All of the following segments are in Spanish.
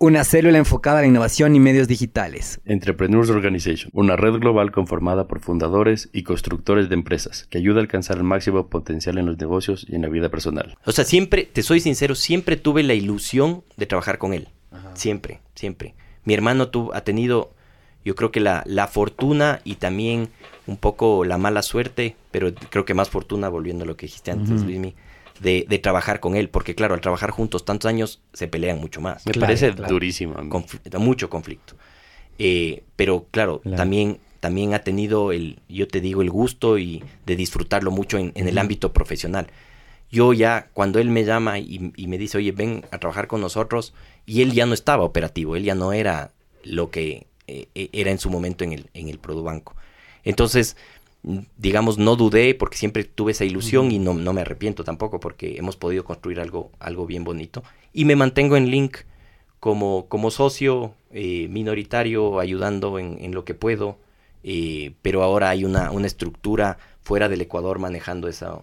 una célula enfocada a la innovación y medios digitales. Entrepreneurs Organization, una red global conformada por fundadores y constructores de empresas que ayuda a alcanzar el máximo potencial en los negocios y en la vida personal. O sea, siempre, te soy sincero, siempre tuve la ilusión de trabajar con él. Siempre, siempre. Mi hermano tu, ha tenido, yo creo que la, la fortuna y también un poco la mala suerte, pero creo que más fortuna, volviendo a lo que dijiste antes, Luismi, de, de trabajar con él, porque claro, al trabajar juntos tantos años se pelean mucho más. Me Claro, parece claro. durísimo. a mí. Confl- mucho conflicto. Eh, pero claro, Claro. también también ha tenido el, yo te digo, el gusto y de disfrutarlo mucho en, en el ámbito profesional. Yo ya, cuando él me llama y, y me dice, oye, ven a trabajar con nosotros, y él ya no estaba operativo, él ya no era lo que eh, eh, era en su momento en el, en el Produbanco. Entonces, digamos, no dudé porque siempre tuve esa ilusión y no, no me arrepiento tampoco porque hemos podido construir algo, algo bien bonito. Y me mantengo en Link como, como socio eh, minoritario, ayudando en, en lo que puedo, eh, pero ahora hay una, una estructura fuera del Ecuador manejando esa,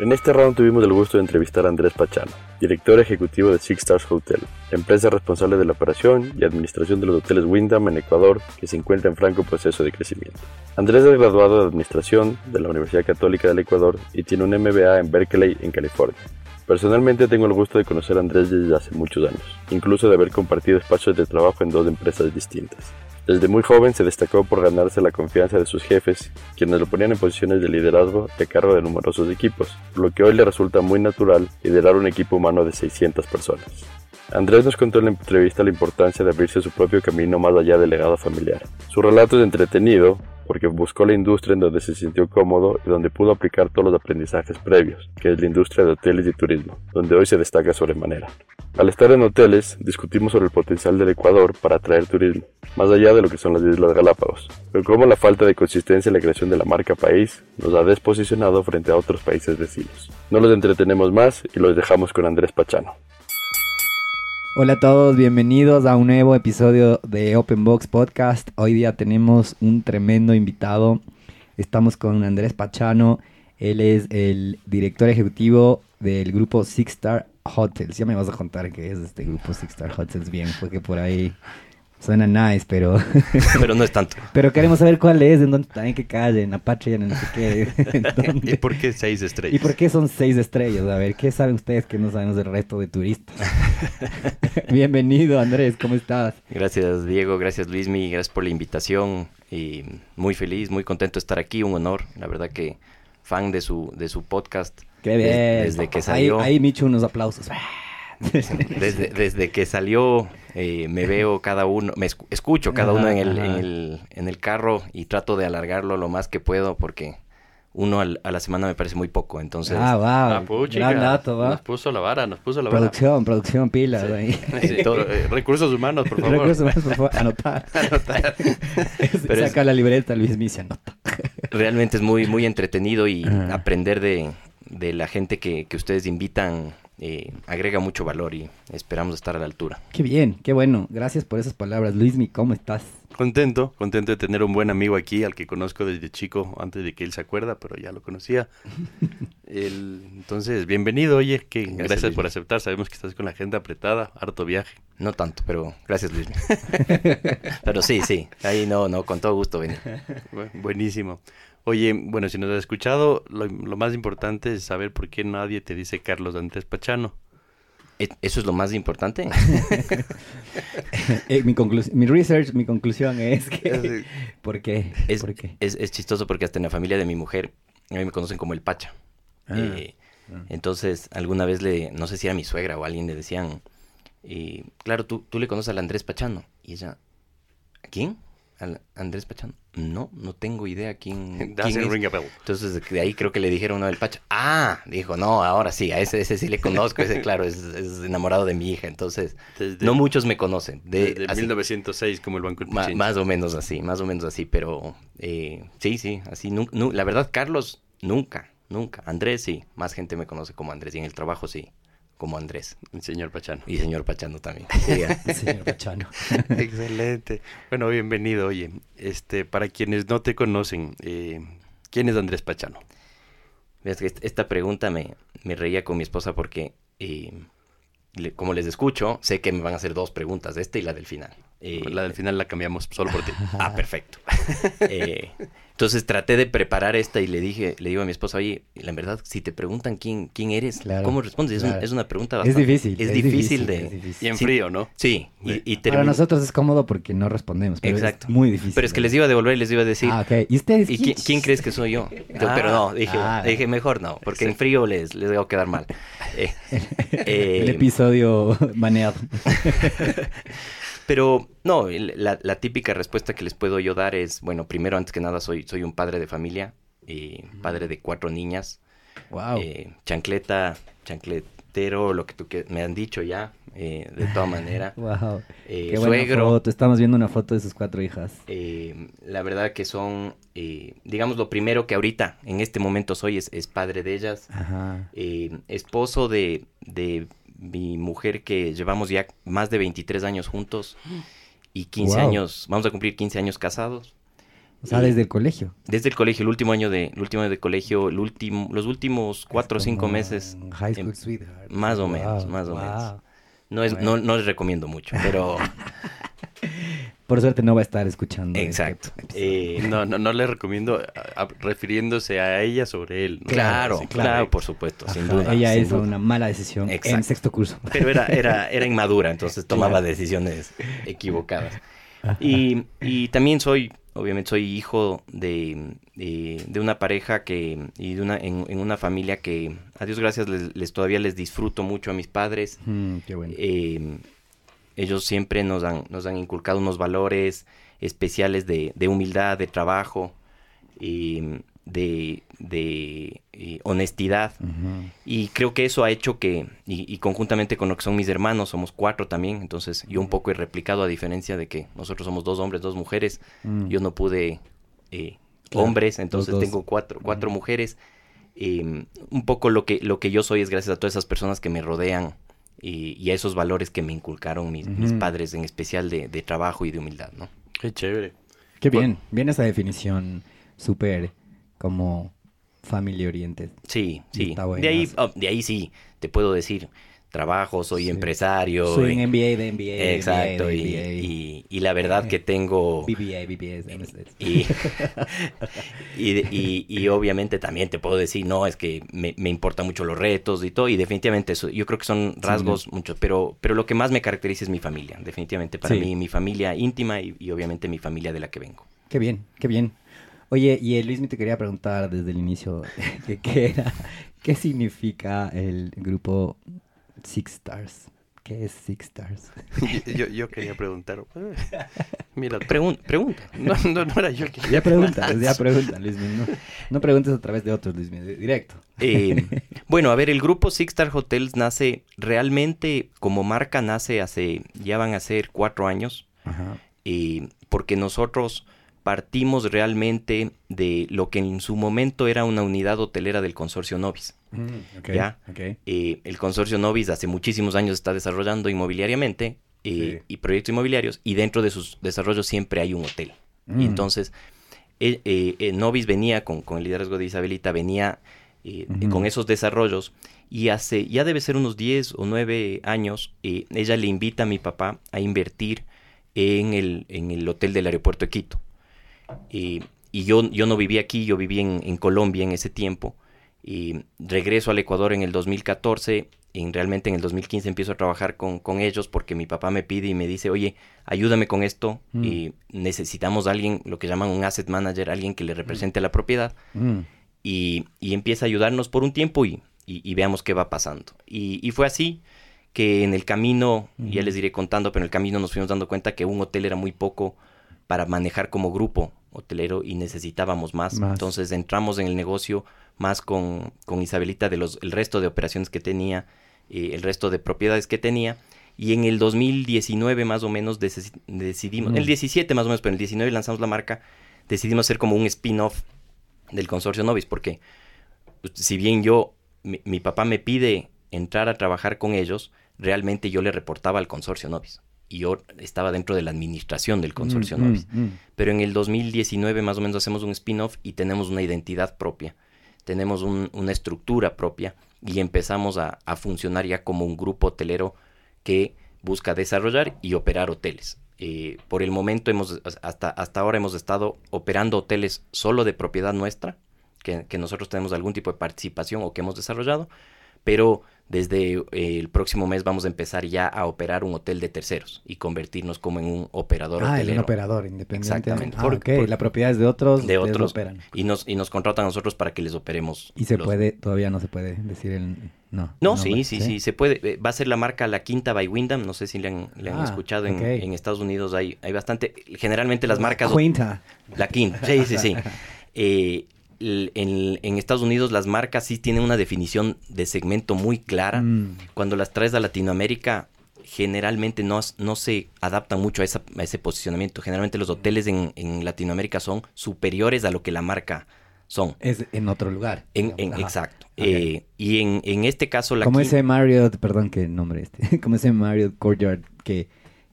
En este round tuvimos el gusto de entrevistar a Andrés Pachano, director ejecutivo de Six Stars Hotel, empresa responsable de la operación y administración de los hoteles Wyndham en Ecuador, que se encuentra en franco proceso de crecimiento. Andrés es graduado de Administración de la Universidad Católica del Ecuador y tiene un MBA en Berkeley, en California. Personalmente tengo el gusto de conocer a Andrés desde hace muchos años, incluso de haber compartido espacios de trabajo en dos empresas distintas. Desde muy joven se destacó por ganarse la confianza de sus jefes, quienes lo ponían en posiciones de liderazgo y a cargo de numerosos equipos, lo que hoy le resulta muy natural liderar un equipo humano de 600 personas. Andrés nos contó en la entrevista la importancia de abrirse su propio camino más allá del legado familiar. Su relato es entretenido porque buscó la industria en donde se sintió cómodo y donde pudo aplicar todos los aprendizajes previos, que es la industria de hoteles y turismo, donde hoy se destaca sobremanera. Al estar en hoteles, discutimos sobre el potencial del Ecuador para atraer turismo, más allá de lo que son las Islas Galápagos, pero cómo la falta de consistencia en la creación de la marca país nos ha desposicionado frente a otros países vecinos. No los entretenemos más y los dejamos con Andrés Pachano. Hola a todos, bienvenidos a un nuevo episodio de Open Box Podcast. Hoy día tenemos un tremendo invitado. Estamos con Andrés Pachano. Él es el director ejecutivo del grupo Six Star Hotels. Ya me vas a contar qué es este grupo Six Star Hotels bien, porque por ahí suena nice, pero Pero no es tanto. pero queremos saber cuál es, en dónde en qué calle, en Apache, en no sé qué. ¿Y por qué seis estrellas? ¿Y por qué son seis estrellas? A ver, ¿qué saben ustedes que no sabemos del resto de turistas? Bienvenido, Andrés, ¿cómo estás? Gracias Diego, gracias Luismi, gracias por la invitación. Y muy feliz, muy contento de estar aquí, un honor. La verdad que fan de su, de su podcast. Qué bien. Desde, que salió. Ahí, ahí Micho, unos aplausos. Desde, desde que salió eh, me veo cada uno, me escu- escucho cada uno en el, en, el, en el carro y trato de alargarlo lo más que puedo porque uno al- a la semana me parece muy poco. Entonces, ah, wow. Ah, puchica, Gran dato, Nos va. puso la vara, nos puso la vara. Producción, producción. Sí, todo- eh, recursos humanos, por favor. Recursos humanos, por favor, anotar. Anotar. Pero Saca la libreta, Luis Misi, anota. realmente es muy, muy entretenido y Ajá. aprender de, de la gente que, que ustedes invitan eh, agrega mucho valor y esperamos estar a la altura. Qué bien, qué bueno. Gracias por esas palabras. Luismi, ¿cómo estás? Contento, contento de tener un buen amigo aquí, al que conozco desde chico, antes de que él se acuerda, pero ya lo conocía. El- entonces, bienvenido, oye, que Gracias, por aceptar. Sabemos que estás con la agenda apretada, harto viaje. No tanto, pero gracias Luis. pero sí, sí, ahí no, no, con todo gusto venir. Bu- Buenísimo. Oye, bueno, si nos has escuchado, lo, lo más importante es saber por qué nadie te dice Carlos Antes Pachano. ¿E- ¿Eso es lo más importante? Eh, mi, mi research, mi conclusión es Ah, que... ¿Por qué? Es, ¿Por qué? es, es chistoso porque hasta en la familia de mi mujer, a mí me conocen como el Pacha. Ah. Eh, Entonces, alguna vez le, no sé si era mi suegra o alguien le decían, eh, claro, tú, tú le conoces al Andrés Pachano. Y ella, ¿a quién? ¿Al Andrés Pachano? No, no tengo idea quién, quién es. ring a bell. Entonces, de ahí creo que le dijeron uno del Pacha. Ah, dijo, no, ahora sí, a ese, ese sí le conozco, ese claro, es, es enamorado de mi hija. Entonces, Desde- no muchos me conocen. De, Desde así, 1906 como el Banco del Pichincha. más o menos así, más o menos así, pero eh, sí, sí, así. nu- nu- la verdad, Carlos, nunca, nunca. Andrés, sí, más gente me conoce como Andrés y en el trabajo, sí, como Andrés. El señor Pachano. Y señor Pachano también. Sí, ah. Señor Pachano. Excelente. Bueno, bienvenido. Oye, este, para quienes no te conocen, eh, ¿quién es Andrés Pachano? Esta pregunta me, me reía con mi esposa porque, eh, le- como les escucho, sé que me van a hacer dos preguntas, esta y la del final. Eh, La del final la cambiamos solo por ti. Ah, perfecto. Eh, entonces traté de preparar esta y le dije, le digo a mi esposa, oye, la verdad, si te preguntan quién, quién eres, Claro, ¿cómo respondes? Es, un- es una pregunta Es bastante... difícil. Es, difícil, de... es difícil. Y en Sí. frío, ¿no? Sí, y, y Para nosotros es cómodo porque no respondemos. Pero Exacto. Es muy difícil. Pero es que les iba a devolver y les iba a decir... Ah, ok. ¿Y ustedes ¿Y quién, quién crees que soy yo? Entonces, Ah, pero no, dije, ah. dije mejor no, porque en frío les, les va a quedar mal. Eh, eh, El episodio baneado. Pero no, la, la típica respuesta que les puedo yo dar es, bueno, primero, antes que nada, soy, soy un padre de familia, eh, padre de cuatro niñas, Wow. eh, chancleta, chancletero, lo que tú que me han dicho ya, eh, de toda manera. wow. eh, Qué suegro. foto. Estamos viendo una foto de sus cuatro hijas. La verdad que son, digamos, lo primero que ahorita, en este momento soy, es, es padre de ellas. Ajá. esposo de, de mi mujer que llevamos ya más de 23 años juntos y 15 Wow. años, vamos a cumplir 15 años casados. O sea, Y- desde el colegio. Desde el colegio, el último año de, el último año de colegio, el último, los últimos cuatro o cinco meses. High School em, Sweetheart. más o Wow, menos, más o menos. No, es, Bueno. no, no les recomiendo mucho, pero Por suerte no va a estar escuchando. exacto. Eh, No, no, no le recomiendo a- a- refiriéndose a ella sobre él. ¿no? claro, Sí, claro, por supuesto, sin duda. Ella sin hizo duda. una mala decisión en Exacto. sexto curso. Pero era, era, era inmadura, entonces tomaba Claro. decisiones equivocadas. Y, y también soy, obviamente soy hijo de, de, de una pareja que, y de una, en, en una familia que, a Dios gracias, les, les- todavía les disfruto mucho a mis padres. Mm, qué bueno. Eh, ellos siempre nos han, nos han inculcado unos valores especiales de, de humildad, de trabajo, y de, de eh, honestidad. Y creo que eso ha hecho que, y, y conjuntamente con lo que son mis hermanos, somos cuatro también, entonces yo un poco he replicado a diferencia de que nosotros somos dos hombres, dos mujeres, Mm. yo no pude eh, Claro, hombres, entonces tengo cuatro, cuatro mujeres. Eh, un poco lo que, lo que yo soy es gracias a todas esas personas que me rodean y, y a esos valores que me inculcaron mis, padres, en especial de, de trabajo y de humildad, ¿no? Qué chévere. Qué bien. Bien esa definición súper como family oriented. Sí, sí. Está De ahí, oh, de ahí sí, te puedo decir, trabajo, soy Sí. empresario. Soy en MBA de MBA. Exacto, MBA, y, MBA. y- y la verdad que tengo... BBA, BBA. Y, y, y- obviamente también te puedo decir, no, es que me, me importan mucho los retos y todo, y definitivamente eso, yo creo que son rasgos muchos, pero, pero lo que más me caracteriza es mi familia, definitivamente para Sí. mí, mi familia íntima y, y obviamente mi familia de la que vengo. Qué bien, qué bien. Oye, y el Luis me te quería preguntar desde el inicio que qué era, qué significa el grupo Six Stars. ¿Qué es Six Stars? Yo, yo quería preguntar. eh, Mira, Pregun- pregunta. no, no, no era yo el que Ya pregunta, ya pregunta, Luis. No, no preguntes a través de otros, Luis, directo. Eh, bueno, a ver, el grupo Six Star Hotels nace realmente como marca, nace hace, ya van a ser cuatro años. Ajá. eh, porque nosotros partimos realmente de lo que en su momento era una unidad hotelera del consorcio Novis. Mm, Ya. Eh, el consorcio Novis hace muchísimos años está desarrollando inmobiliariamente eh, Sí. y proyectos inmobiliarios y dentro de sus desarrollos siempre hay un hotel. Mm. Y entonces, eh, eh, Novis venía con, con el liderazgo de Isabelita, venía con esos desarrollos y hace, ya debe ser unos 10 o 9 años, eh, ella le invita a mi papá a invertir en el, en el hotel del aeropuerto de Quito. Y, y yo, yo no viví aquí, yo viví en, en Colombia en ese tiempo. Y regreso al Ecuador en el 2014. Y realmente en el 2015 empiezo a trabajar con, con ellos porque mi papá me pide y me dice, oye, ayúdame con esto. Mm. Y necesitamos a alguien, lo que llaman un asset manager, alguien que le represente la propiedad. Mm, Y, y empieza a ayudarnos por un tiempo y, y, y veamos qué va pasando. Y, y fue así que en el camino, ya les iré contando, pero en el camino nos fuimos dando cuenta que un hotel era muy poco para manejar como grupo hotelero y necesitábamos más. Más. Entonces entramos en el negocio más con, con Isabelita de los el resto de operaciones que tenía, eh, el resto de propiedades que tenía. Y en el 2019 más o menos decidimos, Mm. el 17 más o menos, pero en el 19 lanzamos la marca, decidimos hacer como un spin-off del consorcio Novis, porque pues, si bien yo, mi, mi papá me pide entrar a trabajar con ellos, realmente yo le reportaba al consorcio Novis. Y yo estaba dentro de la administración del consorcio Mm, Novis. mm, mm. Pero en el 2019 más o menos hacemos un spin-off y tenemos una identidad propia, tenemos un- una estructura propia y empezamos a, a funcionar ya como un grupo hotelero que busca desarrollar y operar hoteles. Eh, por el momento hemos hasta, hasta ahora hemos estado operando hoteles solo de propiedad nuestra, que, que nosotros tenemos algún tipo de participación o que hemos desarrollado, pero desde eh, el próximo mes vamos a empezar ya a operar un hotel de terceros y convertirnos como en un operador Ah, hotelero. un operador independiente. Exactamente. Ah, Por- ok. por- la propiedad es de otros. de otros operan. y nos y nos contratan a nosotros para que les operemos Y se los- puede, todavía no se puede decir el... No, no sí nombre, sí sí se puede Eh, va a ser la marca la quinta by Wyndham no sé si le han, le han Ah, escuchado en, Estados Unidos hay hay bastante generalmente las marcas Cuenta. la quinta sí sí sí Eh, en, en Estados Unidos las marcas sí tienen una definición de segmento muy clara Mm. cuando las traes a Latinoamérica generalmente no, no se adaptan mucho a, esa- a ese posicionamiento generalmente los hoteles en, en Latinoamérica son superiores a lo que la marca son Es en otro lugar. En, exacto. Eh, y en, este caso la Como ese Marriott, perdón, qué nombre este. Como ese Marriott Courtyard que,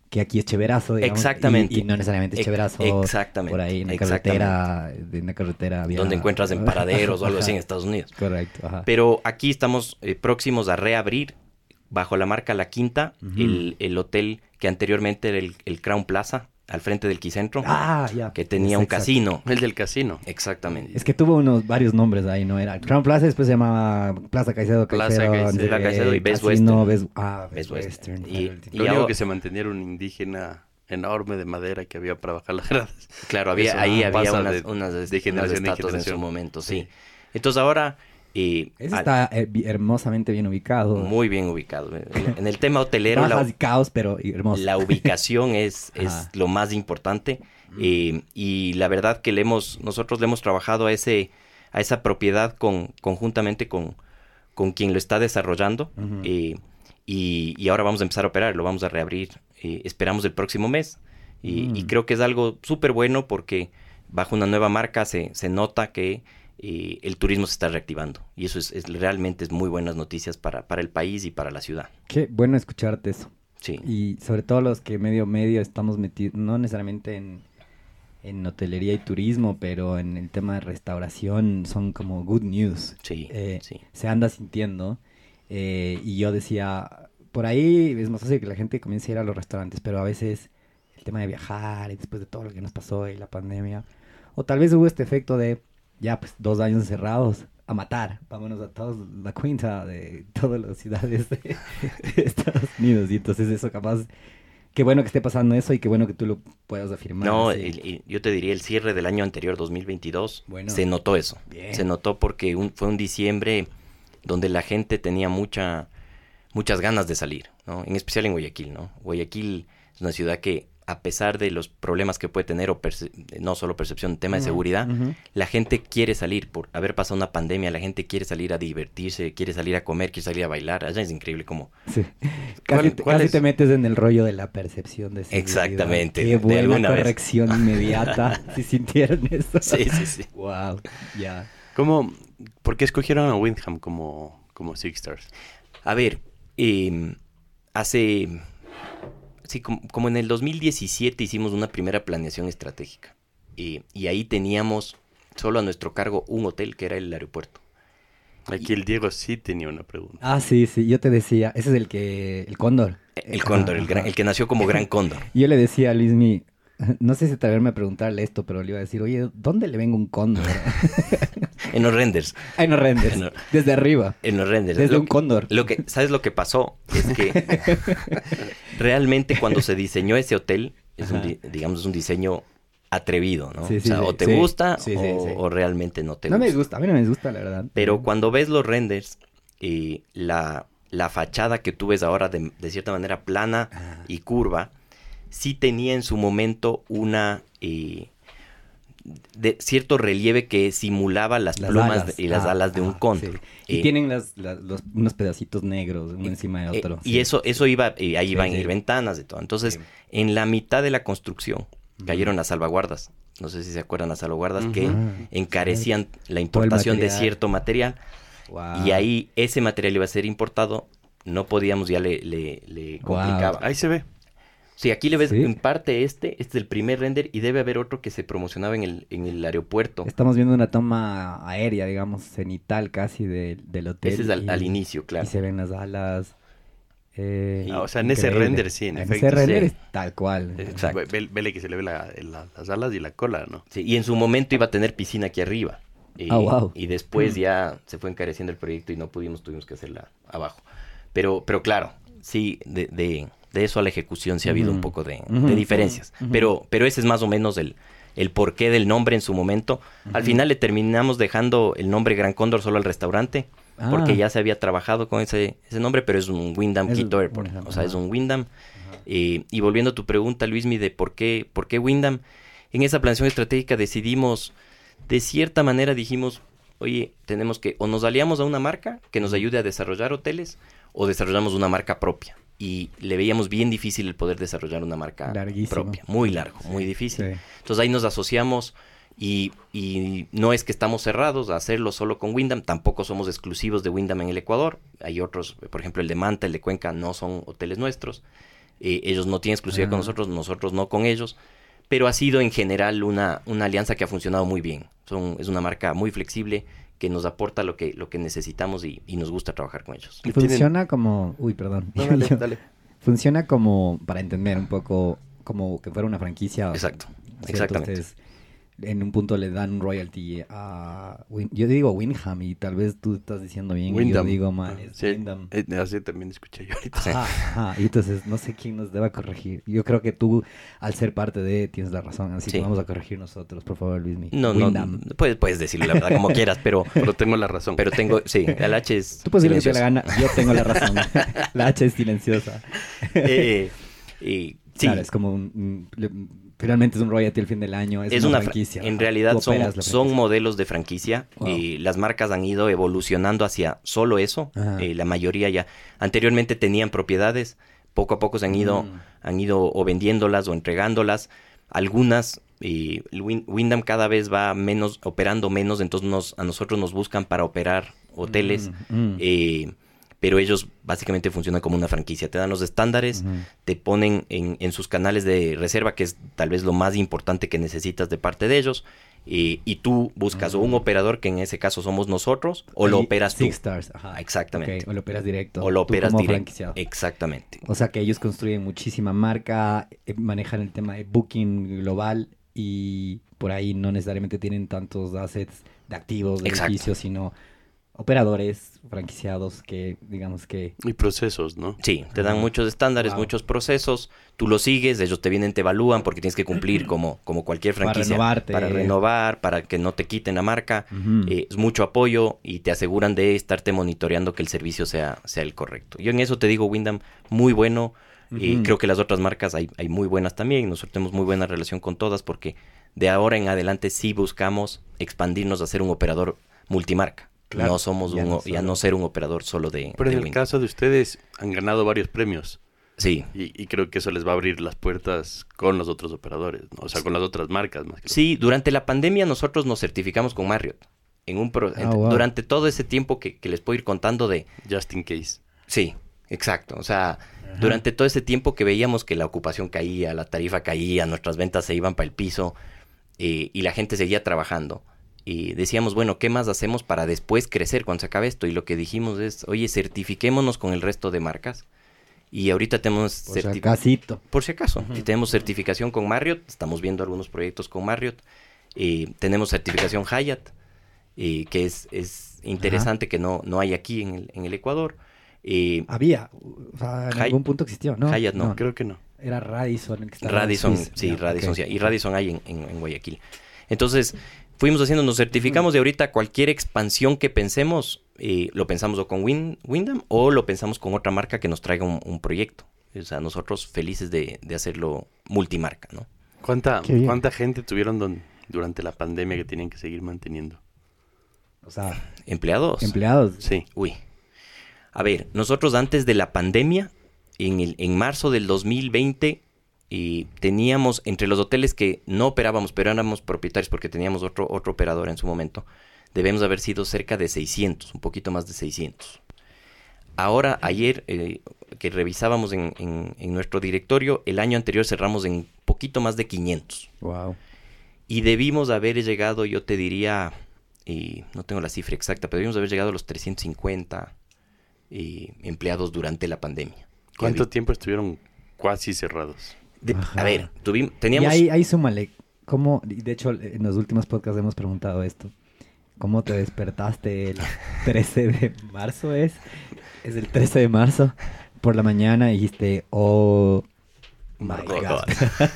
que aquí es chéverazo, digamos. Exactamente. Y, y no necesariamente es chéverazo. exactamente, Por ahí en la carretera, de una carretera donde encuentras en paraderos o algo así en. Estados Unidos. Correcto, ajá. Pero aquí estamos eh, próximos a reabrir bajo la marca La Quinta el, el hotel que anteriormente era el, el Crown Plaza al frente del Quicentro Ah, ya. que tenía Es un exacto. casino. El del casino. Exactamente. Es que tuvo unos varios nombres ahí, ¿no? Era Crown Plaza, después se llamaba Plaza Caicedo, Plaza Caicedo, y Best Casino, Western. Best- ah, Best, Best Western. Western. Y- y que se mantenía un indígena enorme de madera que había para bajar las gradas. Claro, había, Eso, ahí ah, había unas, de- unas, de unas generación en en su generación. momento, sí. Sí. Entonces ahora... al- está eh, hermosamente bien ubicado. muy bien ubicado. En el tema hotelero, la, y caos, pero hermoso. la ubicación es, es lo más importante. eh, y la verdad que le hemos, nosotros le hemos trabajado a ese, a esa propiedad con, conjuntamente con, con quien lo está desarrollando. Eh, y, y ahora vamos a empezar a operar, lo vamos a reabrir. eh, esperamos el próximo mes. Y, Mm. y creo que es algo súper bueno porque bajo una nueva marca se, se nota que eh, el turismo se está reactivando. Y eso es, es- realmente es muy buenas noticias para, para el país y para la ciudad. Qué bueno escucharte eso. Sí. Y sobre todo los que medio medio estamos metidos, no necesariamente en, en hotelería y turismo, pero en el tema de restauración son como good news. Sí, Eh, sí. Se anda sintiendo. eh, y yo decía, por ahí es más fácil que la gente comience a ir a los restaurantes, pero a veces el tema de viajar y después de todo lo que nos pasó y la pandemia, o tal vez hubo este efecto de ya pues dos años encerrados a matar, vámonos a todos la cuenta de todas las ciudades de, de Estados Unidos y entonces eso capaz, qué bueno que esté pasando eso y qué bueno que tú lo puedas afirmar. No, así. el- el- yo te diría el cierre del año anterior, 2022, Bueno. se notó eso. Bien. Se notó porque un- fue un diciembre donde la gente tenía mucha, muchas ganas de salir, ¿no? En especial en Guayaquil, ¿no? Guayaquil es una ciudad que, a pesar de los problemas que puede tener, o perce- no solo percepción, tema de Ujú, seguridad, la gente quiere salir. Por haber pasado una pandemia, la gente quiere salir a divertirse, quiere salir a comer, quiere salir a bailar. Allá es increíble como... Sí. ¿Cuál- Casi, te- casi metes en el rollo de la percepción de seguridad. Exactamente, Qué de buena vez. corrección inmediata. si sintieron eso. Sí, sí, sí. Wow, ya. ¿Cómo, ¿Por qué escogieron a Windham como, como Six Stars? A ver, eh, hace... Sí, como, como en el 2017 hicimos una primera planeación estratégica. y ahí teníamos solo a nuestro cargo un hotel, que era el aeropuerto. Aquí el Diego sí tenía una pregunta. Ah, sí, sí. Yo te decía, ese es el que, el cóndor. El cóndor, el, gran- el que nació como gran cóndor. Yo le decía a Luismi, no sé si atreverme a preguntarle esto, pero le iba a decir, oye, ¿dónde le vengo un cóndor? En los renders. Ay, no rendes. No. Desde arriba. En los renders. Desde Lo- un cóndor. Lo que, ¿Sabes lo que pasó? Es que realmente cuando se diseñó ese hotel, es un, Ajá. digamos, es un diseño atrevido, ¿no? Sí, o sí, sea, sí, o te gusta o, o realmente no te no gusta. me gusta, a mí no me gusta, la verdad. Pero cuando ves los renders, eh, la, la fachada que tú ves ahora de, de cierta manera plana Ah. y curva, sí tenía en su momento una... eh, de cierto relieve que simulaba las, Las plumas alas. y las Ah, alas de un ah, cóndor. sí. Y Eh, tienen las, las- los- unos pedacitos negros uno encima de eh, otro. y sí. eso, eso iba, eh, ahí Sí, iban a ir ventanas de todo. Entonces, Sí. en la mitad de la construcción cayeron las salvaguardas. No sé si se acuerdan las salvaguardas que Ah, encarecían la importación de cierto material. Wow. Y ahí ese material iba a ser importado. No podíamos, ya le, le, le Wow. complicaba. Ahí se ve. Sí, aquí le ves Sí. en parte este, este es el primer render y debe haber otro que se promocionaba en el, en el aeropuerto. Estamos viendo una toma aérea, digamos, cenital casi de- del hotel. Ese es al, y- al inicio, claro. Y se ven las alas. eh, Ah, o sea, en ese render sí, en En efecto, ese render sí. es tal cual. Exacto. Ve- ve- Vele que se le ve la- la- las alas y la cola, ¿no? Sí, y en su momento iba a tener piscina aquí arriba. Y, Ah, wow. y después ya se fue encareciendo el proyecto y no pudimos, tuvimos que hacerla abajo. Pero, pero claro, sí, de, de, de eso a la ejecución sí ha habido un poco de, diferencias. Pero, pero ese es más o menos el, el porqué del nombre en su momento. Al final le terminamos dejando el nombre Gran Cóndor solo al restaurante. Ah. Porque ya se había trabajado con ese, ese nombre, pero es un Wyndham Es Quito Airport. Wyndham, O sea, es un Wyndham. Eh, y volviendo a tu pregunta, Luismi, de por qué, por qué Wyndham, en esa planeación estratégica decidimos, de cierta manera dijimos, oye, tenemos que, o nos aliamos a una marca que nos ayude a desarrollar hoteles, o desarrollamos una marca propia. Y le veíamos bien difícil el poder desarrollar una marca Larguísimo. propia. Muy largo, muy difícil. Sí. Entonces ahí nos asociamos y, y no es que estamos cerrados a hacerlo solo con Wyndham, tampoco somos exclusivos de Wyndham en el Ecuador. Hay otros, por ejemplo el de Manta, el de Cuenca, no son hoteles nuestros. Eh, ellos no tienen exclusividad con Ah. nosotros, nosotros no con ellos. Pero ha sido en general una, una alianza que ha funcionado muy bien. Son, es una marca muy flexible que nos aporta lo que, lo que necesitamos y, y nos gusta trabajar con ellos. Y tienen- funciona como... Uy, perdón. No, dale, Yo- dale. Funciona como, para entender un poco, como que fuera una franquicia. Exacto, exactamente. Ustedes en un punto le dan un royalty a... Win- yo digo Windham y tal vez tú estás diciendo bien y yo digo mal. Sí, Wyndham. eh, así también escuché yo ahorita. Sí. Ajá, ajá. Y entonces no sé quién nos deba corregir. Yo creo que tú, al ser parte de, tienes la razón. Así Sí. que vamos a corregir nosotros, por favor, Luismi. No, no, Wyndham. puedes, puedes decirlo la verdad como quieras, pero, Pero tengo la razón. pero tengo, sí, el H es Tú puedes decir lo que te la gana. Yo tengo la razón. la H es silenciosa. Eh, eh, sí, Claro, es como un, finalmente es un royalty al fin del año, es, es una, una, fra- franquicia. En realidad son, son modelos de franquicia. Wow. y las marcas han ido evolucionando hacia solo eso. Eh, la mayoría ya anteriormente tenían propiedades. Poco a poco se han ido, Mm. han ido o vendiéndolas o entregándolas. Algunas, el Win- Wyndham cada vez va menos, operando menos, entonces nos, a nosotros nos buscan para operar hoteles. Mm, mm. eh, pero ellos básicamente funcionan como una franquicia. Te dan los estándares, te ponen en, en sus canales de reserva, que es tal vez lo más importante que necesitas de parte de ellos. y tú buscas un operador, que en ese caso somos nosotros, o lo operas tú. Six Stars, ajá. Exactamente. Ok, o lo operas directo. O lo tú operas directo. Exactamente. O sea que ellos construyen muchísima marca, eh, manejan el tema de booking global y por ahí no necesariamente tienen tantos assets de activos, de Exacto. edificios, sino operadores franquiciados que digamos que Y procesos, ¿no? Sí, te dan muchos estándares, Wow. muchos procesos, tú los sigues, ellos te vienen, te evalúan porque tienes que cumplir como, como cualquier Para franquicia. renovarte. Para renovar, para que no te quiten la marca. Eh, es mucho apoyo y te aseguran de estarte monitoreando que el servicio sea, sea el correcto. Yo en eso te digo, Wyndham, muy bueno. Eh, Ujú. creo que las otras marcas hay, hay muy buenas también. Nosotros tenemos muy buena relación con todas porque de ahora en adelante sí buscamos expandirnos a ser un operador multimarca. Claro, no somos ya un, no ya no ser un operador solo de, Pero de en el caso de ustedes han ganado varios premios. Sí, Y, y creo que eso les va a abrir las puertas con los otros operadores, ¿no? o sea, con las otras marcas más que Sí, durante la pandemia nosotros nos certificamos con Marriott. En un pro- Ah, wow. Durante todo ese tiempo que, que les puedo ir contando de... Just in case. Sí, exacto. O sea, durante todo ese tiempo que veíamos que la ocupación caía, la tarifa caía, nuestras ventas se iban para el piso eh, y la gente seguía trabajando. Y decíamos, bueno, ¿qué más hacemos para después crecer cuando se acabe esto? Y lo que dijimos es, oye, certifiquémonos con el resto de marcas. Y ahorita tenemos... por si acasito. por si acaso. Y tenemos certificación con Marriott, estamos viendo algunos proyectos con Marriott. Eh, tenemos certificación Hyatt, eh, que es, es interesante que no, no hay aquí en el, en el Ecuador. Eh, Había, o sea, en algún punto existió, ¿no? Hyatt no, Creo que no. Era Radisson el que estaba en Radisson, Suiza. sí, Ya, Radisson, ok. sí, y Radisson hay en, en- en Guayaquil. Entonces, fuimos haciendo, nos certificamos y ahorita cualquier expansión que pensemos, eh, lo pensamos o con Win Windham o lo pensamos con otra marca que nos traiga un, un proyecto. O sea, nosotros felices de, de hacerlo multimarca, ¿no? ¿Cuánta. ¿Cuánta gente tuvieron don- durante la pandemia que tienen que seguir manteniendo? O sea, ¿Empleados? empleados. Sí. Uy. A ver, nosotros antes de la pandemia, en, el, en marzo del 2020, y teníamos entre los hoteles que no operábamos, pero éramos propietarios porque teníamos otro, otro operador en su momento, debemos haber sido cerca de 600, un poquito más de 600. Ahora, ayer eh, que revisábamos en, en- en nuestro directorio, el año anterior cerramos en poquito más de 500. Wow. Y debimos haber llegado, yo te diría, y no tengo la cifra exacta, pero debimos haber llegado a los 350 eh, empleados durante la pandemia. ¿Cuánto tiempo estuvieron casi cerrados? De- a ver, tuvimos, Y teníamos... ahí, ahí súmale, ¿cómo? De hecho, en los últimos podcasts hemos preguntado esto. ¿Cómo te despertaste el 13 de marzo es? Es el 13 de marzo por la mañana y dijiste, oh, Margot. God.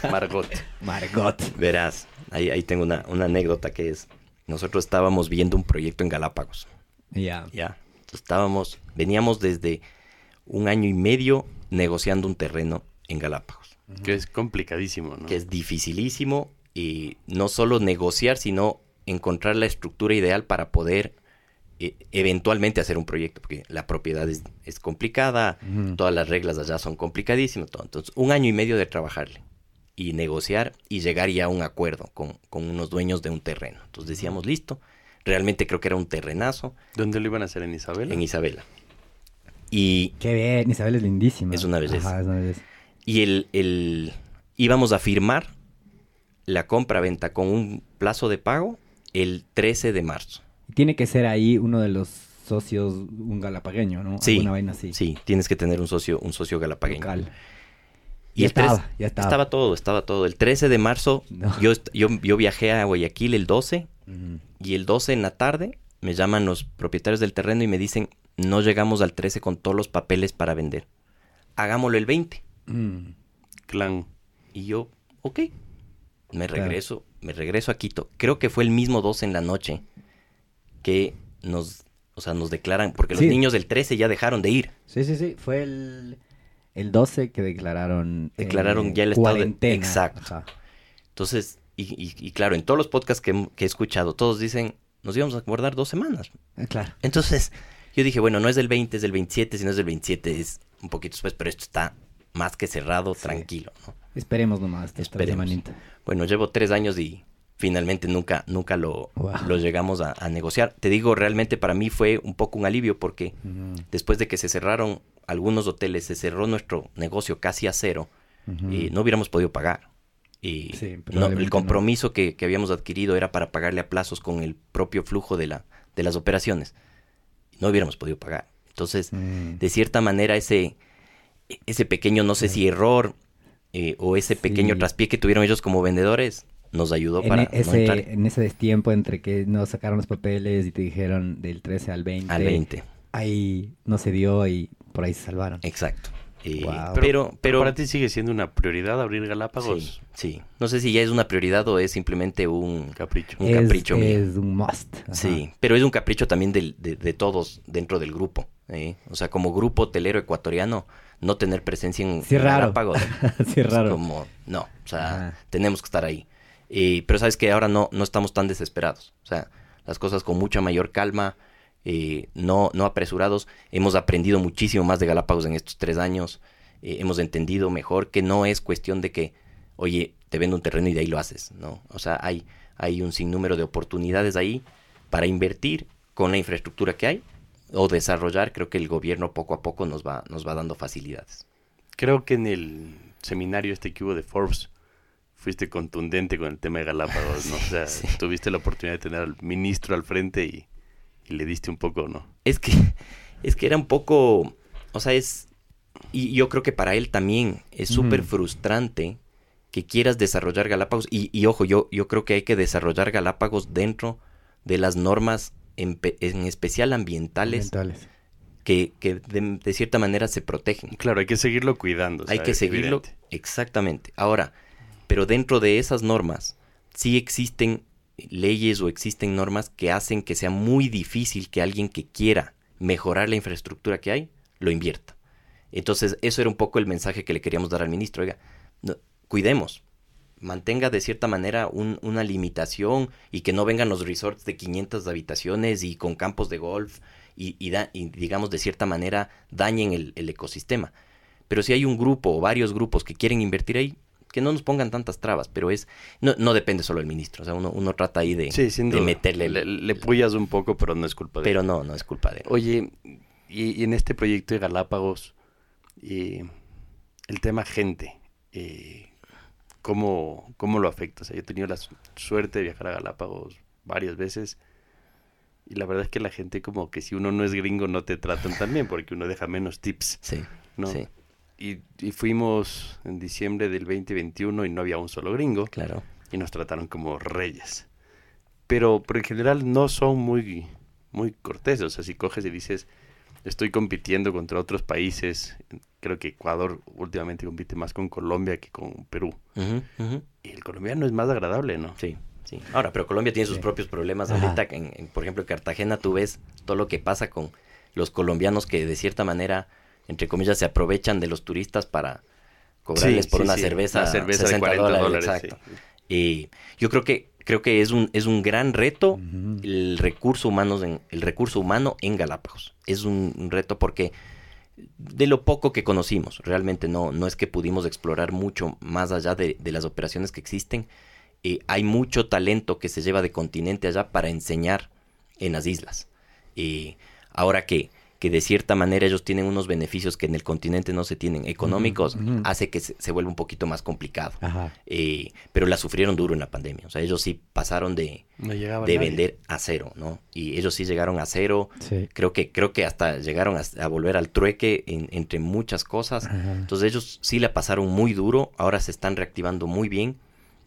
Margot. Margot. Verás, ahí, ahí tengo una, una anécdota que es, nosotros estábamos viendo un proyecto en Galápagos, Ya. ya, estábamos, veníamos desde un año y medio negociando un terreno en Galápagos. Que es complicadísimo, ¿no? que es dificilísimo y no solo negociar, sino encontrar la estructura ideal para poder eh, eventualmente hacer un proyecto, porque la propiedad es, es complicada, todas las reglas allá son complicadísimas, todo. entonces un año y medio de trabajarle y negociar y llegar ya a un acuerdo con, con unos dueños de un terreno. Entonces decíamos, listo, realmente creo que era un terrenazo ¿Dónde lo iban a hacer? ¿En Isabel? en Isabela. Y Qué bien, Isabel es lindísima. Es una belleza. Ajá, es una belleza. Y el, el- íbamos a firmar la compra-venta con un plazo de pago el 13 de marzo. Tiene que ser ahí uno de los socios, un galapagueño, ¿no? Sí, Alguna vaina así. sí, tienes que tener un socio, un socio galapagueño. Local. Y Ya el estaba, ya estaba. todo, estaba todo. El 13 de marzo No. yo, yo, yo viajé a Guayaquil el 12 Ujú. y el 12 en la tarde me llaman los propietarios del terreno y me dicen, no llegamos al 13 con todos los papeles para vender. Hagámoslo el 20. Mm. Clan. Y yo, ok. Me Claro. regreso, me regreso a Quito. Creo que fue el mismo 12 en la noche que nos, o sea, nos declaran, porque Sí. los niños del 13 ya dejaron de ir. Sí, sí, sí. Fue el, el 12 que declararon. eh, Declararon ya el estado de-. Exacto. Ajá. Entonces, y, y- y claro, en todos los podcasts que, que he escuchado, todos dicen, nos íbamos a guardar dos semanas. Ah, claro. Entonces, yo dije, bueno, no es del 20, es del 27, si no es del 27 es un poquito después, pero esto está más que cerrado, Sí. tranquilo, ¿no? Esperemos nomás. Esperemos. Bueno, llevo tres años y finalmente nunca, nunca lo, Wow. lo llegamos a, a negociar. Te digo, realmente para mí fue un poco un alivio porque después de que se cerraron algunos hoteles, se cerró nuestro negocio casi a cero y no hubiéramos podido pagar. Y Sí, no, probablemente el compromiso que, que habíamos adquirido era para pagarle a plazos con el propio flujo de, la, de las operaciones. No hubiéramos podido pagar. Entonces, Mm. de cierta manera, ese, ese pequeño, no sé si error eh, o ese pequeño Sí. traspié que tuvieron ellos como vendedores, nos ayudó En, para e- no entrar ese, en ese destiempo entre que nos sacaron los papeles y te dijeron del 13 al 20. al 20. Ahí no se dio y por ahí se salvaron. Exacto. Eh. Pero, pero, para ti sigue siendo una prioridad abrir sí, Galápagos. sí. No sé si ya es una prioridad o es simplemente un, Capricho. un es, capricho mío. es un must. Ajá. Sí, pero es un capricho también del- de, de todos dentro del grupo. ¿eh? O sea, como grupo hotelero ecuatoriano, no tener presencia en, Sí, raro. Sí, es raro. como, no, o sea, Ajá. tenemos que estar ahí. Eh, pero sabes que ahora no, no estamos tan desesperados. O sea, las cosas con mucha mayor calma, eh, no, no apresurados. Hemos aprendido muchísimo más de Galápagos en estos tres años. Eh, hemos entendido mejor que no es cuestión de que, oye, te vendo un terreno y de ahí lo haces, ¿no? O sea, hay, hay un sinnúmero de oportunidades ahí para invertir con la infraestructura que hay o desarrollar. Creo que el gobierno poco a poco nos va, nos va dando facilidades. Creo que en el seminario este que hubo de Forbes fuiste contundente con el tema de Galápagos, ¿no? O sea, Sí. tuviste la oportunidad de tener al ministro al frente y, y le diste un poco, ¿no? Es que, es que era un poco, o sea, es, y yo creo que para él también es súper frustrante que quieras desarrollar Galápagos, y, y ojo, yo, yo creo que hay que desarrollar Galápagos dentro de las normas, en, en especial ambientales, que, que de, de cierta manera se protegen. Claro, hay que seguirlo cuidando. Hay que seguirlo evidente. exactamente. Ahora, pero dentro de esas normas sí existen leyes o existen normas que hacen que sea muy difícil que alguien que quiera mejorar la infraestructura que hay, lo invierta. Entonces, eso era un poco el mensaje que le queríamos dar al ministro. Oiga, cuidemos, mantenga de cierta manera una limitación y que no vengan los resorts de 500 habitaciones y con campos de golf y, digamos, de cierta manera dañen el, el ecosistema. Pero si hay un grupo o varios grupos que quieren invertir ahí, que no nos pongan tantas trabas, pero es no, no depende solo del ministro, o sea, uno, uno trata ahí de, de meterle... Le, le, puyas un poco, pero no es culpa de Pero no, no es culpa de él. Oye, y, en este proyecto de Galápagos, eh, el tema gente, eh, ¿cómo, ¿cómo lo afecta? O sea, yo he tenido la suerte de viajar a Galápagos varias veces y la verdad es que la gente como que si uno no es gringo no te tratan tan bien porque uno deja menos tips. Sí, ¿no? sí y, fuimos en diciembre del 2021 y no había un solo gringo. Claro. Y nos trataron como reyes. Pero, pero en general no son muy, muy corteses. O sea, si coges y dices, estoy compitiendo contra otros países, creo que Ecuador últimamente compite más con Colombia que con Perú. Y el colombiano es más agradable, ¿no? Sí. Sí. Ahora, pero Colombia tiene sus propios problemas. Ahorita, en, por ejemplo, en Cartagena tú ves todo lo que pasa con los colombianos que de cierta manera entre comillas, se aprovechan de los turistas para cobrarles por una cerveza, cerveza 60 de 40 dólares. exacto. Y yo creo que creo que es un es un gran reto el recurso humano en el recurso humano en Galápagos. Es un, reto porque de lo poco que conocimos, realmente no no es que pudimos explorar mucho más allá de, las operaciones que existen. Eh, hay mucho talento que se lleva de continente allá para enseñar en las islas. y ahora que que de cierta manera ellos tienen unos beneficios que en el continente no se tienen económicos, hace que se, vuelva un poquito más complicado. Eh, pero la sufrieron duro en la pandemia. O sea, ellos sí pasaron de, de vender a cero, ¿no? Y ellos sí llegaron a cero. Creo que creo que hasta llegaron a, volver al trueque entre muchas cosas. Entonces ellos sí la pasaron muy duro. Ahora se están reactivando muy bien.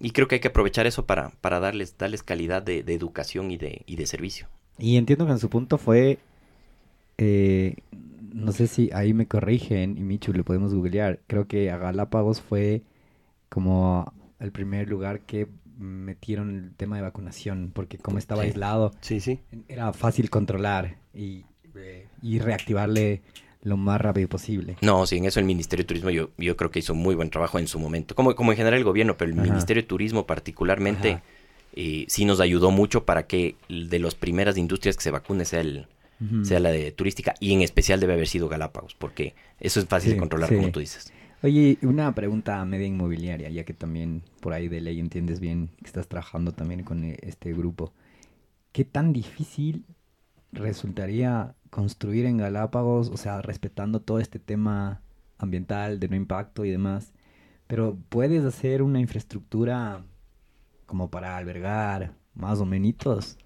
Y creo que hay que aprovechar eso para, para darles, darles calidad de, de educación y de, y de servicio. Y entiendo que en su punto fue eh, no sé si ahí me corrigen y Michu le podemos googlear. Creo que a Galápagos fue como el primer lugar que metieron el tema de vacunación, porque como estaba aislado, sí, sí. era fácil controlar y, eh, y, reactivarle lo más rápido posible. No, sí, en eso el Ministerio de Turismo yo, yo creo que hizo muy buen trabajo en su momento, como, como en general el gobierno, pero el Ministerio de Turismo particularmente eh, sí nos ayudó mucho para que de las primeras industrias que se vacune sea el, sea la de turística, y en especial debe haber sido Galápagos, porque eso es fácil de controlar, como tú dices. Oye, una pregunta a media inmobiliaria, ya que también por ahí de ley entiendes bien que estás trabajando también con eh, este grupo. ¿Qué tan difícil resultaría construir en Galápagos, o sea, respetando todo este tema ambiental, de no impacto y demás? Pero puedes hacer una infraestructura como para albergar más o menos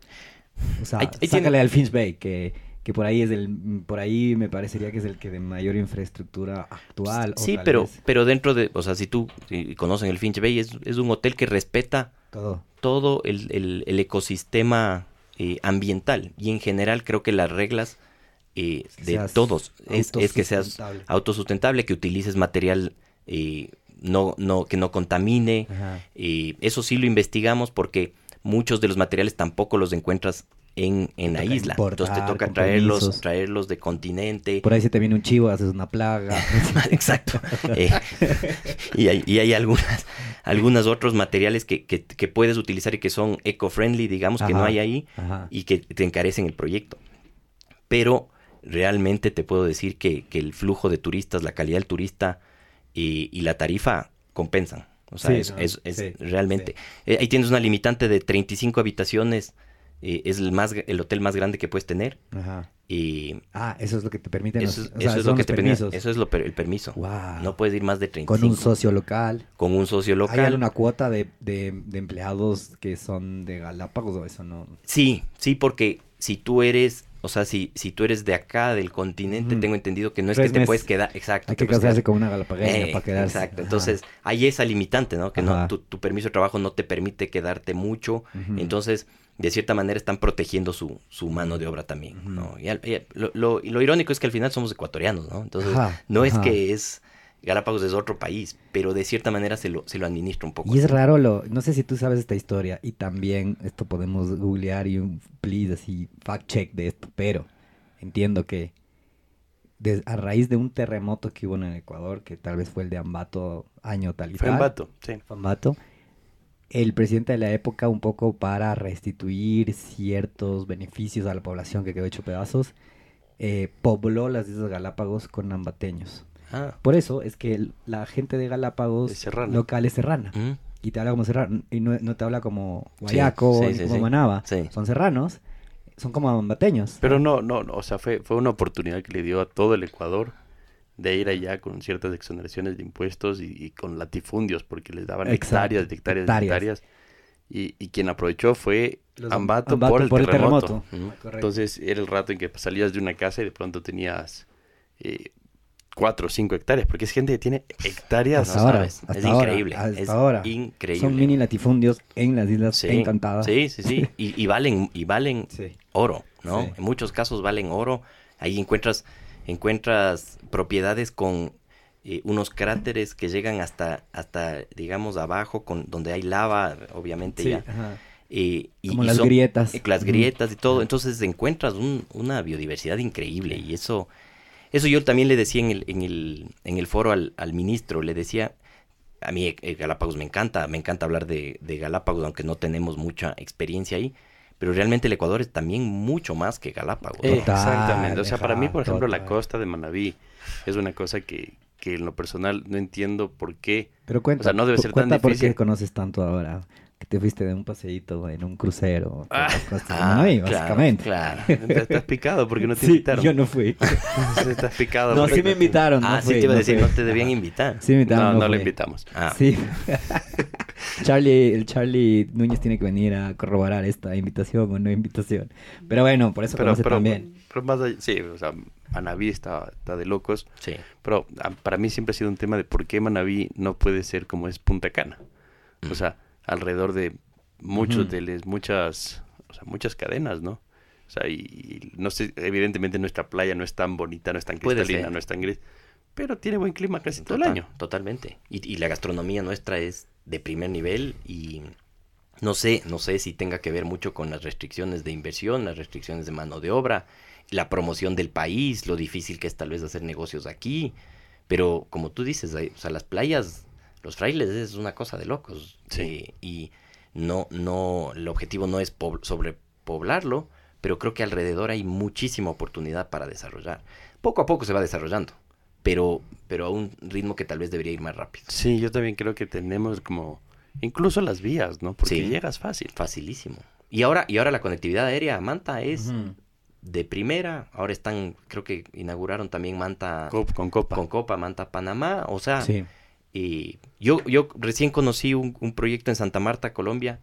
o sea, sácale al Finch Bay, que, que por ahí es el, por ahí me parecería que es el que de mayor infraestructura actual. Sí, pero, pero dentro de, o sea, si tú conocen el Finch Bay, es, es un hotel que respeta todo, todo el, el, ecosistema eh, ambiental y en general creo que las reglas eh, de todos es, es, que seas autosustentable, que utilices material eh, no, no, que no contamine. eso sí lo investigamos porque muchos de los materiales tampoco los encuentras en, en la isla. Entonces te toca traerlos, traerlos de continente. Por ahí se te viene un chivo, haces una plaga. Exacto. Eh, y, hay, y hay algunas, algunos otros materiales que, que, que, puedes utilizar y que son eco-friendly, digamos, que no hay ahí y que te encarecen el proyecto. Pero realmente te puedo decir que, que el flujo de turistas, la calidad del turista y, y la tarifa compensan. O sea, es, es, realmente. Eh, ahí tienes una limitante de 35 habitaciones. Eh, es el más el hotel más grande que puedes tener. Ajá. Y ah, eso es lo que te permite. Eso, es lo que te permite. Eso es lo, el permiso. No puedes ir más de 35. Con un socio local. Con un socio local. ¿Hay una cuota de, de, de empleados que son de Galápagos o eso no? Sí, sí, porque si tú eres o sea, si, si tú eres de acá, del continente, tengo entendido que no es que te puedes quedar. Exacto. Hay que casarse con una galapagueña eh, para quedarse. Exacto. Entonces, hay esa limitante, ¿no? Que no tu, permiso de trabajo no te permite quedarte mucho. Entonces, de cierta manera están protegiendo su, su mano de obra también, ¿no? Y, lo, lo, irónico es que al final somos ecuatorianos, ¿no? Entonces, no es que es Galápagos es otro país, pero de cierta manera se lo, se lo administra un poco. Y es raro lo, no sé si tú sabes esta historia y también esto podemos googlear y un please así fact check de esto, pero entiendo que a raíz de un terremoto que hubo en el Ecuador, que tal vez fue el de Ambato año tal y Fue tal, en Bato, sí. fue Ambato, el presidente de la época un poco para restituir ciertos beneficios a la población que quedó hecho pedazos, eh, pobló las Islas Galápagos con ambateños. Ah, Por eso es que la gente de Galápagos Es local es serrana. mm, Y te habla como serrano. Y no, no te habla como guayaco sí, ni sí, como manaba. Son serranos. Son como ambateños. Pero no, no, no, o sea, fue, fue una oportunidad que le dio a todo el Ecuador de ir allá con ciertas exoneraciones de impuestos y, y con latifundios, porque les daban hectáreas, hectáreas, hectáreas. hectáreas. Y, y quien aprovechó fue Los Ambato, Ambato por el por el terremoto. Correcto. Entonces era el rato en que salías de una casa y de pronto tenías eh, cuatro o cinco hectáreas, porque es gente que tiene hectáreas. Hasta no ahora, sabes, hasta es ahora, increíble, hasta es ahora. increíble. Son mini latifundios en las Islas Sí, Encantadas. Sí, sí, sí. Y, y valen, y valen Sí. oro, ¿no? Sí. En muchos casos valen oro. Ahí encuentras, encuentras propiedades con eh, unos cráteres que llegan hasta, hasta, digamos, abajo, con donde hay lava, obviamente ya. ajá. Eh, y- Como y las grietas. eh, Las grietas y todo. Entonces encuentras un- una biodiversidad increíble. Y eso, eso yo también le decía en el, en el, en el foro al, al ministro, le decía, a mí eh, Galápagos me encanta, me encanta hablar de, de Galápagos, aunque no tenemos mucha experiencia ahí. Pero realmente el Ecuador es también mucho más que Galápagos. Exactamente. O sea, para mí, por ejemplo, la costa de Manabí es una cosa que, que en lo personal no entiendo por qué. Pero cuenta, O sea, no debe ser tan cuenta por difícil. qué conoces tanto ahora. Que te fuiste de un paseíto en un crucero. Ah, Ah, Manaví, claro, básicamente. claro. Te- Estás picado porque no te Sí, invitaron. yo no fui. Estás picado. No, porque sí me invitaron. ah, no sí fui, te iba a no decir, fui. no te debían invitar. Sí me invitaron. No, no le invitamos. Ah, Sí. Charlie, el Charlie Núñez tiene que venir a corroborar esta invitación o no invitación. Pero bueno, por eso Pero, conoce pero, también. pero más allá, sí, o sea, Manabí está, está de locos. sí. Pero ah, para mí siempre ha sido un tema de por qué Manabí no puede ser como es Punta Cana. O sea, alrededor de muchos de les, muchas, o sea, muchas cadenas, ¿no? O sea, y, y no sé, evidentemente nuestra playa no es tan bonita, no es tan cristalina, no es tan gris, pero tiene buen clima casi todo el año. Totalmente. Y, y la gastronomía nuestra es de primer nivel y no sé, no sé si tenga que ver mucho con las restricciones de inversión, las restricciones de mano de obra, la promoción del país, lo difícil que es tal vez hacer negocios aquí. Pero como tú dices, hay- o sea, las playas, los frailes es una cosa de locos. Sí. eh, y no, no, el objetivo no es pobl- sobrepoblarlo, pero creo que alrededor hay muchísima oportunidad para desarrollar. Poco a poco se va desarrollando, pero, pero a un ritmo que tal vez debería ir más rápido. Sí, yo también creo que tenemos como, incluso las vías, ¿no? Porque Sí. llegas fácil. Facilísimo. Y ahora, y ahora la conectividad aérea, Manta es de primera. Ahora están, creo que inauguraron también Manta Cop- con copa. con Copa, Manta Panamá. O sea, Sí. Y yo, yo recién conocí un, un proyecto en Santa Marta, Colombia,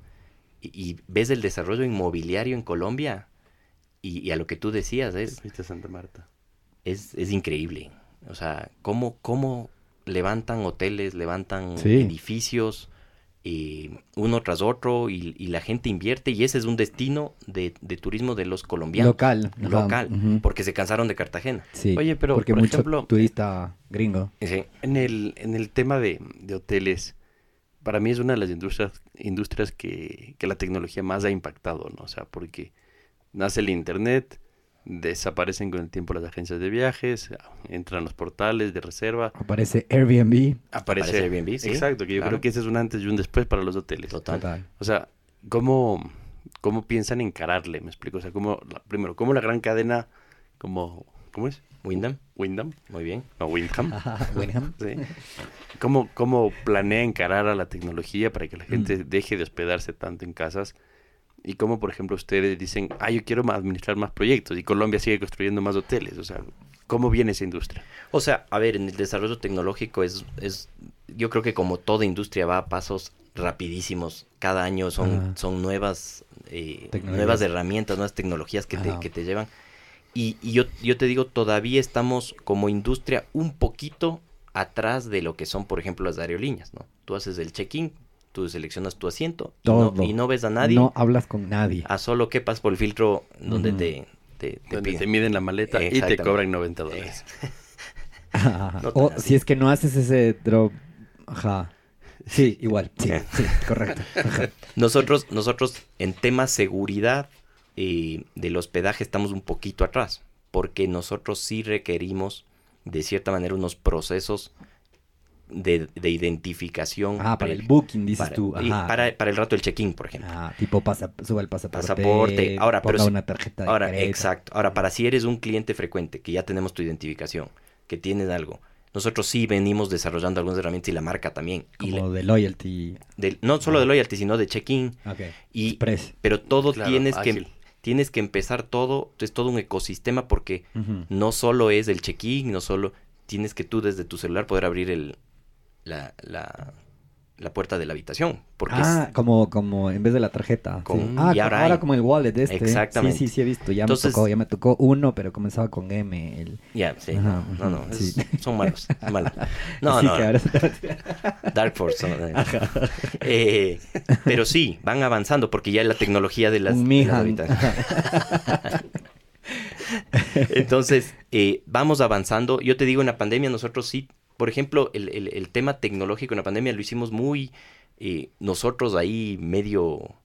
y, y ves el desarrollo inmobiliario en Colombia. Y, y a lo que tú decías, es, Santa Marta. es, es increíble. O sea, cómo, cómo levantan hoteles, levantan Sí. edificios, eh, uno tras otro, y, y la gente invierte, y ese es un destino de, de turismo de los colombianos. Local. Local, porque se cansaron de Cartagena. Sí. Oye, pero, Porque por mucho ejemplo- turista gringo. Sí, En el, en el tema de, de hoteles, para mí es una de las industrias, industrias que, que la tecnología más ha impactado, ¿no? O sea, porque nace el Internet, desaparecen con el tiempo las agencias de viajes, entran los portales de reserva, Aparece Airbnb. aparece, Aparece Airbnb, sí, Exacto, que yo claro. creo que ese es un antes y un después para los hoteles. total. Total. O sea, ¿cómo, cómo piensan encararle? Me explico. O sea, ¿cómo, la- primero, ¿cómo la gran cadena, como, ¿cómo es? Wyndham, Wyndham, muy bien. no, Wyndham. Wenham. Sí. ¿Cómo, ¿Cómo planea encarar a la tecnología para que la gente Mm. deje de hospedarse tanto en casas? Y cómo, por ejemplo, ustedes dicen, ah, yo quiero administrar más proyectos y Colombia sigue construyendo más hoteles. O sea, ¿cómo viene esa industria? O sea, a ver, en el desarrollo tecnológico es, es yo creo que como toda industria va a pasos rapidísimos. Cada año son, Ajá. son nuevas, eh, nuevas herramientas, nuevas tecnologías que te, que te llevan. Y, y yo, yo te digo, todavía estamos como industria un poquito atrás de lo que son, por ejemplo, las aerolíneas, ¿no? Tú haces el check-in, tú seleccionas tu asiento y no, Todo. y no ves a nadie, No hablas con nadie. a solo que pasas por el filtro donde te, te, te Donde piden. te miden la maleta y te cobran 90 dólares. No tan o así. si es que no haces ese drop. Ajá. Sí, igual. Sí, Bien. sí, correcto. Ajá. Nosotros, nosotros en temas seguridad eh, del hospedaje estamos un poquito atrás, porque nosotros sí requerimos de cierta manera unos procesos de, de identificación. Ah, para el booking, dices Para- tú. y Ajá. para, para el rato del check-in, por ejemplo. Ah, tipo pasa, suba el pasaporte. Pasaporte. Ahora, pero ponga una tarjeta de Ahora, crédito. exacto. Ahora, para si eres un cliente frecuente, que ya tenemos tu identificación, que tienes algo, nosotros sí venimos desarrollando algunas herramientas y la marca también. Y Como le- de loyalty. no solo de loyalty, sino de check-in. Y, Express. pero todo Claro, tienes ágil. que tienes que empezar todo, es todo un ecosistema porque no solo es el check-in, no solo tienes que tú desde tu celular poder abrir el la, la, la puerta de la habitación, porque es- Ah, como, como en vez de la tarjeta. Con- sí. Ah, y co- ahora como el wallet este. Exactamente. Sí, sí, sí he visto. Ya Entonces- me tocó, ya me tocó uno, pero comenzaba con M. El... ya, sí, Ajá, no, no, ajá, es- sí. son malos, malos. No, no, que ahora- Dark Force. eh. Pero sí, van avanzando porque ya la tecnología de las, de las Mihan. habitaciones. Entonces, eh, vamos avanzando. Yo te digo, en la pandemia nosotros sí, por ejemplo, el, el- el tema tecnológico en la pandemia lo hicimos muy eh, nosotros ahí medio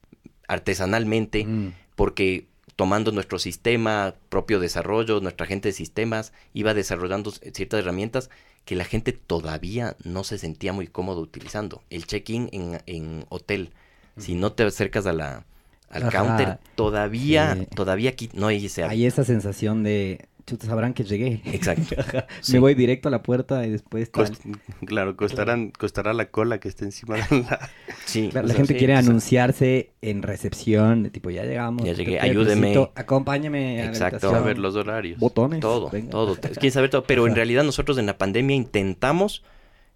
artesanalmente, Mm. porque tomando nuestro sistema, propio desarrollo, nuestra gente de sistemas, iba desarrollando ciertas herramientas que la gente todavía no se sentía muy cómodo utilizando. El check-in en, en hotel, si no te acercas a la, al Ajá. counter, todavía, todavía aquí no hay ese Hay esa sensación de, chuta, sabrán que llegué. Exacto. Sí. Me voy directo a la puerta y después tal. Cost- claro, costarán, costará la cola que esté encima de la... Sí, Claro, la sea, gente sí, quiere anunciarse en recepción, de tipo, ya llegamos. Ya llegué, ¿qué ayúdeme. necesito? Acompáñame a Exacto. a ver los horarios. Botones. Todo, venga. todo. Quieren saber todo. Pero en realidad nosotros en la pandemia intentamos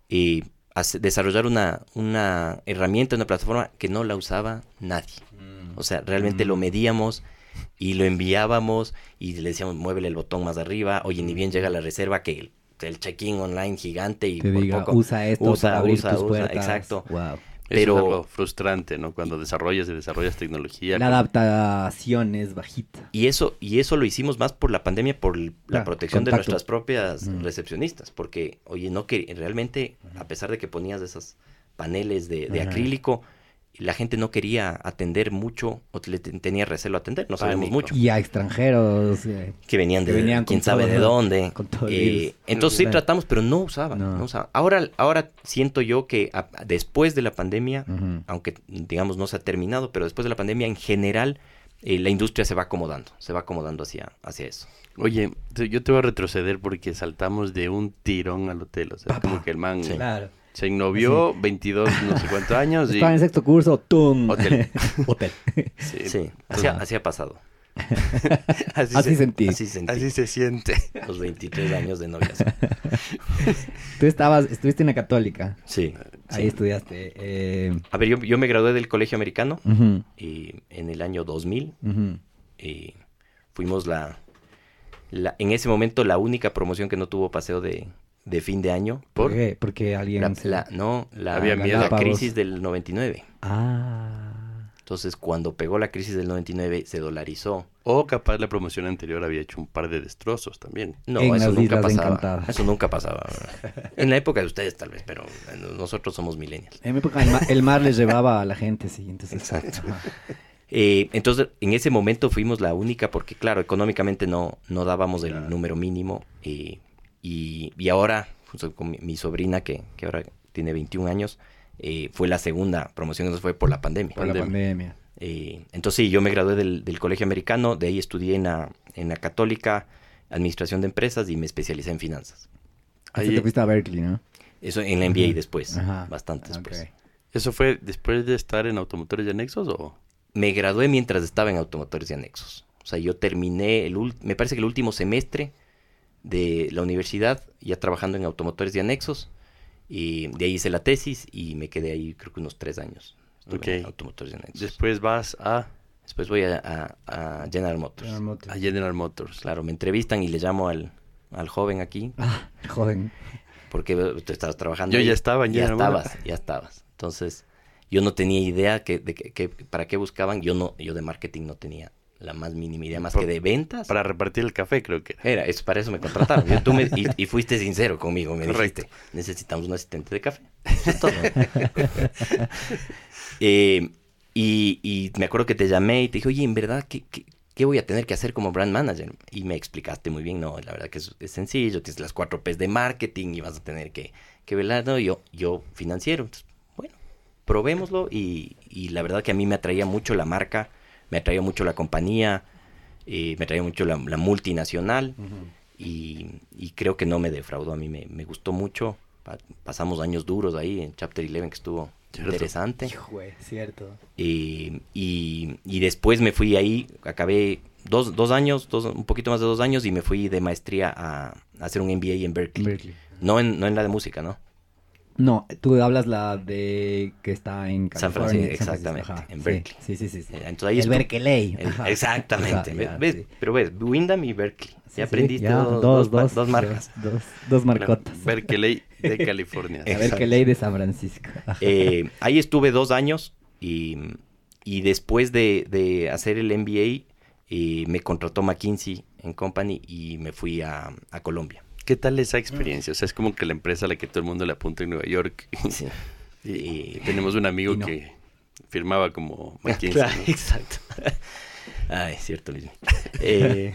eh, desarrollar una, una herramienta, una plataforma que no la usaba nadie. Mm. O sea, realmente lo medíamos y lo enviábamos y le decíamos, muévele el botón más arriba. Oye, ni bien llega la reserva que el, el check-in online gigante y Te por diga, poco usa esto usa, para abrir usa, tus usa, puertas. Exacto. Wow. Pero... Es algo frustrante, ¿no? Cuando desarrollas y desarrollas tecnología. La adaptación es bajita. Y eso, y eso lo hicimos más por la pandemia, por la Claro, protección de nuestras propias Mm. recepcionistas. Porque, oye, no que realmente, a pesar de que ponías esos paneles de, acrílico, la gente no quería atender mucho, o le ten- tenía recelo a atender, no sabemos mucho. Y a extranjeros. eh, Que venían que de venían quién sabe de dónde. con todo el Eh, virus. entonces sí tratamos, pero no usaban. No. no usaban. Ahora, ahora siento yo que a- después de la pandemia, aunque digamos no se ha terminado, pero después de la pandemia en general eh, la industria se va acomodando, se va acomodando hacia, hacia eso. Oye, yo te voy a retroceder porque saltamos de un tirón al hotel. O sea, Papá. como que el man Claro. Se ennovió, 22 no sé cuántos años y... Estaba en sexto curso, ¡tum! Hotel. Hotel. Sí, Sí, así, ha- Ajá. así ha pasado. así, Así se, sentí. Así sentí así se siente. los 23 años de noviazgo. Tú estabas, estuviste en la católica. Sí. Ahí sí. estudiaste. Eh, A ver, yo, yo me gradué del colegio americano eh, en el año 2000. ujú. eh, fuimos la, la, en ese momento la única promoción que no tuvo paseo de, de fin de año. ¿Por qué? Porque alguien... La, se- la- no, la, Había la miedo. Galápagos. crisis del 99. Ah. Entonces, cuando pegó la crisis del 99, se dolarizó. O capaz la promoción anterior había hecho un par de destrozos también. No, En eso nunca pasaba. Eso nunca pasaba. en la época de ustedes, tal vez, pero eh, nosotros somos millennials. En mi época el, ma- el mar les llevaba a la gente, sí. Entonces, Exacto. Eh, entonces, en ese momento fuimos la única, porque claro, económicamente no, no dábamos el número mínimo. eh, y, y ahora, con mi, mi sobrina, que, que ahora tiene 21 años, eh, fue la segunda promoción, entonces fue por la pandemia. Por la Pandemia. Eh, entonces sí, yo me gradué del, del colegio americano, de ahí estudié en la, en la católica, administración de empresas y me especialicé en finanzas. Ahí te fuiste a Berkeley, ¿no? Eso en la MBA después, Ajá. bastante después. Ok. ¿Eso fue después de estar en automotores y anexos o...? Me gradué mientras estaba en automotores y anexos. O sea, yo terminé, el me parece que el último semestre de la universidad, ya trabajando en automotores y anexos, y de ahí hice la tesis y me quedé ahí creo que unos tres años. En automotores y anexos. Después vas a, Después voy a, a- a General Motors. General Motors. a General Motors. Claro, me entrevistan y le llamo al, al joven aquí, Ah, joven. porque tú estabas trabajando. Yo ahí. ya estaba en Ya General Motors. estabas, ya estabas. Entonces, yo no tenía idea que, de que, que- para qué buscaban. Yo no, yo de marketing no tenía la más mínima idea, más que de ventas. Para repartir el café, creo que era. Era, es, para eso me contrataron. Yo- tú me- y, y fuiste sincero conmigo, me Correcto. dijiste, necesitamos un asistente de café. Eso es todo. Eh, y, y me acuerdo que te llamé y te dije, oye, en verdad, ¿qué, qué, qué voy a tener que hacer como brand manager? Y me explicaste muy bien, no, la verdad que es, es sencillo, tienes las cuatro P's de marketing y vas a tener que, que velar, ¿no? Yo, yo financiero, entonces, bueno, probémoslo y, y la verdad que a mí me atraía mucho la marca, me atraía mucho la compañía, eh, me atraía mucho la, la multinacional y, y creo que no me defraudó, a mí me, me gustó mucho, Pa- pasamos años duros ahí en Chapter 11 que estuvo Cierto. interesante. Hijo, cierto. Eh, y, y después me fui ahí, acabé dos, dos años, dos, un poquito más de dos años y me fui de maestría a, a hacer un MBA en Berkeley. Berkeley. No, en, no en la de música, ¿no? No, tú hablas la de que está en San California. Francisco, San exactamente, Ajá, en Berkeley. Sí, sí, sí. sí. Entonces ahí el Berkeley. el- exactamente. Ajá, ¿ves? ya, ¿ves? sí. Pero ves, Wyndham y Berkeley. Sí, Ya aprendiste ya, dos, dos, dos, marcas. Dos, dos, marcotas. Berkeley de California. El Berkeley de San Francisco. Eh, ahí estuve dos años y, y después de, de hacer el MBA eh, me contrató McKinsey en Company y me fui a, a Colombia. ¿Qué tal esa experiencia? O sea, es como que la empresa a la que todo el mundo le apunta en Nueva York. Sí. Y tenemos un amigo no. que firmaba como McKinsey. Claro, ¿no? exacto. Ay, cierto, Luis. Eh,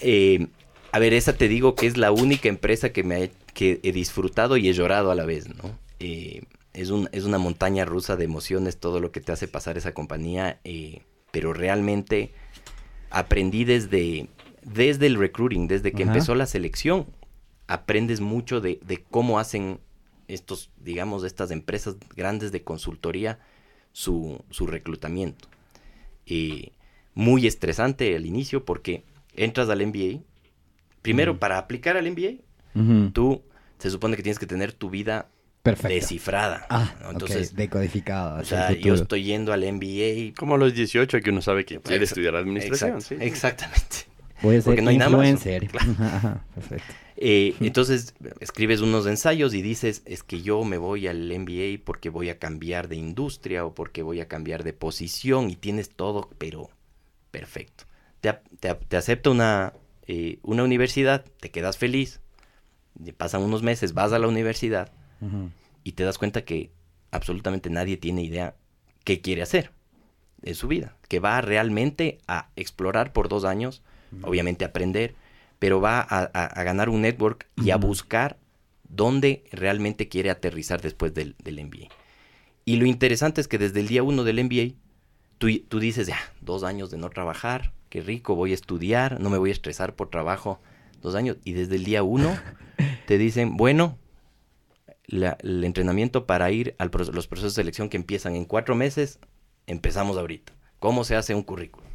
eh, a ver, esa te digo que es la única empresa que me ha- que he disfrutado y he llorado a la vez, ¿no? Eh, es, un, es una montaña rusa de emociones todo lo que te hace pasar esa compañía, pero realmente aprendí desde, desde el recruiting, desde que Ajá. empezó la selección, aprendes mucho de, de cómo hacen estos, digamos, estas empresas grandes de consultoría su, su reclutamiento. Eh, muy estresante al inicio porque entras al MBA. Primero, para aplicar al MBA, tú se supone que tienes que tener tu vida Perfecto. descifrada. Ah, ¿no? entonces decodificado. o sea, yo estoy yendo al MBA. Como a los 18 que uno sabe que quiere Exa- estudiar administración. Sí. Exactamente. Voy a ser porque no hay nada más. influencer. Ajá, ajá, perfecto. Eh, entonces escribes unos ensayos y dices, es que yo me voy al MBA porque voy a cambiar de industria o porque voy a cambiar de posición y tienes todo, pero perfecto. Te, te acepta una, eh, una universidad, te quedas feliz, pasan unos meses, vas a la universidad y te das cuenta que absolutamente nadie tiene idea qué quiere hacer en su vida, que va realmente a explorar por dos años, obviamente aprender, pero va a, a- a ganar un network y a buscar dónde realmente quiere aterrizar después del, del MBA. Y lo interesante es que desde el día uno del MBA, tú, tú dices, ya, dos años de no trabajar, qué rico, voy a estudiar, no me voy a estresar por trabajo, dos años, y desde el día uno te dicen, bueno, la- el entrenamiento para ir a los procesos de selección que empiezan en cuatro meses, empezamos ahorita. ¿Cómo se hace un currículum?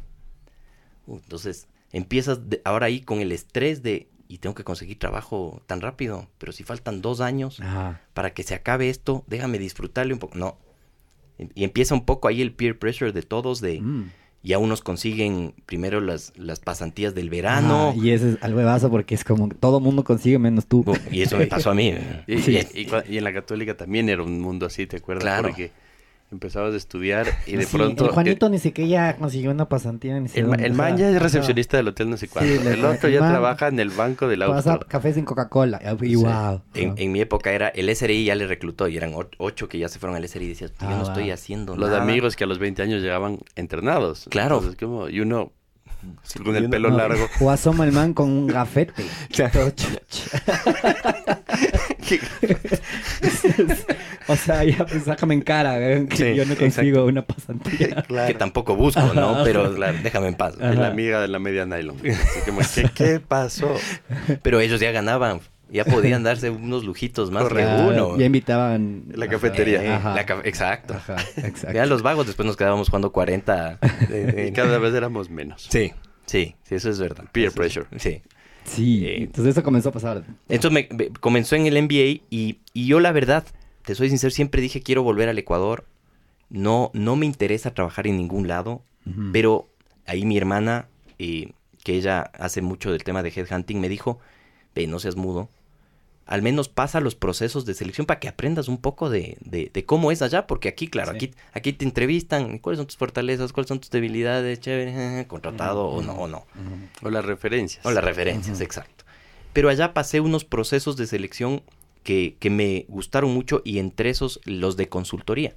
Entonces, empiezas de- ahora ahí con el estrés de, y tengo que conseguir trabajo tan rápido, pero si faltan dos años Ajá. para que se acabe esto, déjame disfrutarle un poco. No. Y y empieza un poco ahí el peer pressure de todos, de Mm. ya unos consiguen primero las, las pasantías del verano. Y eso es algo de vaso porque es como que todo mundo consigue menos tú. Y eso me pasó a mí. Y, Sí. y- y y en la católica también era un mundo así, ¿te acuerdas? Claro. Porque empezabas a estudiar y de Sí, pronto... El Juanito ni siquiera consiguió una pasantía ni El, el man ya es recepcionista del hotel no sé cuánto. le- el otro el ya man trabaja en el banco del Pasa auto. cafés en Coca-Cola. Y Sí. wow. En, en mi época era el SRI ya le reclutó y eran ocho que ya se fueron al SRI y decías, yo Ah, no va. estoy haciendo Los nada. amigos que a los 20 años llegaban entrenados. Claro. Entonces, como, y uno con el pelo no, largo. O asoma el man con un gafete. O sea, ya pues sácame en cara, weón, que Sí, yo no consigo una pasantía. Que tampoco busco, ¿no? Pero claro, déjame en paz. Es la amiga de la media nylon. Así como, ¿qué, qué pasó? Pero ellos ya ganaban, ya podían darse unos lujitos más que uno. Ya invitaban. La cafetería. Eh, Ajá. la ca- exacto. Ajá, exacto. Ya los vagos después nos quedábamos jugando 40. eh, Y eh, cada vez éramos menos. Sí, sí, sí, eso es verdad. Peer Eso es- pressure. Sí. Sí, Eh, entonces eso comenzó a pasar. Entonces me, me- comenzó en el NBA y, y yo la verdad, te soy sincero, siempre dije quiero volver al Ecuador. No, no me interesa trabajar en ningún lado, pero ahí mi hermana, eh, que ella hace mucho del tema de headhunting, me dijo, ve, no seas mudo, al menos pasa los procesos de selección para que aprendas un poco de, de, de cómo es allá, porque aquí, claro, Sí. aquí, aquí te entrevistan, cuáles son tus fortalezas, cuáles son tus debilidades, chévere, contratado o no, o no. O las referencias. O las referencias, exacto. Pero allá pasé unos procesos de selección que, que me gustaron mucho y entre esos los de consultoría.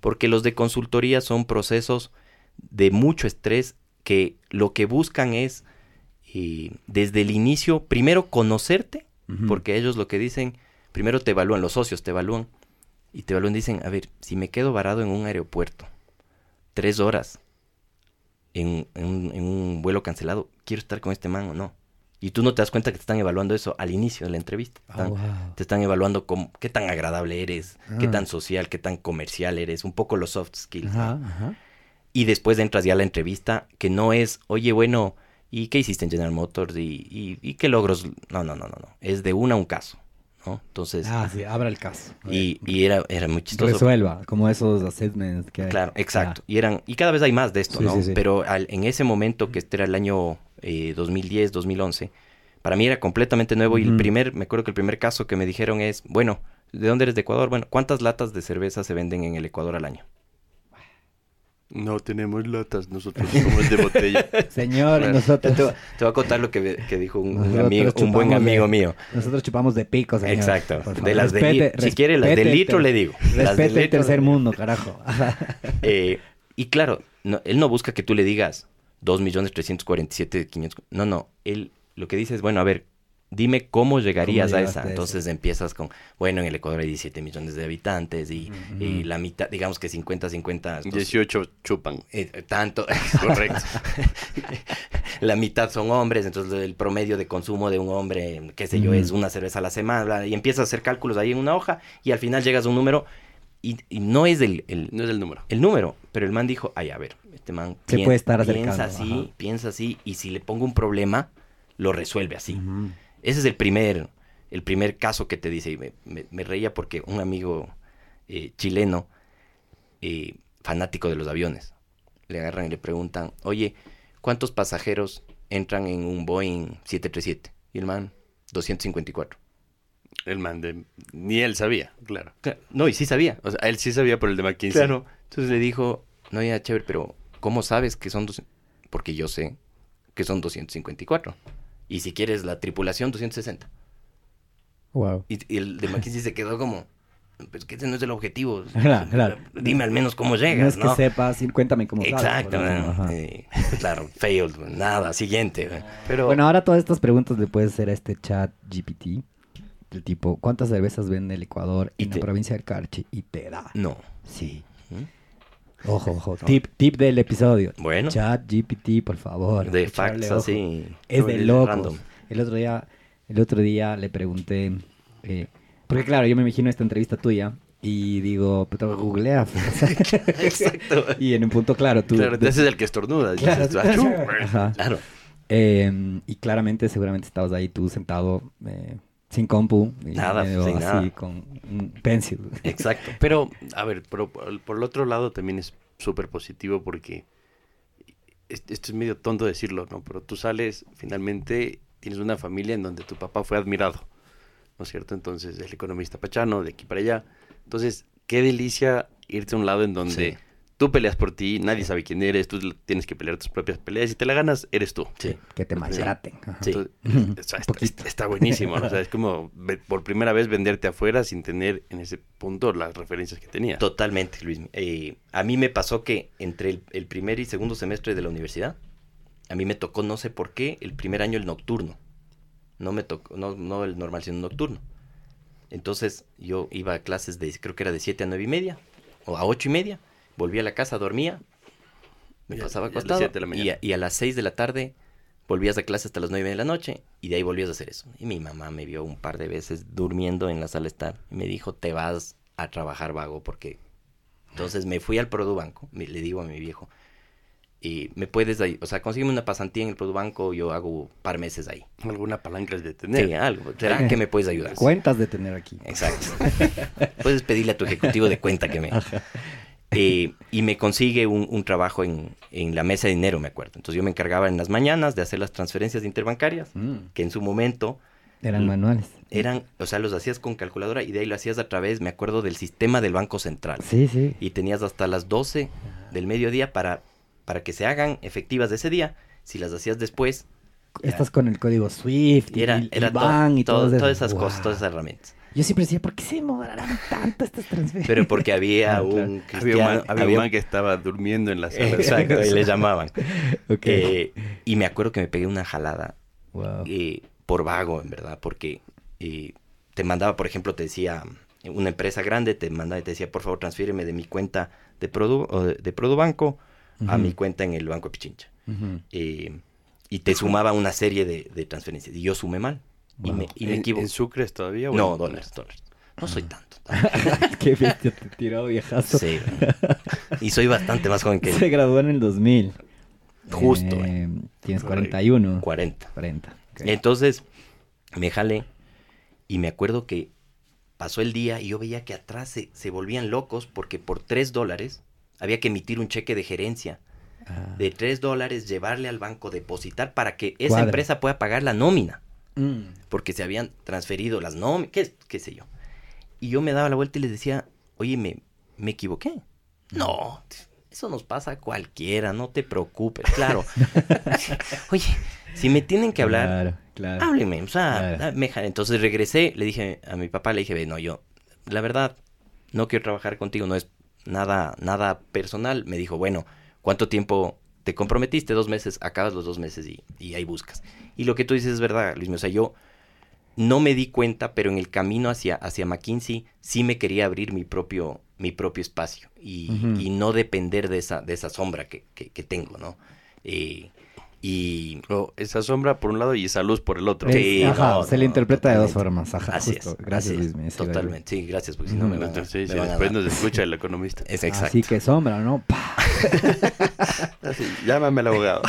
Porque los de consultoría son procesos de mucho estrés que lo que buscan es eh, desde el inicio, primero conocerte, porque ellos lo que dicen, primero te evalúan, los socios te evalúan, y te evalúan, dicen, a ver, si me quedo varado en un aeropuerto tres horas en, en un vuelo cancelado, quiero estar con este man o no. Y tú no te das cuenta que te están evaluando eso al inicio de la entrevista. Ah, wow. te están evaluando cómo, qué tan agradable eres, qué Ah. tan social, qué tan comercial eres, un poco los soft skills. ¿no? Ajá. Y después entras ya a la entrevista, que no es, oye, bueno, ¿y qué hiciste en General Motors? ¿Y, y, y qué logros? No, no, no, no, no. Es de una a un caso, ¿no? Entonces, Ah, sí, abra el caso. Y, era, era muy chistoso. Resuelva, como esos assessments que hay. Claro, exacto. Y eran y cada vez hay más de esto, Sí, ¿no? sí, sí. Pero al- en ese momento, que este era el año eh, 2010, 2011, para mí era completamente nuevo y el primer, me acuerdo que el primer caso que me dijeron es, bueno, ¿de dónde eres de Ecuador? Bueno, ¿cuántas latas de cerveza se venden en el Ecuador al año? No tenemos latas, nosotros somos de botella. Señor, Bueno, nosotros, Te, voy- te voy a contar lo que, que dijo un, amigo, un buen de- amigo mío. nosotros chupamos de pico, señor. Exacto. De las de Respete- li- si quiere, las de litro le digo. De Respete el tercer mundo, carajo. Eh, y claro, no- él no busca que tú le digas 2.347.500. No, no. Él lo que dice es, bueno, a ver, dime cómo llegarías ¿Cómo a esa. a Entonces empiezas con, bueno, en el Ecuador hay 17 millones de habitantes y, la mitad, digamos que 50-50. estos- 18 chupan. eh, tanto, correcto. la mitad son hombres, entonces el promedio de consumo de un hombre, qué sé yo, es una cerveza a la semana, bla, y empiezas a hacer cálculos ahí en una hoja y al final llegas a un número y, y no es el, el, No es el número. el número, pero el man dijo, ay, a ver, este man Se pien- puede estar piensa así, ajá. piensa así, y si le pongo un problema, lo resuelve así. Ese es el primer, el primer caso que te dice, y me, me- me reía porque un amigo eh, chileno, eh, fanático de los aviones, le agarran y le preguntan, oye, ¿cuántos pasajeros entran en un Boeing 737? Y el man, 254. El man de... Ni él sabía, claro. Cla- No, y sí sabía. O sea, él sí sabía por el de McKinsey. Claro. Entonces le dijo, no, ya, chévere, pero ¿cómo sabes que son dos? Porque yo sé que son 254. Y si quieres la tripulación, 260. Wow. Y, y el de McKinsey se quedó como, pues que ese no es el objetivo. Claro, claro. Dime al menos cómo No llegas, es ¿no? que sepas, sí, cuéntame cómo Exacto. ajá. Eh, claro, failed, nada, siguiente. Pero Bueno, ahora todas estas preguntas le puedes hacer a este chat GPT. Del tipo, ¿cuántas cervezas vende el Ecuador Y en te- la provincia del Carchi? Y te da. no. Sí. ¿Mm? Ojo, ojo. Tip, tip del episodio. Bueno. Chat GPT, por favor. De facts así. Es de de locos. random. El otro día, el otro día le pregunté, eh, porque claro, yo me imagino esta entrevista tuya y digo, pero googlea. Exacto. y en un punto claro, tú. Claro, te haces el que estornuda. Claro. Eh, y claramente, seguramente estabas ahí tú sentado eh, sin compu. y Nada, sin así nada. con un pencil. Exacto. Pero, a ver, pero por, el otro lado también es súper positivo porque es- esto es medio tonto decirlo, ¿no? Pero tú sales, finalmente tienes una familia en donde tu papá fue admirado, ¿no es cierto? Entonces, el economista pachano, de aquí para allá. Entonces, qué delicia irte a un lado en donde Sí. Tú peleas por ti, nadie sabe quién eres, tú tienes que pelear tus propias peleas y te la ganas, eres tú. Sí. Que te maltraten. Sí. Entonces, o sea, está, buenísimo, ¿no? O sea, es como por primera vez venderte afuera sin tener en ese punto las referencias que tenías. Totalmente, Luis. Eh, a mí me pasó que entre el, el primer y segundo semestre de la universidad, a mí me tocó, no sé por qué, el primer año el nocturno. No me tocó, no, no el normal, sino el nocturno. Entonces yo iba a clases de, creo que era de 7 a 9 y media, o a 8 y media, volvía a la casa, dormía, me pasaba acostado, 7 de la y, mañana. a, y a las 6 de la tarde volvías a clase hasta las 9 de la noche, y de ahí volvías a hacer eso. Y mi mamá me vio un par de veces durmiendo en la sala de estar, y me dijo, te vas a trabajar vago, porque... Entonces me fui al Produbanco, me- le digo a mi viejo, y me puedes, ahí- o sea, consígueme una pasantía en el Produbanco, yo hago un par meses ahí. Alguna palanca de tener. Sí, algo. ¿Será que me puedes ayudar? Cuentas de tener aquí. Exacto. Puedes pedirle a tu ejecutivo de cuenta que me... Eh, y me consigue un, un trabajo en, en la mesa de dinero, me acuerdo. Entonces yo me encargaba en las mañanas de hacer las transferencias interbancarias, Mm. que en su momento Eran manuales. Eran, o sea, los hacías con calculadora y de ahí lo hacías a través, me acuerdo, del sistema del Banco Central. Sí, sí. Y tenías hasta las 12 del mediodía para, para que se hagan efectivas de ese día. Si las hacías después, Estás con el código SWIFT y, era, y era y todo- todo todas esas Wow. cosas, todas esas herramientas. Yo siempre decía, ¿por qué se demorarán tanto estas transferencias? Pero porque había Ah, claro. un Había un, man, había un man que estaba durmiendo en la sala. Exacto, y le llamaban. Eh, y me acuerdo que me pegué una jalada Wow. eh, por vago, en verdad, porque eh, te mandaba, por ejemplo, te decía, una empresa grande te mandaba y te decía, por favor, transfíreme de mi cuenta de Produ, o de, de Produbanco a Ujú. mi cuenta en el Banco de Pichincha. Eh, y te sumaba una serie de, de transferencias. Y yo sumé mal. Y me, y me ¿En, sucres todavía? No, dólares, dólares. No soy tanto. Qué bestia te tiró, viejazo. Sí. y soy bastante más joven que Se graduó en el 2000. Justo, Eh, tienes Correcto. 41. 40. 40. ok. Entonces me jalé y me acuerdo que pasó el día y yo veía que atrás se, se volvían locos porque por 3 dólares había que emitir un cheque de gerencia Ah. de 3 dólares, llevarle al banco, depositar para que esa Cuadra. empresa pueda pagar la nómina. Mm. porque se habían transferido las nóminas, qué, qué sé yo. Y yo me daba la vuelta y les decía, oye, me, me equivoqué. No, eso nos pasa a cualquiera, no te preocupes, claro. oye, si me tienen que hablar, Claro, o sea, Claro. me entonces regresé, le dije a mi papá, le dije, ve, no, yo, la verdad, no quiero trabajar contigo, no es nada, nada personal. Me dijo, bueno, ¿cuánto tiempo te comprometiste? Dos meses, acabas los dos meses y, y ahí buscas. Y lo que tú dices es verdad, Luis, o sea, yo no me di cuenta, pero en el camino hacia, hacia McKinsey sí me quería abrir mi propio, mi propio espacio y, y no depender de esa, de esa sombra que, que- que tengo, ¿no? Eh, y O esa sombra por un lado y esa luz por el otro. Sí, ajá, no, se le no, interpreta de dos formas. Ajá, así justo. es. Gracias, así Luis. me Totalmente, sí, gracias, porque si no me Entonces, sí, me van a después nos escucha el economista. Es exacto. Así que sombra, ¿no? Así, llámame al abogado.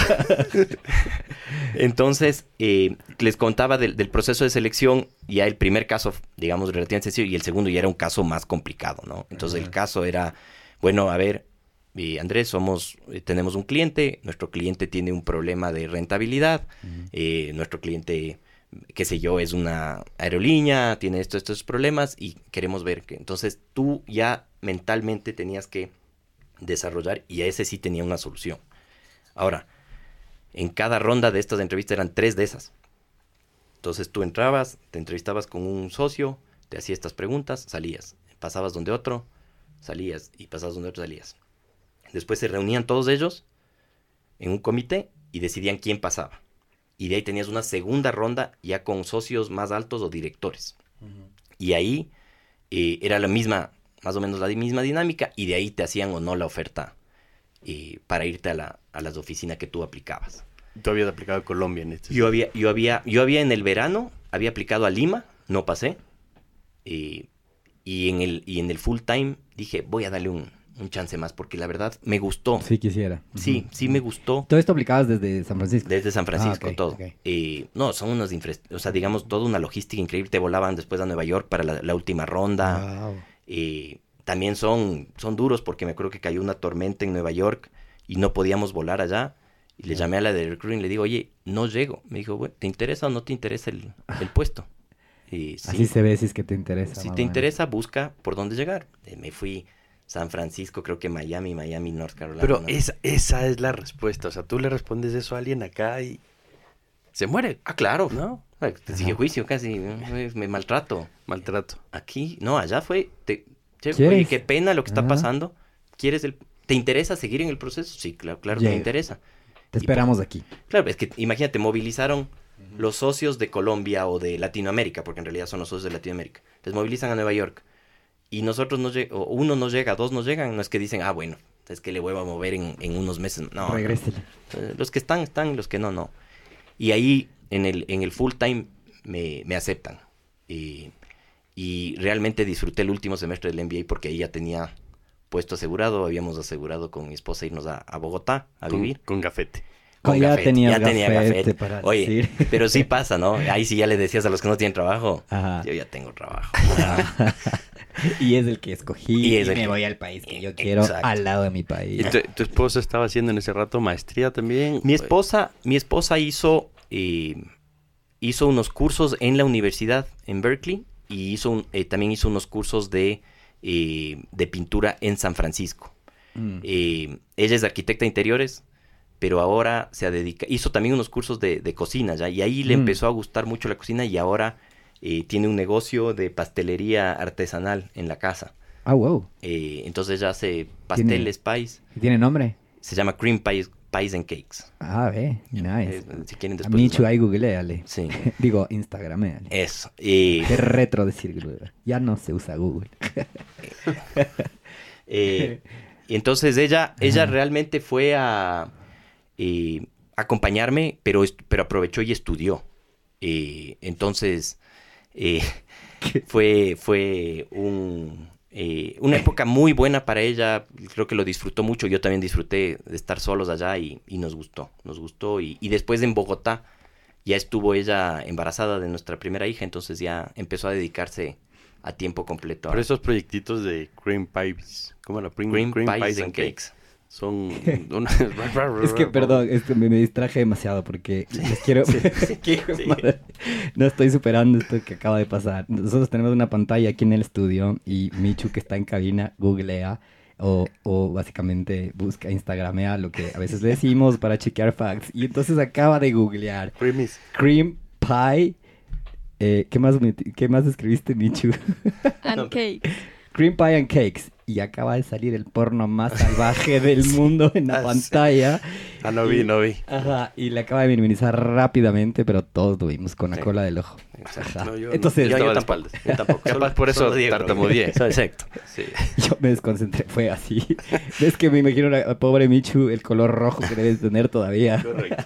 Entonces, eh, les contaba del, del proceso de selección, ya el primer caso, digamos, relativamente sencillo, y el segundo ya era un caso más complicado, ¿no? Entonces, el caso era, bueno, a ver, eh, Andrés, somos, eh, tenemos un cliente, nuestro cliente tiene un problema de rentabilidad, eh, nuestro cliente, qué sé yo, es una aerolínea, tiene estos, estos problemas, y queremos ver que, entonces, tú ya mentalmente tenías que desarrollar, y a ese sí tenía una solución. Ahora, en cada ronda de estas entrevistas eran tres de esas. Entonces tú entrabas, te entrevistabas con un socio, te hacía estas preguntas, salías. Pasabas donde otro, salías. Y pasabas donde otro, salías. Después se reunían todos ellos en un comité y decidían quién pasaba. Y de ahí tenías una segunda ronda ya con socios más altos o directores. Y ahí eh, era la misma, más o menos la misma dinámica, y de ahí te hacían o no la oferta eh, para irte a, la, a las oficinas que tú aplicabas. Tú habías aplicado a Colombia en este. Yo había, yo había, yo había en el verano, había aplicado a Lima, no pasé. eh, y en el, y en el full time dije, voy a darle un, un chance más, porque la verdad me gustó. Sí quisiera. Sí, sí me gustó. Todo esto aplicabas desde San Francisco. Desde San Francisco, Ah, todo. ok. Eh, no, son unas infra- o sea, digamos, toda una logística increíble. Te volaban después a Nueva York para la, la última ronda. Wow. Eh, también son, son duros porque me acuerdo que cayó una tormenta en Nueva York y no podíamos volar allá. Y le llamé a la de recruiting y le digo, oye, no llego. Me dijo, bueno, ¿te interesa o no te interesa el, el puesto? Y sí, Así se ve si es que te interesa. si te interesa, busca por dónde llegar. Eh, me fui San Francisco, creo que Miami, Miami, North Carolina. Pero ¿no? esa, esa es la respuesta. O sea, tú le respondes eso a alguien acá y se muere. Ah, claro. ¿No? Ah, Te sigue juicio casi, me maltrato. Maltrato. Aquí, no, allá fue, te, che, qué pena lo que está Ajá. pasando. ¿Quieres el, ¿Te interesa seguir en el proceso? Sí, claro, claro que me interesa. Te esperamos aquí. Claro, es que imagínate, movilizaron los socios de Colombia o de Latinoamérica, porque en realidad son los socios de Latinoamérica. Les movilizan a Nueva York. Y nosotros no lleg- o uno no llega, dos no llegan, no es que dicen, ah, bueno, es que le vuelvo a mover en, en unos meses. No, no. Regrésele. Eh, los que están, están, los que no, no. Y ahí en el, en el full time me, me aceptan. Y, y realmente disfruté el último semestre del MBA porque ahí ya tenía puesto asegurado, habíamos asegurado con mi esposa irnos a, a Bogotá a Con, vivir. con gafete. Oh, ya tenías ya tenía gafete gafete. para Oye, decir. pero sí pasa, ¿no? Ahí sí ya le decías a los que no tienen trabajo, Ajá. yo ya tengo trabajo. y es el que escogí. Y Y, es el me que- voy al país que yo quiero, Exacto. al lado de mi ¿Y país. tu, tu esposa estaba haciendo en ese rato maestría también? Mi esposa, mi esposa hizo, eh, hizo unos cursos en la universidad en Berkeley y hizo un- eh, también hizo unos cursos de, eh, de pintura en San Francisco. Mm. Eh, ella es arquitecta de interiores, pero ahora se ha dedicado, hizo también unos cursos de, de cocina ya, y ahí le Mm. empezó a gustar mucho la cocina y ahora eh, tiene un negocio de pastelería artesanal en la casa. Ah, wow. Eh, entonces ella hace pasteles, pies, ¿Y ¿Tiene nombre? se llama Cream Pies, Pies and Cakes. Ah, ve. Nice. Eh, si quieren después... Michu ahí googleale. Sí. Digo, Instagrameale. Eso. eh, Qué retro decir Google. Ya no se usa Google. Eh, y entonces ella, ella realmente fue a eh, acompañarme, pero, pero aprovechó y estudió. Eh, entonces eh, fue, fue un, una época muy buena para ella. Creo que lo disfrutó mucho. Yo también disfruté de estar solos allá y, y nos gustó. Nos gustó. Y, y después en Bogotá ya estuvo ella embarazada de nuestra primera hija, entonces ya empezó a dedicarse a tiempo completo. a- Pero esos proyectitos de Cream Pies, ¿cómo era? Cream, Cream Pies and Cakes. Son Es que, perdón, es que me, me distraje demasiado porque les quiero... Sí. madre. No estoy superando esto que acaba de pasar. Nosotros tenemos una pantalla aquí en el estudio y Michu que está en cabina googlea o, o básicamente busca, instagramea lo que a veces le decimos para chequear facts. Y entonces acaba de googlear Creamies. cream pie. eh, ¿qué, más, ¿Qué más escribiste, Michu? And cake. Cream Pie and Cakes. Y acaba de salir el porno más salvaje del mundo en la Ah, sí. pantalla. Ah, no vi, no vi. Ajá, y le acaba de minimizar rápidamente, pero todos lo vimos con la Sí. cola del ojo. Exacto. Ajá. No, yo no. Entonces, Yo yo, tampoco, yo tampoco. Capaz por eso tartamudeé. Exacto. Sí. me desconcentré, fue así. es que me imagino a la pobre Michu, el color rojo que debes tener todavía. Correcto.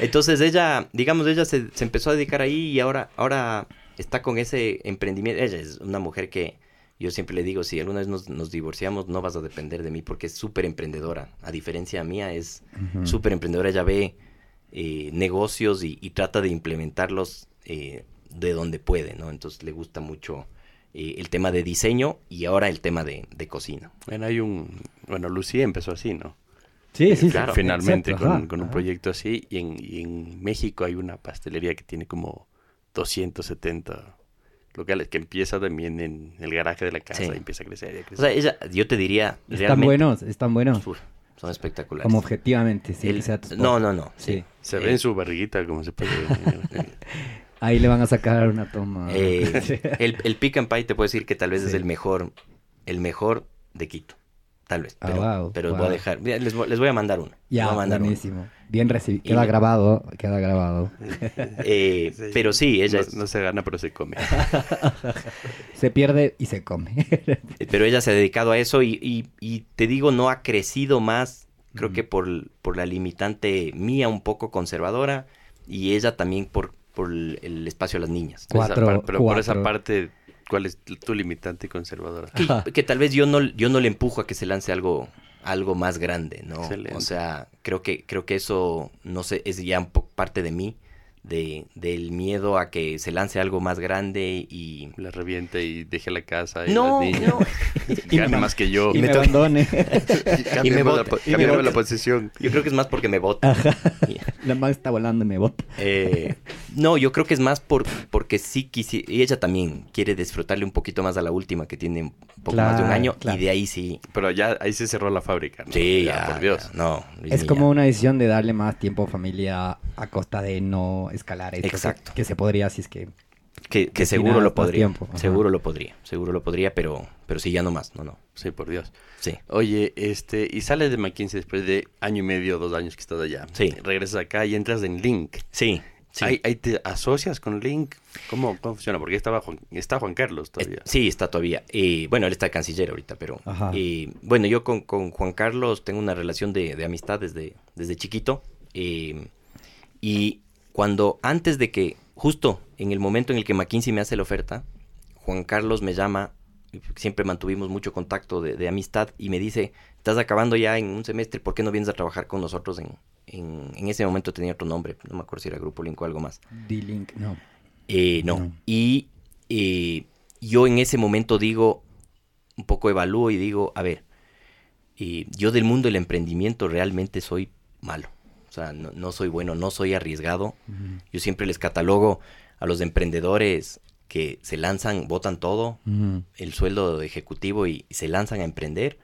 Entonces ella, digamos, ella se, se empezó a dedicar ahí y ahora, ahora está con ese emprendimiento. Ella es una mujer que yo siempre le digo, si alguna vez nos, nos divorciamos, no vas a depender de mí porque es súper emprendedora. A diferencia mía, es Ujú. súper emprendedora. Ella ve eh, negocios y, y trata de implementarlos eh, de donde puede, ¿no? Entonces le gusta mucho eh, el tema de diseño y ahora el tema de, de cocina. Bueno, hay un... Bueno, Lucía empezó así, ¿no? Sí, sí, sí. Claro. Finalmente Exacto, con, ajá, con un ajá. proyecto así. Y en, y en México hay una pastelería que tiene como 270 locales que empieza también en el garaje de la casa Sí. y empieza a crecer y a O sea, ella, yo te diría, Están realmente... buenos, están buenos. Uf, son espectaculares. Como objetivamente, sí. El- que sea tu spot. no, no, no. Sí. Se Eh, ve en su barriguita como se puede ver. Ahí le van a sacar una toma. Eh, el, el pick and pie te puedo decir que tal vez es el mejor, el mejor de Quito. Tal vez. Ah, Pero, wow, pero wow. voy a dejar. les, voy, les voy a mandar uno. ya, Les voy a mandar uno. buenísimo. Bien recibido. Y- Queda grabado, queda grabado. Eh, Sí. Pero sí, ella no, es- no se gana, pero se come. Se pierde y se come. pero ella se ha dedicado a eso y, y- y te digo, no ha crecido más, creo que por, por la limitante mía un poco conservadora y ella también por, por el, espacio a las niñas. Esa Cuatro, par- pero por esa parte, ¿cuál es tu limitante conservadora? Que, que tal vez yo no, yo no le empujo a que se lance algo, algo más grande, ¿no? Excelente. O sea, creo que, creo que eso, no sé, es ya un poco parte de mí, de, del miedo a que se lance algo más grande y... La reviente y deje la casa y No, las no. Gane más que yo. y me me abandone. Me la, bota, y me bota. la posición. Yo creo que es más porque me vota. Y, La man está volando y me bota. eh, no, yo creo que es más por, porque sí quisiera... Y ella también quiere disfrutarle un poquito más a la última, que tiene un poco más de un año. claro. Y de ahí sí... Pero ya ahí se cerró la fábrica. ¿no? Sí, ya, por Dios. ya, no. Luis Es como una decisión de darle más tiempo a familia a costa de no escalar esto. Exacto. Que, se podría, si es que... Que, seguro lo podría. tiempo. Seguro lo podría. Seguro lo podría, pero, pero sí, ya no más. No, no. Sí, por Dios. Sí. Oye, este, y sales de McKinsey después de año y medio, dos años que estás allá. Sí. Regresas acá y entras en Link. Sí. sí. ¿Ahí, ahí te asocias con Link? ¿Cómo, cómo funciona? Porque estaba Juan, está Juan Carlos todavía. Sí, está todavía. Eh, bueno, él está canciller ahorita, pero... Ajá. eh, bueno, yo con, con Juan Carlos tengo una relación de, de amistad desde, desde chiquito. eh, y cuando, antes de que, justo en el momento en el que McKinsey me hace la oferta, Juan Carlos me llama, siempre mantuvimos mucho contacto de, de amistad, y me dice, estás acabando ya en un semestre, ¿por qué no vienes a trabajar con nosotros en... En, en ese momento tenía otro nombre, no me acuerdo si era Grupo Link o algo más. D-Link, no. Eh, no. No. Y eh, yo en ese momento digo, un poco evalúo y digo, a ver, eh, yo del mundo del emprendimiento realmente soy malo. O sea, no, no soy bueno, no soy arriesgado. Yo siempre les catalogo a los emprendedores que se lanzan, votan todo, el sueldo ejecutivo y, y se lanzan a emprender.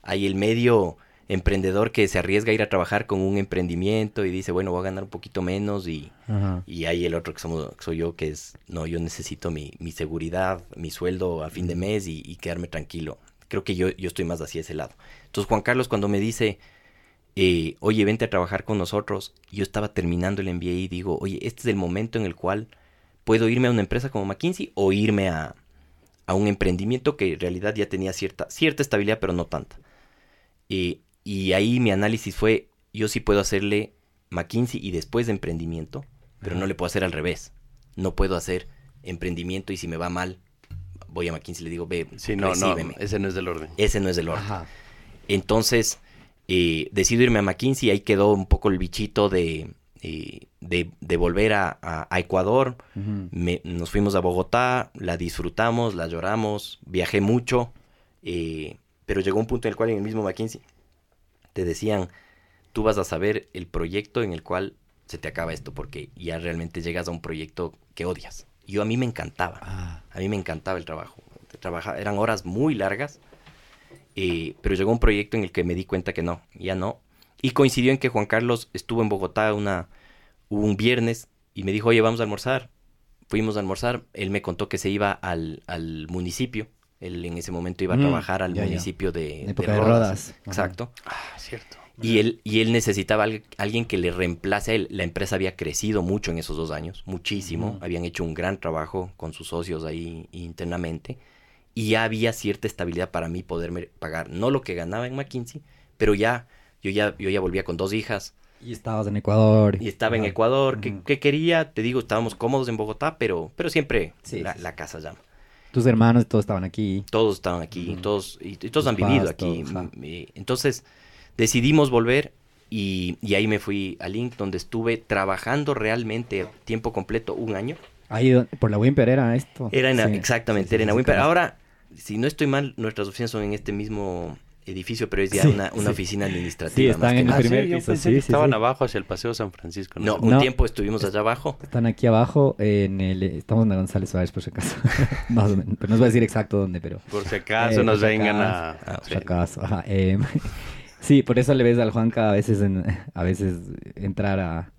Hay el medio emprendedor que se arriesga a ir a trabajar con un emprendimiento y dice, bueno, voy a ganar un poquito menos y, y hay el otro que, somos, que soy yo, que es, no, yo necesito mi, mi seguridad, mi sueldo a fin de mes y, y quedarme tranquilo. Creo que yo, yo estoy más hacia ese lado. Entonces Juan Carlos cuando me dice, eh, oye, vente a trabajar con nosotros, yo estaba terminando el MBA y digo, oye, este es el momento en el cual puedo irme a una empresa como McKinsey o irme a, a un emprendimiento que en realidad ya tenía cierta, cierta estabilidad, pero no tanta. Y, y ahí mi análisis fue, yo sí puedo hacerle McKinsey y después de emprendimiento, pero no le puedo hacer al revés. No puedo hacer emprendimiento y si me va mal, voy a McKinsey y le digo, ve, Sí, no, no, ese no es del orden. Ese no es el orden. Ajá. Entonces, eh, decido irme a McKinsey, ahí quedó un poco el bichito de, eh, de, de volver a, a- a Ecuador. Me- nos fuimos a Bogotá, la disfrutamos, la lloramos, viajé mucho, eh, pero llegó un punto en el cual en el mismo McKinsey te decían, tú vas a saber el proyecto en el cual se te acaba esto, porque ya realmente llegas a un proyecto que odias. Yo a mí me encantaba. Ah, A mí me encantaba el trabajo. Trabaja, eran horas muy largas, eh, pero llegó un proyecto en el que me di cuenta que no, ya no. Y coincidió en que Juan Carlos estuvo en Bogotá una, un viernes y me dijo, oye, vamos a almorzar. Fuimos a almorzar. Él me contó que se iba al, al municipio. Él en ese momento iba a Mm, trabajar al ya, ya. municipio de, En época de Rodas. Exacto. Ah, cierto. Y él, y él necesitaba al- alguien que le reemplace a él. La empresa había crecido mucho en esos dos años, muchísimo. Habían hecho un gran trabajo con sus socios ahí internamente. Y ya había cierta estabilidad para mí poderme pagar, no lo que ganaba en McKinsey, pero ya, yo ya, yo ya volvía con dos hijas y estabas en Ecuador. y estaba en. Ecuador. Ujú. que quería? Te digo, estábamos cómodos en Bogotá, pero, pero siempre Sí, la, sí, la casa llama. Tus hermanos todos estaban aquí. Todos estaban aquí, todos, y, y todos Tus han vivido aquí. todos, eh, Entonces, decidimos volver y, y ahí me fui a Link, donde estuve trabajando realmente a tiempo completo un año. Ahí por la Wimper era esto. Era en, Sí. exactamente, Sí, sí, era en Awimper. conozco. Ahora, si no estoy mal, nuestras oficinas son en este mismo edificio, pero es ya Sí, una, una sí. oficina Sí, administrativa. están más que en el nada. Ah, sí, primer yo piso, sí, que sí, estaban sí. abajo hacia el Paseo San Francisco. No, un No. tiempo estuvimos allá abajo. Están aquí abajo, en el, estamos en la González Suárez, por si acaso. Más o menos. Pero no os voy a decir exacto dónde, pero... Por si acaso Eh, nos vengan a... Ah, Por sí. si acaso, ajá, em, sí, por eso le ves al Juanca a veces, en- a veces entrar a,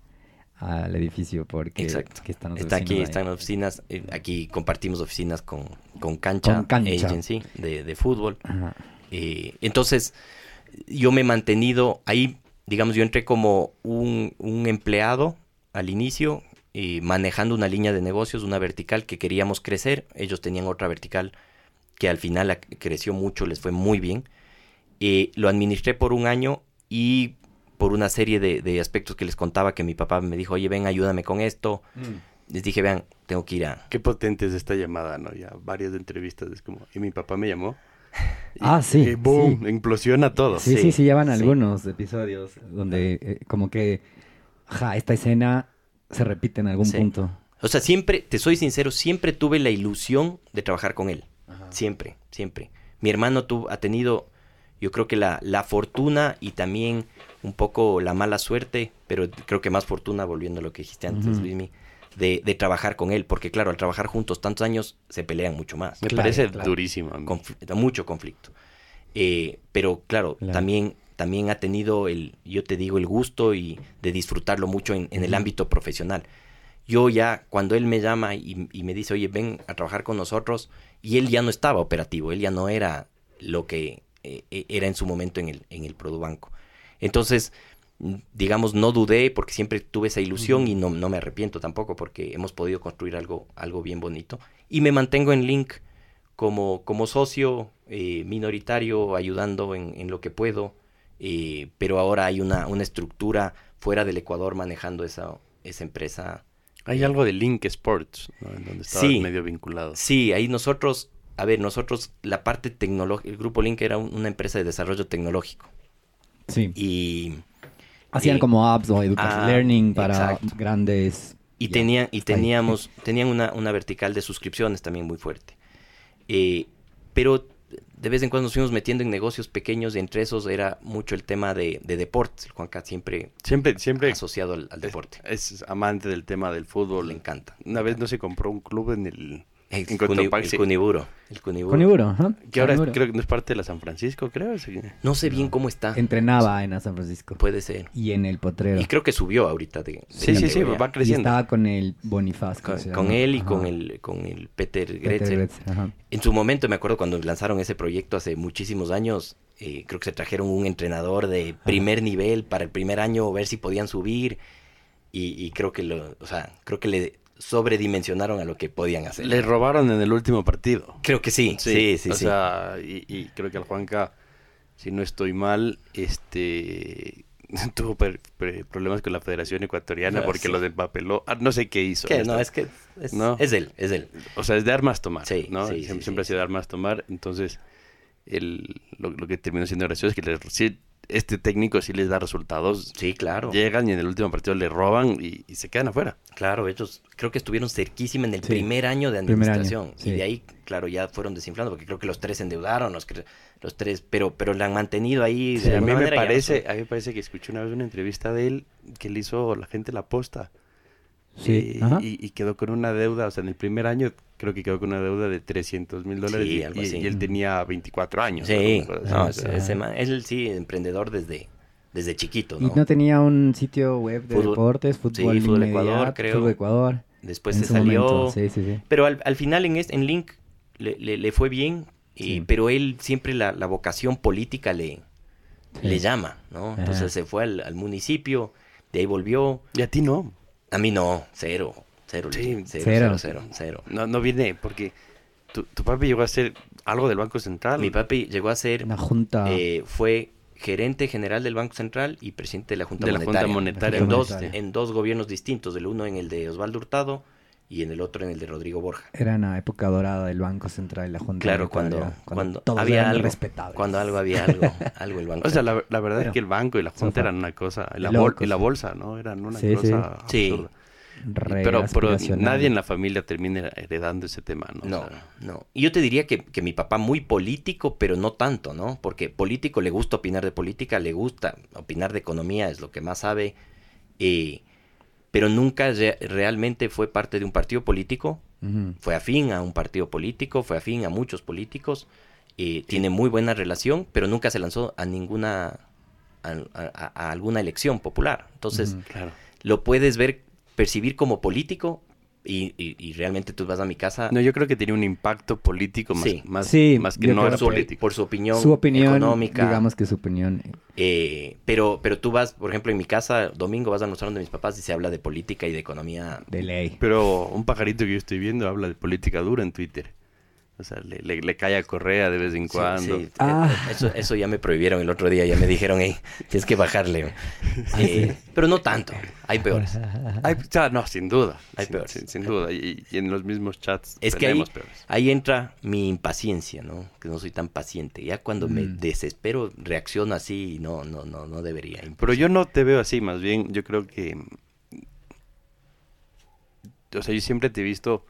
al edificio, porque Exacto. que están Está aquí, están oficinas. eh, aquí compartimos oficinas con, con Cancha, Con Cancha. Agency de, de fútbol. Ajá. Eh, entonces, yo me he mantenido ahí, digamos, yo entré como un, un empleado al inicio, eh, manejando una línea de negocios, una vertical que queríamos crecer. Ellos tenían otra vertical que al final creció mucho, les fue muy bien. Eh, lo administré por un año y por una serie de, de aspectos que les contaba que mi papá me dijo, oye, ven, ayúdame con esto. Les dije, vean, tengo que ir a... Qué potente es esta llamada, ¿no? Ya varias entrevistas es como... Y mi papá me llamó. Y- Ah, sí, Y boom, sí. implosiona todo. Sí, sí, Sí, sí, llevan sí. algunos episodios donde eh, como que, ajá, esta escena se repite en algún Sí. punto. O sea, siempre, te soy sincero, siempre tuve la ilusión de trabajar con él. Siempre, siempre. Mi hermano tu, ha tenido, yo creo que la, la fortuna y también un poco la mala suerte, pero creo que más fortuna, volviendo a lo que dijiste antes. Luismi, de, de trabajar con él, porque claro, al trabajar juntos tantos años, se pelean mucho más. Me Claro, parece claro. durísimo. Confl- mucho conflicto. Eh, pero claro, Claro. también también ha tenido el, yo te digo, el gusto y de disfrutarlo mucho en, en el ámbito profesional. Yo ya, cuando él me llama y, y me dice, oye, ven a trabajar con nosotros, y él ya no estaba operativo, él ya no era lo que eh, eh, era en su momento en el, en el Produbanco. Entonces, digamos, no dudé porque siempre tuve esa ilusión y no, no me arrepiento tampoco porque hemos podido construir algo, algo bien bonito. Y me mantengo en Link como, como socio eh, minoritario, ayudando en, en lo que puedo, eh, pero ahora hay una, una estructura fuera del Ecuador manejando esa, esa empresa. Hay algo de Link Sports, ¿no? En donde estaba Sí. medio vinculado. Sí, ahí nosotros, a ver, nosotros, la parte tecnológica, el Grupo Link era un- una empresa de desarrollo tecnológico Sí. y, Hacían como apps o education ah, learning para exacto. grandes... y, ya, tenían, y ahí. teníamos, tenían una, una vertical de suscripciones también muy fuerte. Eh, pero de vez en cuando nos fuimos metiendo en negocios pequeños y entre esos era mucho el tema de, de deportes. El Juanca siempre, Siempre, siempre asociado al, al deporte. es amante del tema del fútbol. Le encanta. Una vez no se compró un club en el... El, en cuni- el Cuniburo. El Cuniburo. ¿no? Que ahora creo que no es parte de la San Francisco, creo. sí. No sé bien cómo está. Entrenaba en San Francisco. Puede ser. Y en el Potrero. Y creo que subió ahorita de, de Sí, sí, sí, va Y creciendo. estaba con el Bonifaz. ¿cómo con, él y Ajá. con el con el Peter ajá. En su momento me acuerdo cuando lanzaron ese proyecto hace muchísimos años, eh, creo que se trajeron un entrenador de primer nivel para el primer año ver si podían subir y, y creo que lo, o sea, creo que le sobredimensionaron a lo que podían hacer. Le robaron en el último partido. Creo que sí, sí, sí, o sí. sea, y, y creo que al Juanca, si no estoy mal, este tuvo per- per- problemas con la Federación Ecuatoriana Ah, porque sí. los empapeló. Ah, no sé qué hizo. No, es que es, No. es él, es él. O sea, es de armas tomar, Sí, ¿no? sí, siempre ha sido de armas tomar. Entonces, el, lo, lo que terminó siendo gracioso es que le- sí, este técnico sí les da resultados. Sí, claro. Llegan y en el último partido le roban y, y se quedan afuera. Claro, ellos creo que estuvieron cerquísima en el Sí. primer año de año, administración. sí. Y de ahí, claro, ya fueron desinflando, porque creo que los tres se endeudaron, los, cre- los tres, pero, pero la han mantenido ahí. de Sí, a mí me manera parece, son- a mí me parece que escuché una vez una entrevista de él que le hizo la gente la posta. Sí, Eh, y, y quedó con una deuda, o sea, en el primer año creo que quedó con una deuda de 300 mil dólares Sí, y, algo así. y él tenía 24 años. Sí, ¿no? no, O sea, ese- ese man- él sí, emprendedor desde, desde chiquito, Y ¿no? no tenía un sitio web de Fútbol- deportes, fútbol, sí, Fútbol Ecuador, creo. Fútbol Ecuador. Después se salió, momento, Sí, sí, sí. pero al, al final en, es- en Link le, le- le fue bien, y- Sí. pero él siempre la, la vocación política le, Sí. le llama, ¿no? Ajá. Entonces se fue al, al municipio, de ahí volvió. Y a ti no. A mí no, cero, cero, Sí, cero, cero. cero, cero, cero. No, no viene porque tu, tu papi llegó a ser algo del Banco Central. Mi papi llegó a ser, Una junta. eh, fue gerente general del Banco Central y presidente de la Junta De la Monetaria. Junta Monetaria. En, dos, Monetaria. en dos gobiernos distintos, el uno en el de Osvaldo Hurtado y en el otro en el de Rodrigo Borja. Era una época dorada del Banco Central y la Junta Claro, cuando, cuando, todos había eran algo, respetables. cuando algo había algo, algo el Banco O sea, la, Central. la verdad Pero- es que el banco y la Junta Sofa. eran una cosa. Y la, Locos. bol- y la bolsa, ¿no? Eran una Sí, cosa Sí. absurda. Re Pero, pero nadie en la familia termina heredando ese tema, ¿no? O No, sea, no. Y yo te diría que, que mi papá muy político, pero no tanto, ¿no? Porque político le gusta opinar de política, le gusta opinar de economía, es lo que más sabe. eh, pero nunca re- realmente fue parte de un partido político. Fue afín a un partido político, fue afín a muchos políticos. eh, tiene muy buena relación, pero nunca se lanzó a ninguna... a, a- a alguna elección popular. Entonces, claro. lo puedes ver, percibir como político y, y- y realmente tú vas a mi casa No, yo creo que tenía un impacto político más, Sí. más, Sí, más que no político. por su opinión, Su opinión, económica. digamos que su opinión. eh, pero, pero tú vas, por ejemplo, en mi casa, domingo vas a mostrar de mis papás y se habla de política y de economía. De ley. Pero un pajarito que yo estoy viendo habla de política dura en Twitter. O sea, le, le- le cae a Correa de vez en cuando. sí, Ah. eh, eso, eso ya me prohibieron el otro día, ya me dijeron, hey, tienes que bajarle. Eh, Pero no tanto, hay peores. No, sin duda. Hay sin, peores. sin- sin duda. Y, y en los mismos chats Es que ahí, tenemos peores. ahí entra mi impaciencia, ¿no? Que no soy tan paciente. Ya cuando me Mm. desespero, reacciono así y no, no, no, no debería. Pero yo no te veo así, más bien yo creo que... O sea, yo siempre te he visto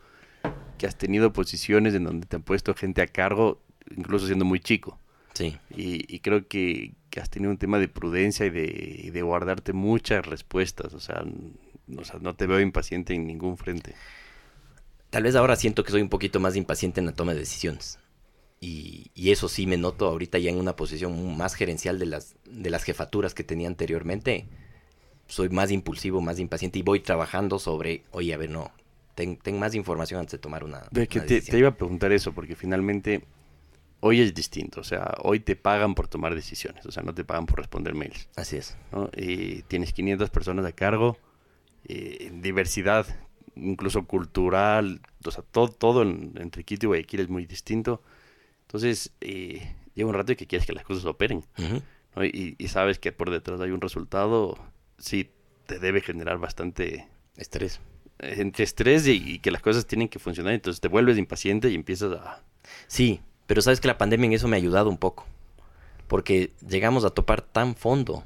que has tenido posiciones en donde te han puesto gente a cargo, incluso siendo muy chico. Sí. Y, y creo que, que has tenido un tema de prudencia y de, y de guardarte muchas respuestas. O sea, n- o sea, no te veo impaciente en ningún frente. Tal vez ahora siento que soy un poquito más impaciente en la toma de decisiones. Y, y eso sí me noto ahorita ya en una posición más gerencial de las, de las jefaturas que tenía anteriormente. Soy más impulsivo, más impaciente y voy trabajando sobre, oye, a ver, no, ten, ten más información antes de tomar una, que una te, iba a preguntar eso, porque finalmente hoy es distinto. O sea, hoy te pagan por tomar decisiones. O sea, no te pagan por responder mails. Así es. ¿no? Y tienes 500 personas a cargo, eh, diversidad, incluso cultural, o sea, todo, todo en- entre Quito y Guayaquil es muy distinto. Entonces, eh, llega un rato en que quieres que las cosas operen, y, y sabes que por detrás hay un resultado, sí, te debe generar bastante Estrés. Eh, entre estrés y, y que las cosas tienen que funcionar, entonces te vuelves impaciente y empiezas a... Sí, pero sabes que la pandemia en eso me ha ayudado un poco. Porque llegamos a topar tan fondo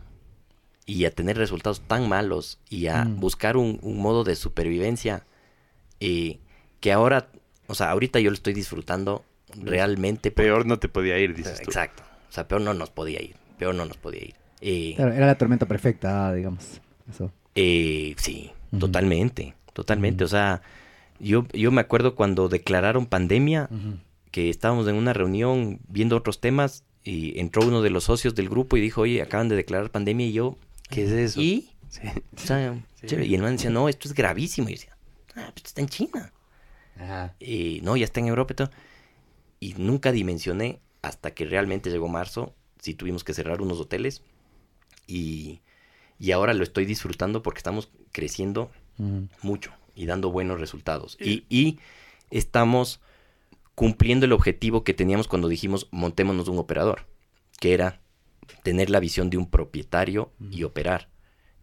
y a tener resultados tan malos y a Mm. buscar un, un modo de supervivencia eh, que ahora, o sea, ahorita yo lo estoy disfrutando realmente... Peor no te podía ir, dices tú. Exacto. O sea, peor no nos podía ir. Peor no nos podía ir. Eh, Claro, era la tormenta perfecta, digamos. Eso. eh, sí, totalmente. Totalmente. O sea, yo, yo me acuerdo cuando declararon pandemia, que estábamos en una reunión viendo otros temas y entró uno de los socios del grupo y dijo, oye, acaban de declarar pandemia y yo... ¿Qué es eso? ¿Y? Sí. O sea, Sí. chévere. Y el man decía, no, esto es gravísimo. Y yo decía, ah, pues está en China. Ajá. Y no, ya está en Europa y todo. Y nunca dimensioné hasta que realmente llegó marzo, si tuvimos que cerrar unos hoteles. Y, y ahora lo estoy disfrutando porque estamos creciendo Mucho y dando buenos resultados. Y, y estamos cumpliendo el objetivo que teníamos cuando dijimos montémonos un operador, que era tener la visión de un propietario y operar.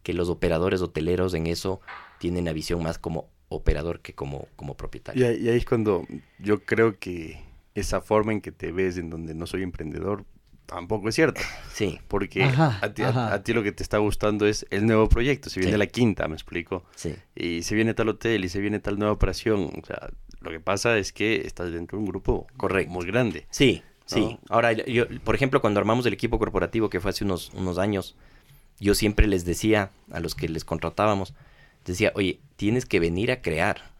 Que los operadores hoteleros en eso tienen la visión más como operador que como, como Y propietario. ahí, y ahí es cuando yo creo que esa forma en que te ves en donde no soy emprendedor tampoco es cierta. Sí, Porque Ajá, a, ti, a- ti lo que te está gustando es el nuevo proyecto. Se viene Sí. la quinta, me explico. sí. Y se viene tal hotel y se viene tal nueva operación. O sea, lo que pasa es que estás dentro de un grupo Correcto. muy grande. Sí, ¿no? sí. Ahora, yo, por ejemplo, cuando armamos el equipo corporativo, que fue hace unos, unos años, yo siempre les decía a los que les contratábamos, decía, oye, tienes que venir a crear.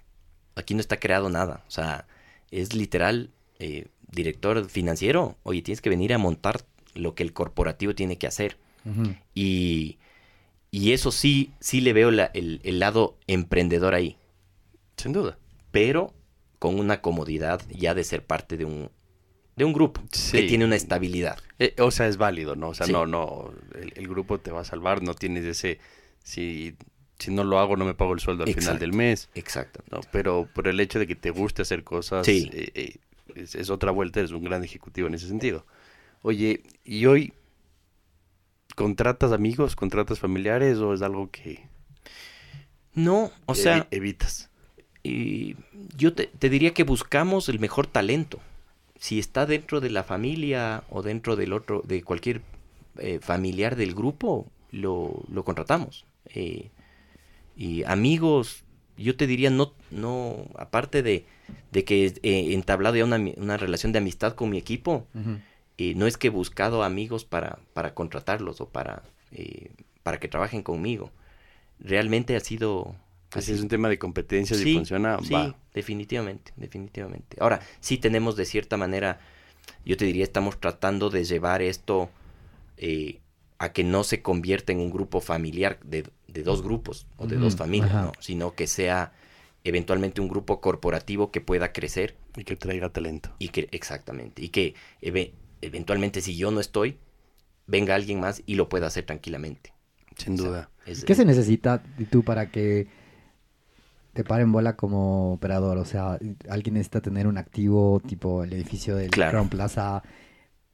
Aquí no está creado nada. O sea, es literal, eh, director financiero, oye, tienes que venir a montar lo que el corporativo tiene que hacer. Y, y eso sí, sí le veo la- el, el lado emprendedor ahí Sin duda. pero con una comodidad ya de ser parte de un, de un grupo que tiene una estabilidad. Eh, o sea, es válido, ¿no? O sea, Sí. no, no, el, el grupo te va a salvar, no tienes ese, si, si no lo hago no me pago el sueldo al final del mes, Exacto. ¿no? Pero por el hecho de que te guste hacer cosas, Sí. eh, eh, es, es otra vuelta, eres un gran ejecutivo en ese sentido. Oye, ¿y hoy contratas amigos, contratas familiares o es algo que No, o evi- sea, evitas? y yo te, te diría que buscamos el mejor talento. Si está dentro de la familia o dentro del otro, de cualquier eh, familiar del grupo, lo, lo contratamos. Eh, y amigos, yo te diría, no, no, aparte de, de que he entablado ya una, una relación de amistad con mi equipo, Ujú. eh, no es que he buscado amigos para, para contratarlos o para, eh, para que trabajen conmigo. Realmente ha sido... Así es un tema de competencias y Sí, funciona, sí, va. definitivamente, definitivamente. Ahora, sí tenemos de cierta manera, yo te diría, estamos tratando de llevar esto eh, a que no se convierta en un grupo familiar de, de dos grupos o de dos familias. ¿no? sino que sea eventualmente un grupo corporativo que pueda crecer Y que traiga talento. y que, exactamente, y que eve- eventualmente si yo no estoy, venga alguien más y lo pueda hacer tranquilamente. Sin O sea, duda. es- ¿Qué se necesita y tú para que te paren bola como operador? O sea, alguien necesita tener un activo tipo el edificio del Claro. Crown Plaza.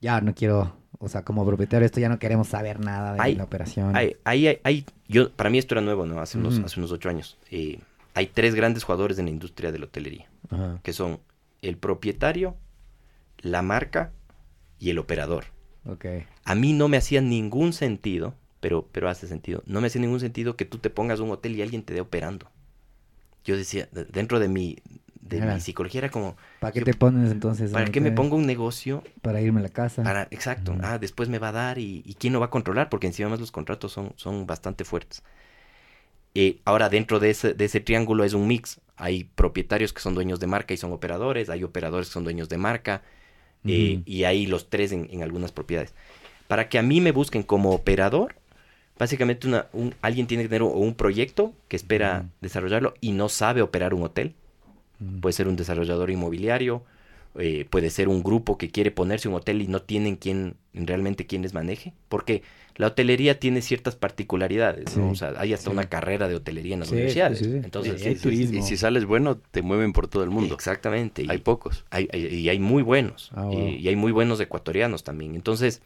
Ya no quiero, o sea, como propietario esto ya no queremos saber nada de Hay- la operación. Hay, hay, hay- hay- yo, para mí esto era nuevo, ¿no? Hace, unos, hace unos ocho años. Eh, hay tres grandes jugadores en la industria de la hotelería, Ajá. que son el propietario, la marca y el operador. Ok. A mí no me hacía ningún sentido, pero, pero hace sentido, no me hacía ningún sentido que tú te pongas un hotel y alguien te dé operando. Yo decía, de- dentro de mi, de mi psicología era como, ¿Para qué yo- te pones entonces? ¿para qué me pongo un negocio Para irme a la casa. para, exacto, ah, después me va a dar y, y quién lo va a controlar, porque encima más los contratos son, son bastante fuertes. Eh, ahora, dentro de ese, de ese triángulo es un mix. Hay propietarios que son dueños de marca y son operadores, hay operadores que son dueños de marca, eh, y hay los tres en, en algunas propiedades. Para que a mí me busquen como operador, básicamente una, un- alguien tiene que tener un, un proyecto que espera desarrollarlo y no sabe operar un hotel puede ser un desarrollador inmobiliario, eh, puede ser un grupo que quiere ponerse un hotel y no tienen quien realmente quien les maneje, porque la hotelería tiene ciertas particularidades, ¿no? O sea, hay hasta sí. una carrera de hotelería en las Sí, universidades, entonces Y turismo. Y si sales bueno, te mueven por todo el mundo. exactamente, y Hay pocos. hay, hay- y hay muy buenos, Ah, wow. y hay muy buenos ecuatorianos también, entonces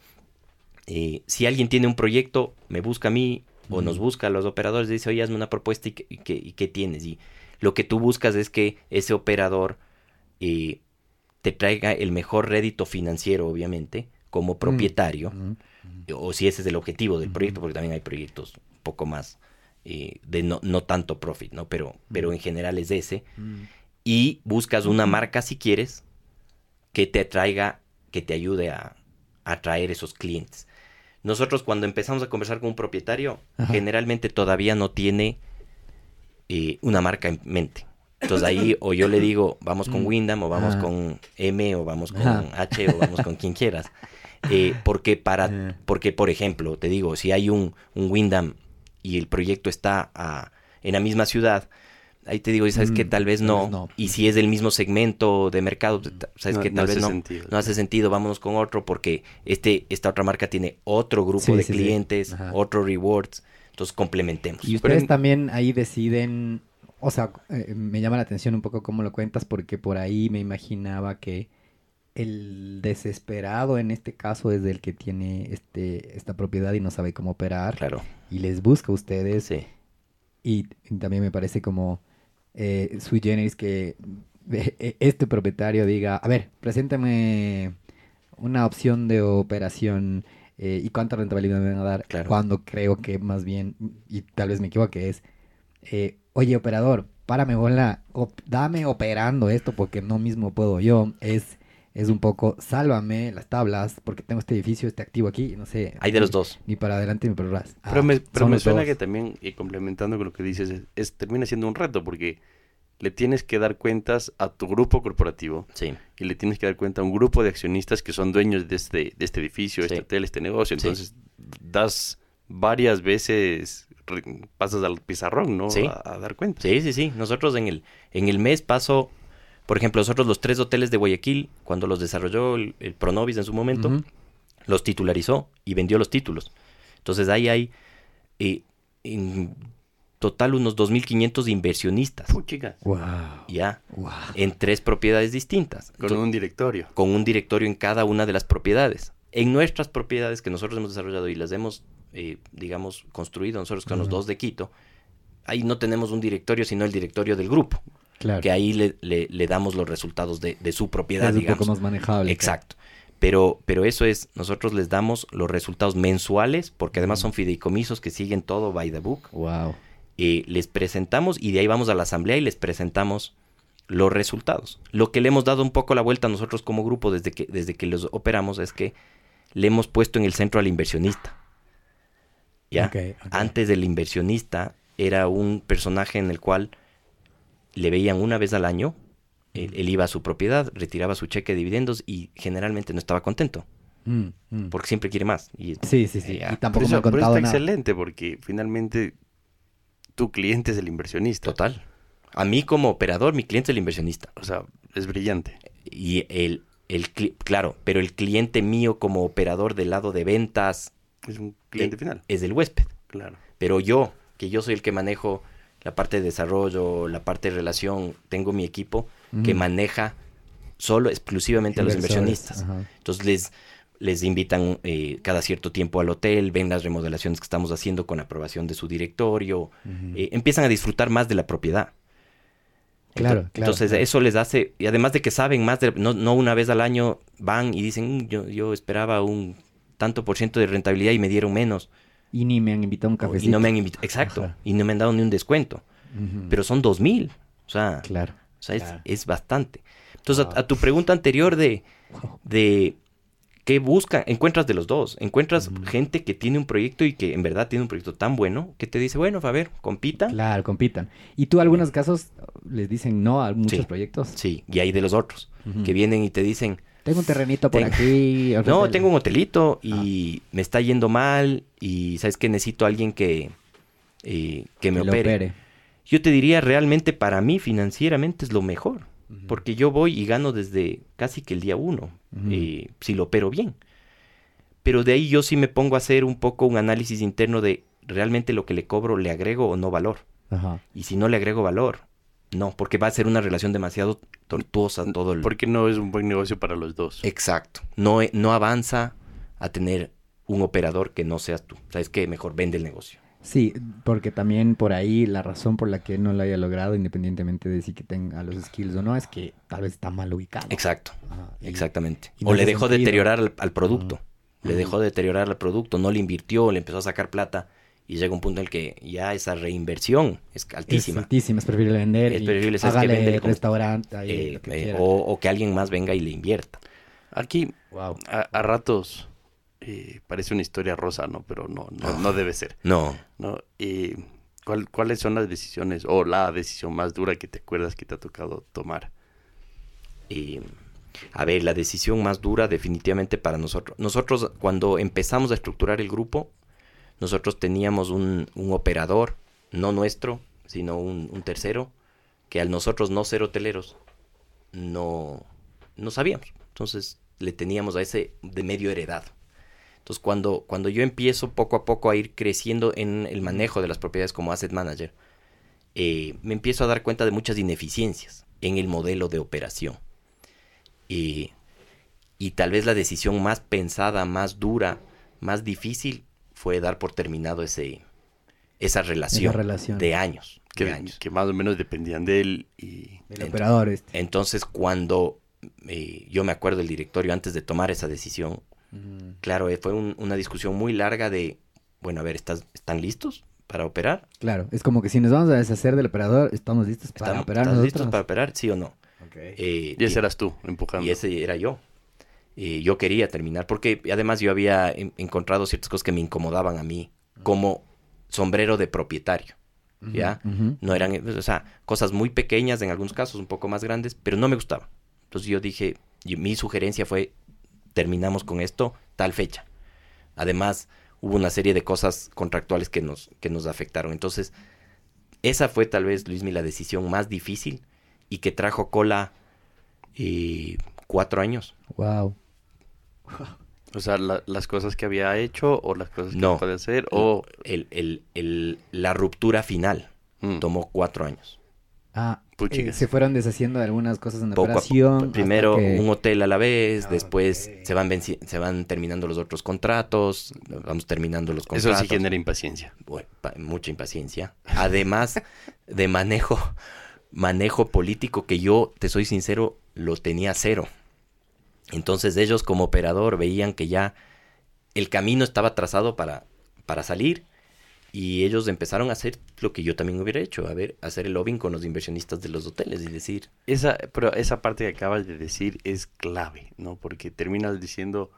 eh, si alguien tiene un proyecto, me busca a mí o nos busca a los operadores, dice, oye, hazme una propuesta y qué, y qué- tienes. Y lo que tú buscas es que ese operador eh, te traiga el mejor rédito financiero, obviamente, como propietario, Ujú. O si ese es el objetivo del proyecto, porque también hay proyectos un poco más eh, de no, no tanto profit, ¿no? Pero, pero en general es ese. Ujú. Y buscas una marca, si quieres, que te traiga, que te ayude a atraer esos clientes. Nosotros cuando empezamos a conversar con un propietario, Ajá. generalmente todavía no tiene eh, una marca en mente. Entonces ahí o yo le digo, vamos con Mm. Windham, o vamos Ah. con M, o vamos con Ajá. H, o vamos con quien quieras. Eh, porque para, Eh. porque por ejemplo, te digo, si hay un, un Windham y el proyecto está a- en la misma ciudad, ahí te digo, sabes que Mm, tal vez tal no, vez no. y si es del mismo segmento de mercado, t- sabes No- que no tal vez no, sentido. no hace sentido, vámonos con otro porque este, esta otra marca tiene otro grupo Sí, de sí, clientes, otro rewards, entonces complementemos. Y ustedes también ahí deciden, o sea, eh, me llama la atención un poco cómo lo cuentas porque por ahí me imaginaba que el desesperado en este caso es el que tiene este esta propiedad y no sabe cómo operar Claro, y les busca a ustedes sí. y también me parece como eh, sui generis que eh, este propietario diga, a ver, preséntame una opción de operación eh, y cuánta rentabilidad me van a dar. Claro. Cuando creo que más bien, y tal vez me equivoque, es, eh, oye operador, párame bola, op- dame operando esto porque no mismo puedo yo. Es, es un poco, sálvame las tablas porque tengo este edificio, este activo aquí, no sé. Hay de los ni- dos. Ni para adelante ni para atrás. Pero Ah, me, pero me suena dos. que también, y complementando con lo que dices, es, es- termina siendo un reto porque le tienes que dar cuentas a tu grupo corporativo Sí, y le tienes que dar cuenta a un grupo de accionistas que son dueños de este, de este edificio, Sí. este hotel, este negocio. Sí. Entonces, das varias veces, re- pasas al pizarrón, ¿no? Sí. A, a dar cuenta. sí, sí, sí. Nosotros en el, en el mes paso, por ejemplo, nosotros los tres hoteles de Guayaquil, cuando los desarrolló el, el Pronovis en su momento, los titularizó y vendió los títulos. Entonces ahí hay eh, en total unos 2.500 inversionistas, Puchica, Wow. ya, Wow. en tres propiedades distintas. con un directorio. con un directorio en cada una de las propiedades. En nuestras propiedades que nosotros hemos desarrollado y las hemos, eh, digamos, construido nosotros con los Ujú. dos de Quito, ahí no tenemos un directorio, sino el directorio del grupo, Claro. que ahí le, le- le damos los resultados de, de su propiedad, es un digamos. poco más manejable. Exacto. Pero, pero eso es, nosotros les damos los resultados mensuales, porque además son fideicomisos que siguen todo by the book. Wow. Eh, les presentamos y de ahí vamos a la asamblea y les presentamos los resultados. Lo que le hemos dado un poco la vuelta a nosotros como grupo desde que, desde que los operamos es que le hemos puesto en el centro al inversionista. ¿Ya? Antes del inversionista era un personaje en el cual le veían una vez al año, él, él iba a su propiedad, retiraba su cheque de dividendos y generalmente no estaba contento, Mm, mm. porque siempre quiere más. Y, Sí, sí, sí. Eh, y tampoco Pero me pero contado está nada. excelente porque finalmente tu cliente es el inversionista. Total. A mí como operador, mi cliente es el inversionista. O sea, es brillante. Y el, el claro, pero el cliente mío como operador del lado de ventas Es un cliente eh, final. es el huésped. Claro. Pero yo, que yo soy el que manejo la parte de desarrollo, la parte de relación, tengo mi equipo que maneja solo, exclusivamente a los inversionistas. ajá. Entonces les, les invitan eh, cada cierto tiempo al hotel, ven las remodelaciones que estamos haciendo con aprobación de su directorio, eh, empiezan a disfrutar más de la propiedad. Claro, Ento- claro, Entonces claro. eso les hace, y además de que saben más, de, no, no una vez al año van y dicen, "Mm, yo, yo esperaba un tanto por ciento de rentabilidad y me dieron menos. Y ni me han invitado a un cafecito. Y no me han invitado, exacto, Ajá. y no me han dado ni un descuento. Pero son dos mil, o sea, Claro. o sea, es, claro. es bastante. Entonces, a- Wow. a, tu pregunta anterior de, de qué busca, encuentras de los dos. Encuentras gente que tiene un proyecto y que en verdad tiene un proyecto tan bueno que te dice, bueno, a ver, compita. Claro, compitan. ¿Y tú, algunos casos, les dicen no a muchos Sí. proyectos? Sí, y hay de los otros que vienen y te dicen, Tengo un terrenito por aquí. No, tengo un hotelito Ah. y me está yendo mal y sabes que necesito a alguien que, eh, que me Que opere. opere. Yo te diría realmente para mí financieramente es lo mejor, porque yo voy y gano desde casi que el día uno, eh, si lo opero bien. Pero de ahí yo sí me pongo a hacer un poco un análisis interno de realmente lo que le cobro le agrego o no valor. Ajá. Y si no le agrego valor, no, porque va a ser una relación demasiado tortuosa todo el... Porque no es un buen negocio para los dos. Exacto. No, e- no avanza a tener un operador que no seas tú. ¿Sabes qué? Mejor vende el negocio. Sí, porque también por ahí la razón por la que no lo haya logrado, independientemente de si que tenga los skills o no, es que tal vez está mal ubicado. Exacto. Y- Exactamente. y no o le dejó sentido. deteriorar al, al producto. Le dejó deteriorar al producto, no le invirtió, le empezó a sacar plata y llega un punto en el que ya esa reinversión es altísima. Es altísima, es preferible vender. Es preferible, hágale restaurante ahí, Eh, lo que eh, quiera. o, o que alguien más venga y le invierta. Aquí, Wow. a, a ratos, eh, parece una historia rosa, ¿no? Pero no, no, no debe ser, No, ¿no? ¿cuál- ¿Cuáles son las decisiones o la decisión más dura que te acuerdas que te ha tocado tomar? A ver, la decisión más dura definitivamente para nosotros. Nosotros cuando empezamos a estructurar el grupo, nosotros teníamos un, un operador, no nuestro, sino un, tercero, que al nosotros no ser hoteleros, no, no sabíamos. Entonces le teníamos a ese de medio heredado. Entonces cuando, cuando yo empiezo poco a poco a ir creciendo en el manejo de las propiedades como asset manager, eh, me empiezo a dar cuenta de muchas ineficiencias en el modelo de operación. Y, y tal vez la decisión más pensada, más dura, más difícil fue dar por terminado ese, esa relación, relación. de años. Que, de años. que más o menos dependían de él y... El Ent- operador este. Entonces cuando eh, yo me acuerdo del directorio antes de tomar esa decisión, Mm, claro, eh, fue un- una discusión muy larga de, bueno, a ver, ¿estás, ¿están listos para operar? Claro, es como que si nos vamos a deshacer del operador, estamos listos para ¿Están, operar ¿están nosotros. listos para operar? ¿Sí o no? Eh, Y ese y- eras tú, empujando. Y ese era yo. Eh, yo quería terminar porque además yo había en- encontrado ciertas cosas que me incomodaban a mí como sombrero de propietario. ¿Ya? No eran, o sea, cosas muy pequeñas en algunos casos, un poco más grandes, pero no me gustaban. Entonces yo dije, y mi sugerencia fue, terminamos con esto tal fecha. Además, hubo una serie de cosas contractuales que nos, que nos afectaron. Entonces, esa fue tal vez, Luismi, la decisión más difícil y que trajo cola eh, cuatro años. Wow. O sea, la- las cosas que había hecho o las cosas que No. puede hacer o... El, el- el- la ruptura final Mm. tomó cuatro años. Ah, eh, se fueron deshaciendo de algunas cosas en la Poco operación. Primero que- un hotel a la vez, Ah, después se van se van terminando los otros contratos, vamos terminando los Eso contratos. sí genera impaciencia. Bueno, mucha impaciencia. Además de manejo, manejo político que yo, te soy sincero, lo tenía cero. Entonces ellos como operador veían que ya el camino estaba trazado para, para salir y ellos empezaron a hacer lo que yo también hubiera hecho, a ver, hacer el lobbying con los inversionistas de los hoteles y decir, Esa, pero esa parte que acabas de decir es clave, ¿no? Porque terminas diciendo,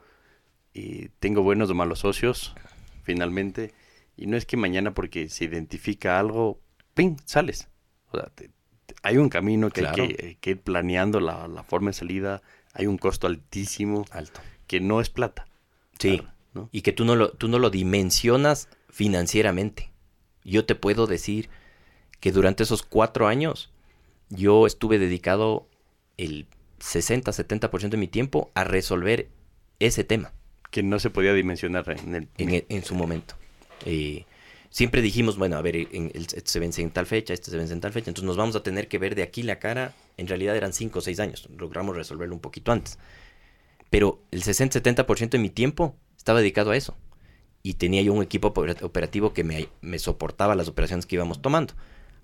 eh, tengo buenos o malos socios, finalmente, y no es que mañana porque se identifica algo, ¡ping!, sales. O sea, te- te- hay un camino que Claro. hay que, eh, que ir planeando la, la forma de salida, hay un costo altísimo alto. que no es plata. Sí. Claro, ¿no? y que tú no lo, tú no lo dimensionas financieramente. Yo te puedo decir que durante esos cuatro años yo estuve dedicado el 60-70% de mi tiempo a resolver ese tema Que no se podía dimensionar en el... en, en su momento. Eh, siempre dijimos, bueno, a ver, en- el- este se vence en tal fecha, este se vence en tal fecha, entonces nos vamos a tener que ver de aquí la cara. En realidad eran cinco o seis años, logramos resolverlo un poquito antes. Pero el 60-70% de mi tiempo estaba dedicado a eso. Y tenía yo un equipo oper- operativo que me, me soportaba las operaciones que íbamos tomando.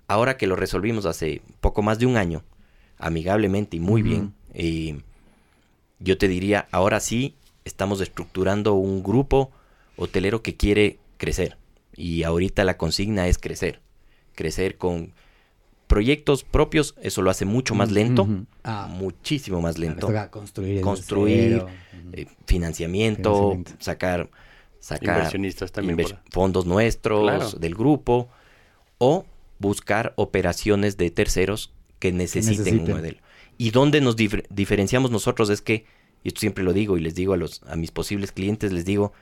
Ahora que lo resolvimos hace poco más de un año, amigablemente y muy bien, eh, yo te diría, ahora sí estamos estructurando un grupo hotelero que quiere crecer. Y ahorita la consigna es crecer. Crecer con proyectos propios, eso lo hace mucho más lento, Ujú. Ah, muchísimo más lento. toca construir. eh, financiamiento, Financiamiento. sacar, sacar Inversionistas también. inver- por- fondos nuestros, Claro. del grupo, o buscar operaciones de terceros que necesiten, necesiten. un modelo. Y donde nos dif- diferenciamos nosotros es que, y esto siempre lo digo y les digo a, los, a mis posibles clientes, les digo,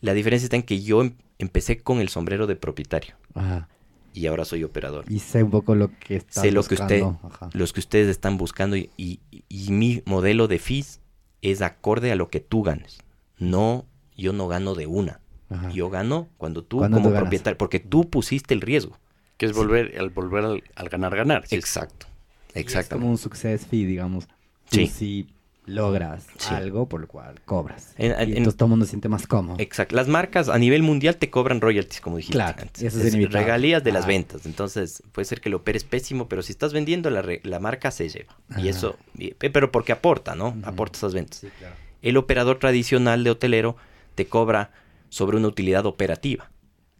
la diferencia está en que yo em- empecé con el sombrero de propietario Ajá. y ahora soy operador. Y sé un poco lo que está sé lo que usted, Ajá. los que ustedes están buscando y, y- y mi modelo de fees es acorde a lo que tú ganes. No, yo no gano de una. Ajá. Yo gano cuando tú como tú propietario, porque tú pusiste el riesgo. Que es volver, al volver al, al ganar, ganar. Exacto. Y Es como un success fee, digamos. Sí logras Sí. algo por lo cual cobras. En- y en- entonces todo el mundo se siente más cómodo. Exacto. Las marcas a nivel mundial te cobran royalties, como dijiste Claro, antes. eso es Es regalías de las ventas. Entonces, puede ser que lo operes pésimo, pero si estás vendiendo, la, la marca se lleva. Ajá. Y eso, y- pero porque aporta, ¿no? Ujú. Aporta esas ventas. Sí, claro. El operador tradicional de hotelero te cobra sobre una utilidad operativa.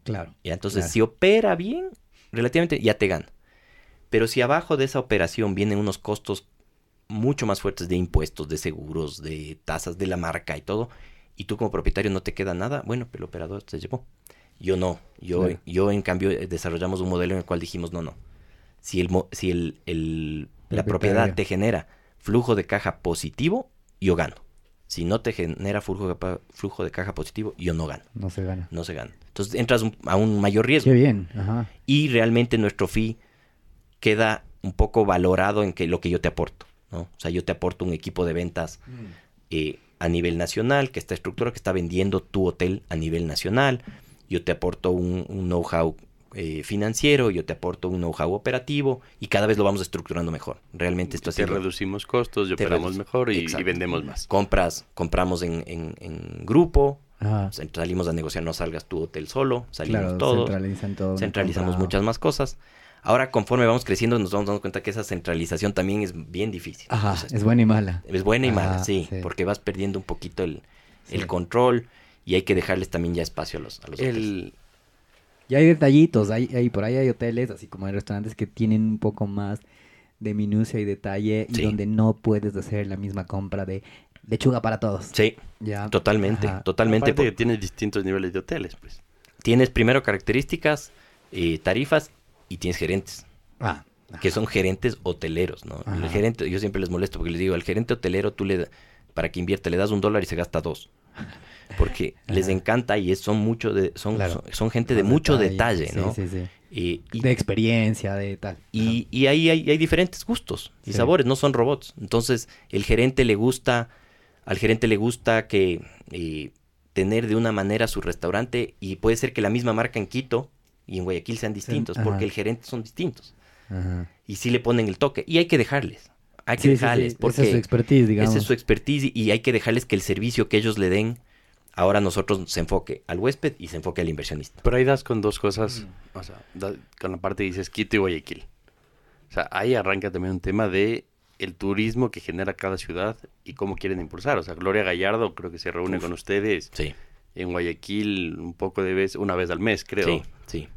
Claro. ¿ya? Entonces, claro. si opera bien, relativamente ya te gana. Pero si abajo de esa operación vienen unos costos mucho más fuertes de impuestos, de seguros, de tasas de la marca y todo, y tú como propietario no te queda nada, bueno, pero el operador se llevó. Yo no. Yo, Claro. yo en cambio, eh, desarrollamos un modelo en el cual dijimos, no, no. Si, el, si el, el- la propiedad te genera flujo de caja positivo, yo gano. Si no te genera flujo de, pa- flujo de caja positivo, yo no gano. No se gana. No se gana. Entonces entras un- a un mayor riesgo Qué bien. Ajá. y realmente nuestro fee queda un poco valorado en que lo que yo te aporto, ¿no? O sea, yo te aporto un equipo de ventas eh, a nivel nacional que está estructurado, que está vendiendo tu hotel a nivel nacional. Yo te aporto un, un know-how eh, financiero, yo te aporto un know-how operativo y cada vez lo vamos estructurando mejor. Realmente esto ha Te reducimos costos y Te operamos mejor y, vendemos más. compras, compramos en, en- en grupo, Ajá. salimos a negociar, no salgas tu hotel solo, salimos Claro, todos. centralizan todo. centralizamos muchas más cosas. Ahora, conforme vamos creciendo, nos vamos dando cuenta que esa centralización también es bien difícil. Ajá, O sea, es buena y mala. es buena y mala, sí, sí. porque vas perdiendo un poquito el, el control y hay que dejarles también ya espacio a los, a los hoteles. El, Y hay detallitos, hay, hay, por ahí hay hoteles, así como hay restaurantes que tienen un poco más de minucia y detalle y Sí. donde no puedes hacer la misma compra de lechuga para todos. Sí, Ya. totalmente, Ajá. totalmente. aparte que por- tienes distintos niveles de hoteles, pues. Tienes primero características, eh, tarifas y tienes gerentes. Ah, que son gerentes hoteleros, ¿no? El Ajá. gerente, yo siempre les molesto porque les digo, al gerente hotelero tú le, da- para que invierta, le das un dólar y se gasta dos. Porque les encanta y es, son mucho de, son, Claro. son, son gente de mucho detalle, Sí, ¿no? Sí, sí. Y, y- De experiencia, de tal. y- y ahí hay, hay diferentes gustos y Sí. sabores, no son robots. Entonces, el gerente le gusta, al gerente le gusta que eh, tener de una manera su restaurante y puede ser que la misma marca en Quito y en Guayaquil sean distintos, porque el gerente son distintos. Ajá. Y sí le ponen el toque. Y hay que dejarles. Hay que Sí, sí, sí. dejarles. Porque Esa es su expertise, digamos. esa es su expertise y hay que dejarles que el servicio que ellos le den, ahora nosotros se enfoque al huésped y se enfoque al inversionista. Pero ahí das con dos cosas, Mm. o sea, da- con la parte que dices Quito y Guayaquil. O sea, ahí arranca también un tema de el turismo que genera cada ciudad y cómo quieren impulsar. O sea, Gloria Gallardo creo que se reúne Uf. con ustedes Sí, en Guayaquil un poco de vez, una vez al mes, creo. sí, sí.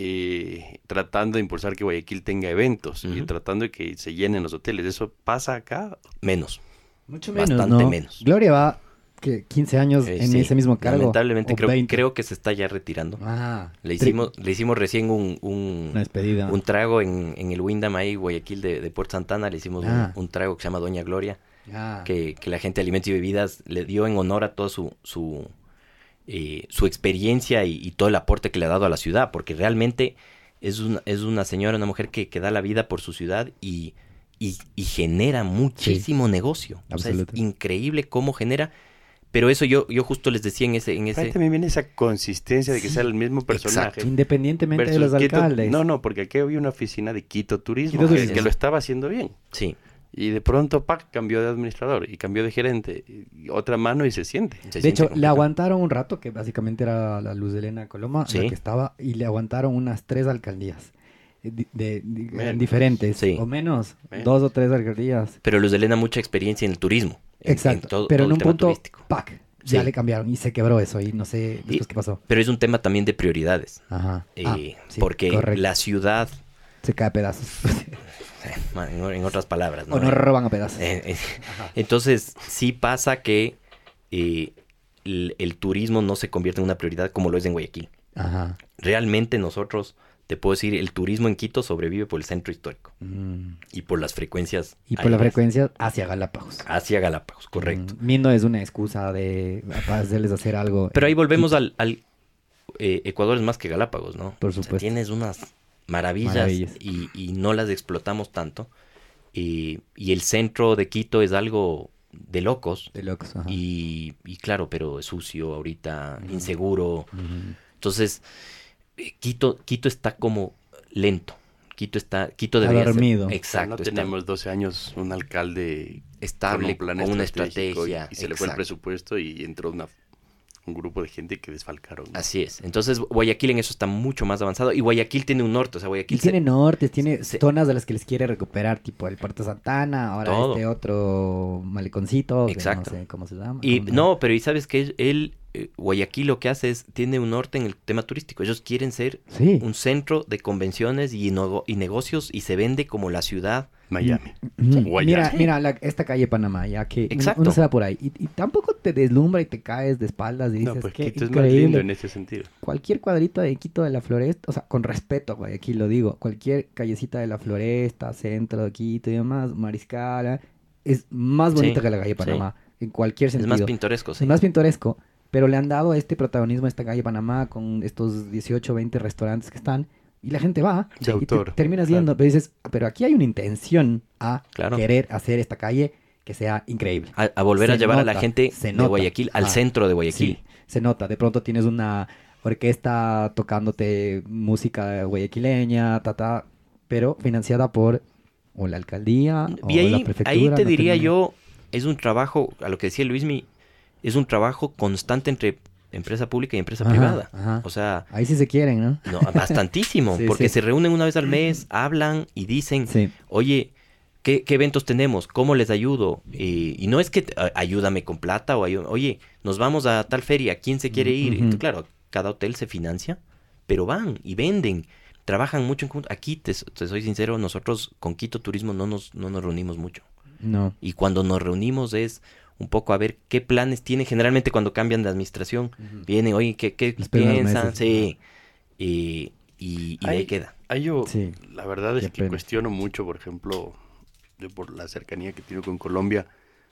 Eh, tratando de impulsar que Guayaquil tenga eventos y tratando de que se llenen los hoteles. ¿Eso pasa acá? Menos. Mucho menos, Bastante ¿no? menos. Gloria va, que 15 años Eh, en sí. ese mismo cargo. Lamentablemente creo, 20. creo que se está ya retirando. Ah, Le hicimos, le hicimos recién un, un, Una despedida. un trago en, en el Wyndham ahí, Guayaquil de, de Puerto Santana. Le hicimos un- Ah. un, trago que se llama Doña Gloria. Ah, que, que la gente de alimentos y bebidas le dio en honor a toda su, su, eh, su experiencia y, y todo el aporte que le ha dado a la ciudad, porque realmente es una, es una señora, una mujer que, que da la vida por su ciudad y, y, y genera muchísimo negocio. O sea, es increíble cómo genera, pero eso yo, yo justo les decía en ese... En Ahí ese también viene esa consistencia de que Sí, sea el mismo personaje. exacto. Independientemente de los Quito- alcaldes. No, no, porque aquí había una oficina de Quito Turismo Quito que, Turismo. que lo estaba haciendo bien. sí, Y de pronto, Pac cambió de administrador y cambió de gerente. y otra mano y se siente. se de siente hecho, le aguantaron un rato, que básicamente era la Luz de Elena Coloma, la que estaba, y le aguantaron unas tres alcaldías. eh, de- diferentes, Sí. o menos, Menos. dos o tres alcaldías. Pero Luz de Elena mucha experiencia en el turismo. en- en Exacto, todo- pero todo en un punto, turístico. ¡pac! Ya le cambiaron y se quebró eso y no sé después Y- qué pasó. Pero es un tema también de prioridades. Ajá. eh, Ah, sí, porque correcto. la ciudad Se cae a pedazos. en, otras palabras, ¿no? o no roban a pedazos. Eh, eh, entonces, sí pasa que eh, el, el turismo no se convierte en una prioridad como lo es en Guayaquil. Ajá. Realmente nosotros, te puedo decir, el turismo en Quito sobrevive por el centro histórico Mm. y por las frecuencias. Y por la aéreas frecuencia hacia Galápagos. Hacia Galápagos, correcto. Mm, es una excusa de hacerles hacer algo. Pero ahí volvemos al... al eh, Ecuador es más que Galápagos, ¿no? Por O sea, supuesto. tienes unas maravillas, Maravillas. Y, y no las explotamos tanto. Y, y el centro de Quito es algo de locos. De locos. ajá. Y, y claro, pero es sucio ahorita, inseguro. Entonces, eh, Quito, Quito está como lento. Quito está, Quito Está debería ser- dormido. O sea, Exacto. no está tenemos 12 años un alcalde estable, con un plan con una estratégico y- estrategia. y, se le fue el presupuesto y entró una, un grupo de gente que desfalcaron. Así es. Entonces Guayaquil en eso está mucho más avanzado y Guayaquil tiene un norte, o sea, Guayaquil Y tiene se- nortes, tiene se- zonas de las que les quiere recuperar, tipo el Puerto Santana, ahora Todo. este otro maleconcito, que Exacto. no sé cómo se llama. Y ¿cómo? no, pero y sabes que él, eh, Guayaquil lo que hace es, tiene un norte en el tema turístico. Ellos quieren ser Sí. un centro de convenciones y negocios y se vende como la ciudad. Miami. Mira, mira la- esta calle Panamá, ya que uno- Exacto. uno se va por ahí y, y tampoco te deslumbra y te caes de espaldas y dices No, pues que Quito es más lindo increíble. en ese sentido. Cualquier cuadrito de Quito de la Floresta, o sea, con respeto a Guayaquil lo digo, cualquier callecita de la Floresta, centro de Quito y demás, Mariscala, es más bonita Sí, que la calle Panamá, en cualquier Es sentido. más pintoresco, sí. Es más pintoresco, pero le han dado este protagonismo a esta calle Panamá con estos 18 20 restaurantes que están y la gente va De y te terminas claro. yendo, pero dices, pero aquí hay una intención a Claro. querer hacer esta calle que sea increíble. A, a volver a llevar a la gente se de. Guayaquil al Ah, centro de Guayaquil. Sí, se nota, de pronto tienes una orquesta tocándote música guayaquileña, ta, ta, pero financiada por o la alcaldía o Y la ahí, prefectura. ahí te no diría yo, es un trabajo, a lo que decía Luismi, es un trabajo constante entre empresa pública y empresa Ajá, privada. ajá. O sea, Ahí sí se quieren, ¿no? no, bastantísimo, Sí, porque sí. se reúnen una vez al mes, hablan y dicen, Sí. oye, ¿qué, qué eventos tenemos? ¿Cómo les ayudo? Eh, y no es que ayúdame con plata o oye, nos vamos a tal feria, ¿quién se quiere ir? Claro, cada hotel se financia, pero van y venden. Trabajan mucho en conjunto. Aquí, te, te soy sincero, nosotros con Quito Turismo no nos, no nos reunimos mucho. No. Y cuando nos reunimos es un poco a ver qué planes tienen. Generalmente cuando cambian de administración, vienen, oye, ¿qué, qué piensan? Sí. Y, y, y de ahí queda. Ahí yo, Sí. la verdad es Qué que pena. cuestiono mucho, por ejemplo, yo por la cercanía que tengo con Colombia,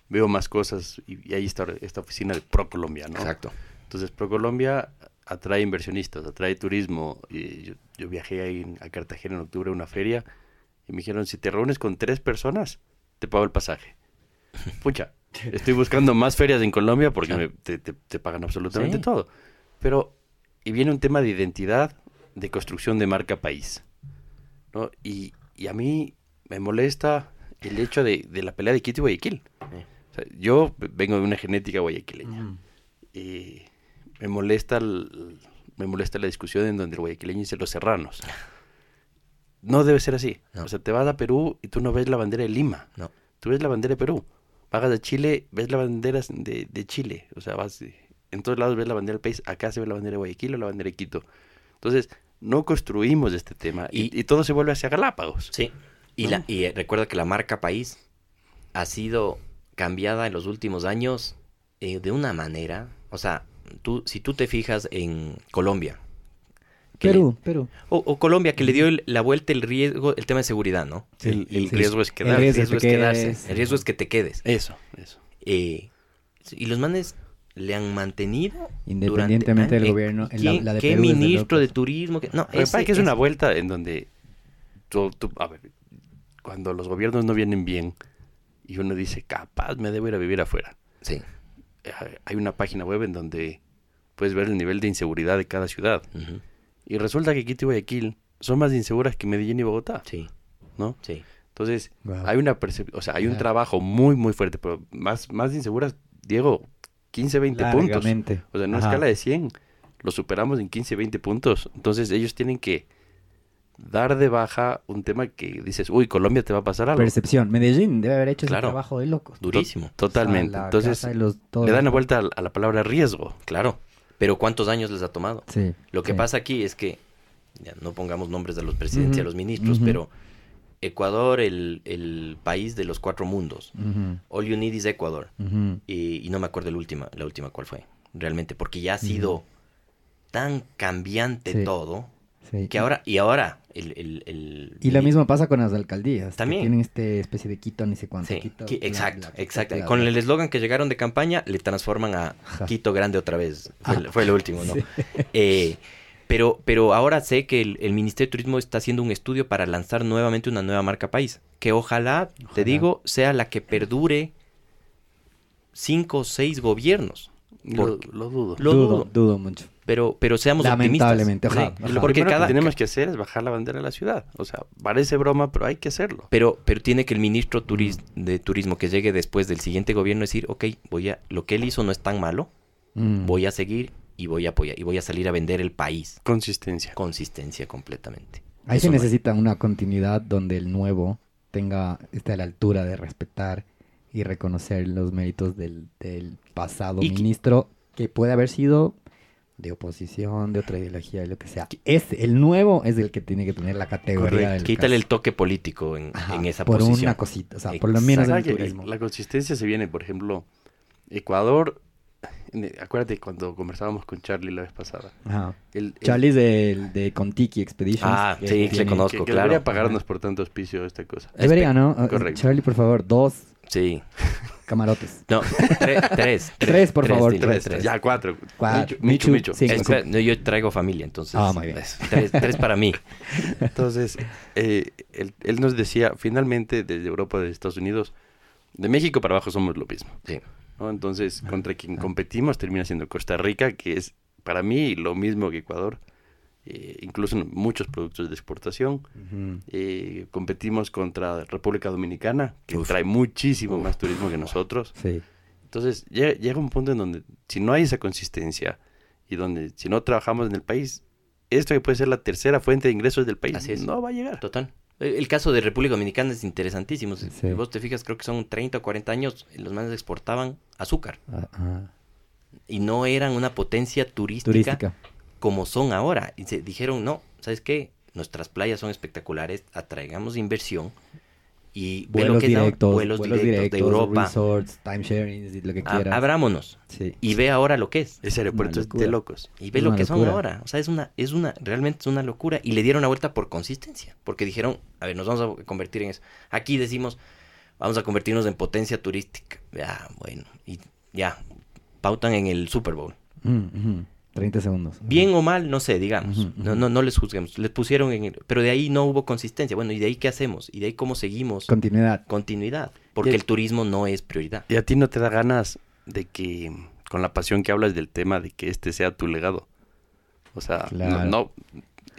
veo más cosas y, y ahí está esta oficina de Pro Colombia, ¿no? Exacto. Entonces, Pro Colombia atrae inversionistas, atrae turismo. Y yo, yo viajé ahí a Cartagena en octubre a una feria y me dijeron, si te reúnes con tres personas, te pago el pasaje. Pucha, estoy buscando más ferias en Colombia porque me- te, te- te pagan absolutamente Sí. todo. Pero, y viene un tema de identidad, de construcción de marca país. ¿no? Y, y a mí me molesta el hecho de, de la pelea de Quito y Guayaquil. O sea, yo vengo de una genética guayaquileña. Mm. Y me molesta el- me molesta la discusión en donde el guayaquileño dice los serranos. No debe ser así. No. O sea, te vas a Perú y tú no ves la bandera de Lima. No. Tú ves la bandera de Perú. Vas a Chile, ves la bandera de, de Chile. O sea, vas en todos lados ves la bandera del país. Acá se ve la bandera de Guayaquil o la bandera de Quito. Entonces, no construimos este tema y, Y- y todo se vuelve hacia Galápagos. Sí. Y, ¿No? la, y eh, recuerda que la marca país ha sido cambiada en los últimos años eh, de una manera. O sea, tú, si tú te fijas en Colombia. Que Perú, le- Perú. o, o Colombia, que le dio el- la vuelta el riesgo, el tema de seguridad, ¿no? el el sí. riesgo es El quedar. El riesgo riesgo es quedarse. El riesgo es que te quedes. Eso, eso. Eh, y los manes le han mantenido Independientemente durante- del eh, gobierno, en la- ¿quién- la de ¿Qué Perú de ministro de locos. turismo? que- No, que ese- es que es una vuelta en donde tú, tú- a ver, cuando los gobiernos no vienen bien y uno dice, capaz me debo ir a vivir afuera. Sí. Eh, Hay una página web en donde puedes ver el nivel de inseguridad de cada ciudad. Y resulta que Quito y Guayaquil son más inseguras que Medellín y Bogotá, Sí, ¿no? sí. Entonces, Wow. hay una percep- o sea, hay un trabajo muy, muy fuerte, pero más, más inseguras, Diego, 15, 20 puntos. O sea, en una Ajá. escala de 100, lo superamos en 15, 20 puntos. Entonces, ellos tienen que dar de baja un tema que dices, uy, Colombia te va a pasar algo. Percepción. Medellín debe haber hecho Claro. ese trabajo de locos. Durísimo. Totalmente. O sea, la Entonces, los- le dan la vuelta a, a la palabra riesgo. Claro. Pero ¿cuántos años les ha tomado? Sí. Lo que sí. pasa aquí es que, ya, no pongamos nombres de los presidentes y a Ujú, los ministros, pero Ecuador, el, el país de los cuatro mundos. All you need is Ecuador. Y, y no me acuerdo la última, la última cuál fue, realmente, porque ya ha sido tan cambiante Sí. todo, Sí. que ahora, y ahora, el... el, el- Y lo mismo pasa con las alcaldías. que También. tienen este especie de Quito, ni sé cuánto. Sí, Quito, exacto, exacto. Con el eslogan que llegaron de campaña, le transforman a. Quito Grande otra vez. Fue, Ah. el- fue el último, ¿no? Sí. Eh, pero, pero ahora sé que el, el Ministerio de Turismo está haciendo un estudio para lanzar nuevamente una nueva marca país. Que ojalá, te digo, sea la que perdure cinco o seis gobiernos. Lo, lo dudo. Lo dudo, dudo. dudo mucho. Pero, pero seamos optimistas. Lamentablemente, Sí, ojalá. Lo Porque primero cada, que tenemos que hacer es bajar la bandera de la ciudad. O sea, parece broma, pero hay que hacerlo. Pero, pero tiene que el ministro turis- de turismo que llegue después del siguiente gobierno decir, ok, voy a, lo que él hizo no es tan malo, Mm. voy a seguir y voy a apoyar y voy a salir a vender el país. Consistencia. Consistencia completamente. Ahí Eso se no necesita una continuidad donde el nuevo tenga, esté a la altura de respetar y reconocer los méritos del, del pasado Y que- ministro que puede haber sido de oposición, de otra ideología, de lo que sea. Es, el nuevo es el que tiene que tener la categoría Correcto. del Quítale el toque político en, Ajá, en esa por posición. una cosita, o sea, por lo menos en el turismo. La consistencia se viene, por ejemplo, Ecuador. Acuérdate cuando conversábamos con Charlie la vez pasada. Ajá. El, el- Charlie es del- de Contiki Expeditions. Ah, que sí, le tiene- conozco. que, que claro. debería pagarnos por tanto auspicio esta cosa. Debería, ¿no? Correcto. Charlie, por favor, dos Sí. camarotes. No, tre- tres, Tres, por favor, tres, tres. Ya, cuatro. Cuatro. Michu, Michu, Michu. sí. Espera, no, yo traigo familia, entonces. Ah, muy bien. es Tres, tres para mí. Entonces, eh, él, él nos decía, finalmente, desde Europa, desde Estados Unidos, de México para abajo somos lo mismo. Sí. ¿no? Entonces, contra quien competimos termina siendo Costa Rica, que es para mí lo mismo que Ecuador, eh, incluso en muchos productos de exportación. Eh, competimos contra República Dominicana, que Uf. trae muchísimo más turismo que nosotros. Sí. Entonces, llega, llega un punto en donde, si no hay esa consistencia y donde, si no trabajamos en el país, esto que puede ser la tercera fuente de ingresos del país, Así es. no va a llegar. Total. El caso de República Dominicana es interesantísimo. Si Sí. vos te fijas, creo que son 30 o 40 años, los manes exportaban azúcar Ah, ah. y no eran una potencia turística, Turística. Como son ahora. Y se dijeron, no, ¿sabes qué? Nuestras playas son espectaculares, atraigamos inversión y ve lo Vuelos que directos, vuelos, vuelos directos, directos, de Europa. resorts, timesharing, lo que A- quieras. abrámonos Sí. y ve ahora lo que es. Ese aeropuerto es de locos. Y ve Es lo que son ahora. O sea, es una, es una, realmente es una locura. Y le dieron la vuelta por consistencia. Porque dijeron, a ver, nos vamos a convertir en eso. Aquí decimos, vamos a convertirnos en potencia turística. Ya, bueno. Y ya, pautan en el Super Bowl. Mm, ujú. 30 segundos. Bien o mal, no sé, digamos. No, no, no les juzguemos. Les pusieron en el... Pero de ahí no hubo consistencia. Bueno, ¿y de ahí qué hacemos? ¿Y de ahí cómo seguimos? Continuidad. Continuidad. Porque Y- el turismo no es prioridad. Y a ti no te da ganas de que, con la pasión que hablas del tema, de que este sea tu legado. O sea, Claro. no, no-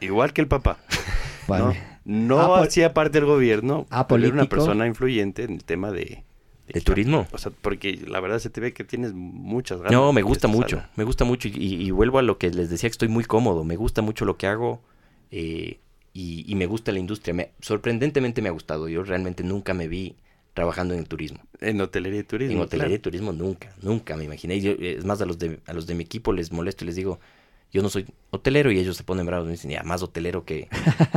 igual que el papá. Vale. No, no Ah, hacía parte del gobierno, Ah, pero era una persona influyente en el tema de... ¿De turismo? O sea, porque la verdad se te ve que tienes muchas ganas. No, me gusta mucho, me gusta mucho y, y vuelvo a lo que les decía que estoy muy cómodo, me gusta mucho lo que hago eh, y, y me gusta la industria. Me- sorprendentemente me ha gustado, yo realmente nunca me vi trabajando en el turismo. En hotelería y turismo. en hotelería y turismo nunca, nunca me imaginé. Y yo, es más, a los, de, a los de mi equipo les molesto y les digo, yo no soy hotelero y ellos se ponen bravos y me dicen, ya, más hotelero que,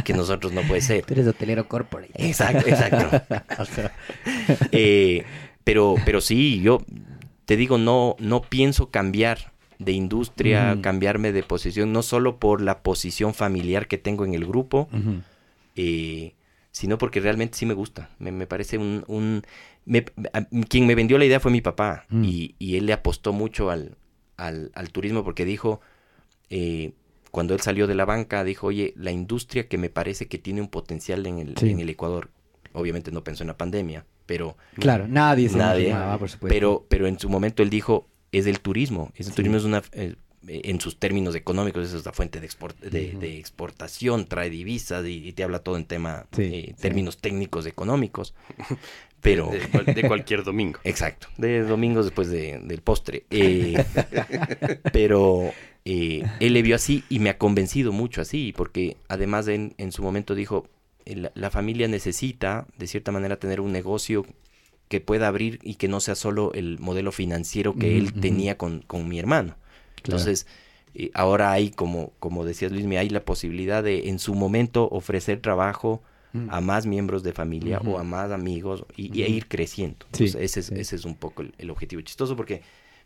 que nosotros no puede ser. Tú eres hotelero corporate. Exacto, exacto. Eh, pero, pero sí, yo te digo, no, no pienso cambiar de industria, Mm. cambiarme de posición, no solo por la posición familiar que tengo en el grupo, eh, sino porque realmente sí me gusta. Me, me parece un... un- me- a- quien me vendió la idea fue mi papá Mm. y, y él le apostó mucho al, al, al turismo porque dijo, eh, cuando él salió de la banca, dijo, oye, la industria que me parece que tiene un potencial en el, Sí. en el Ecuador, obviamente no pensó en la pandemia, pero Claro, nadie se Nadie. imaginaba, por supuesto. pero, pero en su momento él dijo, es el turismo. Es el Sí. turismo es una, eh, en sus términos económicos, esa es la fuente de, export- de, exportación, trae divisas y, y te habla todo en tema, Sí, eh, sí. términos técnicos económicos. Pero, De, cual- de cualquier domingo. exacto, de domingos después de- del postre. Eh, pero eh, él le vio así y me ha convencido mucho así, porque además en, en su momento dijo, eh, la, la familia necesita de cierta manera tener un negocio que pueda abrir y que no sea solo el modelo financiero que él tenía con, con mi hermano. Claro. Entonces, eh, ahora hay, como, como decías Luis, hay la posibilidad de en su momento ofrecer trabajo Mm. a más miembros de familia o a más amigos y, Ujú. ir creciendo. Sí, Entonces, ese, es, sí. ese es un poco el, el objetivo. Chistoso porque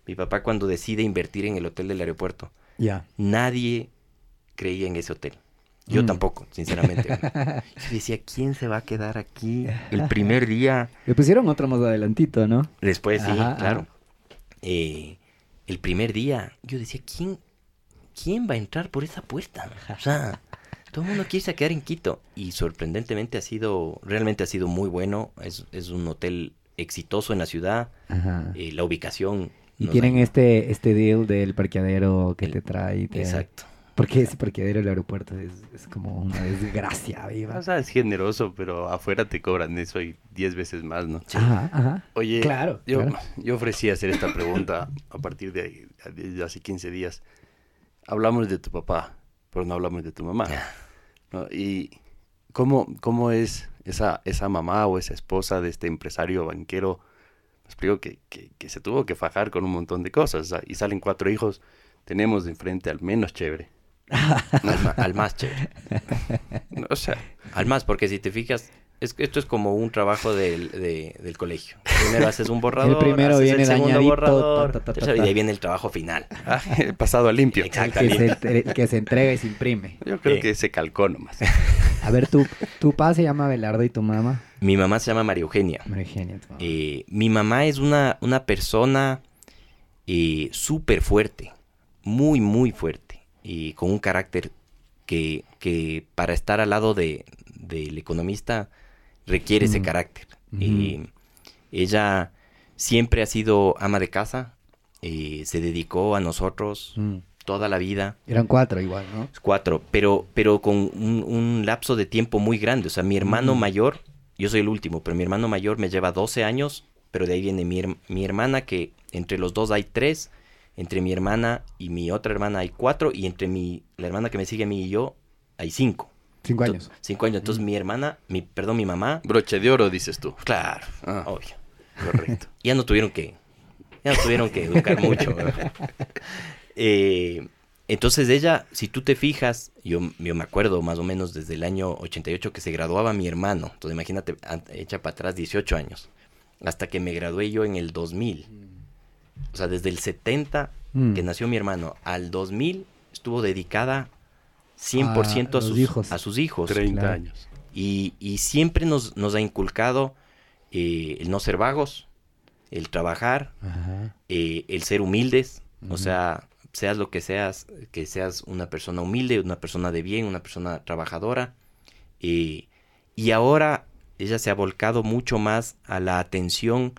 mi papá cuando decide invertir en el hotel del aeropuerto, Ya. nadie creía en ese hotel. Yo Mm. tampoco, sinceramente. Yo decía, ¿quién se va a quedar aquí el primer día? Le pusieron otro más adelantito, ¿no? Después, sí, Ajá, claro. Eh, el primer día, yo decía, ¿quién, ¿quién va a entrar por esa puerta? O sea, todo el mundo quiere irse a quedar en Quito. Y sorprendentemente ha sido, realmente ha sido muy bueno. Es, es un hotel exitoso en la ciudad. Ajá. Eh, la ubicación. Y tienen este, este deal del parqueadero que El- te trae. te- Exacto. Porque ir al aeropuerto es, es como una desgracia viva. O sea, es generoso, pero afuera te cobran eso y 10 veces más, ¿no? Ajá, ajá. Oye, Claro, yo, claro. yo ofrecí hacer esta pregunta a partir de, de hace 15 días. Hablamos de tu papá, pero no hablamos de tu mamá. ¿no? Y cómo, cómo es esa, esa mamá o esa esposa de este empresario banquero. Me explico que, que, que se tuvo que fajar con un montón de cosas. y salen cuatro hijos. Tenemos de enfrente al menos chévere. Al, más chévere. No, O sea, Al más, porque si te fijas, es, que esto es como un trabajo del, de- del colegio. Primero haces un borrador, El primero haces viene el segundo dañadito, borrador, ta, ta, ta, tercero, ta, y ahí viene el trabajo final. ah, pasado a limpio. Exacto. El que, se, entre- el que se entrega y se imprime. Yo creo Eh. que se calcó nomás. A ver, tu, tu papá se llama Belardo y tu mamá. Mi mamá se llama María Eugenia. María Eugenia, tu mamá. Eh, mi mamá es una, una persona eh, súper fuerte, muy, muy fuerte, y con un carácter que, que para estar al lado de, del economista requiere ese Mm. carácter. Ujú. Eh, ella siempre ha sido ama de casa, eh, se dedicó a nosotros Mm. toda la vida. Eran cuatro igual, ¿no? Cuatro, pero, pero con un, un lapso de tiempo muy grande. O sea, mi hermano Mm. mayor, yo soy el último, pero mi hermano mayor me lleva 12 años, pero de ahí viene mi, mi hermana, que entre los dos hay tres, entre mi hermana y mi otra hermana hay cuatro, y entre mi, la hermana que me sigue a mí y yo hay cinco. Cinco años. Cinco años. Entonces mi hermana, mi, perdón, mi mamá, Broche de oro, dices tú. claro, Ah. obvio. Correcto. Ya no tuvieron que, ya no tuvieron que educar mucho. ¿verdad? Eh, entonces ella, si tú te fijas, yo, yo me acuerdo más o menos desde el año 88 que se graduaba mi hermano. Entonces imagínate, echa para atrás 18 años. Hasta que me gradué yo en el 2000. O sea, desde el 70 Mm. que nació mi hermano al 2000 estuvo dedicada 100% A a, sus, hijos. a sus hijos. 30 claro. años. Y, y siempre nos, nos ha inculcado eh, el no ser vagos, el trabajar, Ajá. eh, el ser humildes, o sea, seas lo que seas, que seas una persona humilde, una persona de bien, una persona trabajadora. eh, y ahora ella se ha volcado mucho más a la atención,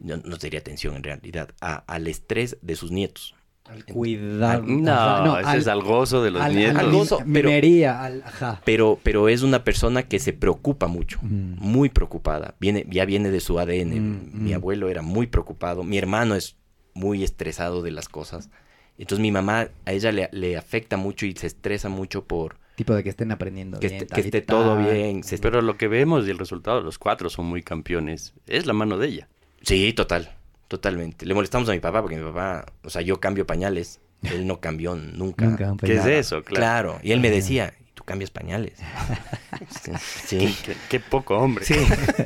no, no sería atención en realidad, a- al estrés de sus nietos. Al cuidado. No, Ajá, ese es al gozo de los al- nietos. al gozo, pero- minería, al- ajá. Pero, pero es una persona que se preocupa mucho, Mm. muy preocupada. Viene, ya viene de su ADN. Mm, Mi mm. abuelo era muy preocupado. Mi hermano es muy estresado de las cosas. Entonces mi mamá, a ella le, le afecta mucho y se estresa mucho por Tipo de que estén aprendiendo que, bien. esté, tal que esté tal. todo bien. se- Pero lo que vemos y el resultado, los cuatro son muy campeones. Es la mano de ella. Sí, total, totalmente. Le molestamos a mi papá porque mi papá, o sea, yo cambio pañales. Él no cambió nunca. Nunca un ¿Qué es eso? Claro. Claro. Y él me decía, "¿Y tú cambias pañales. Sí. Qué, qué poco hombre. Sí.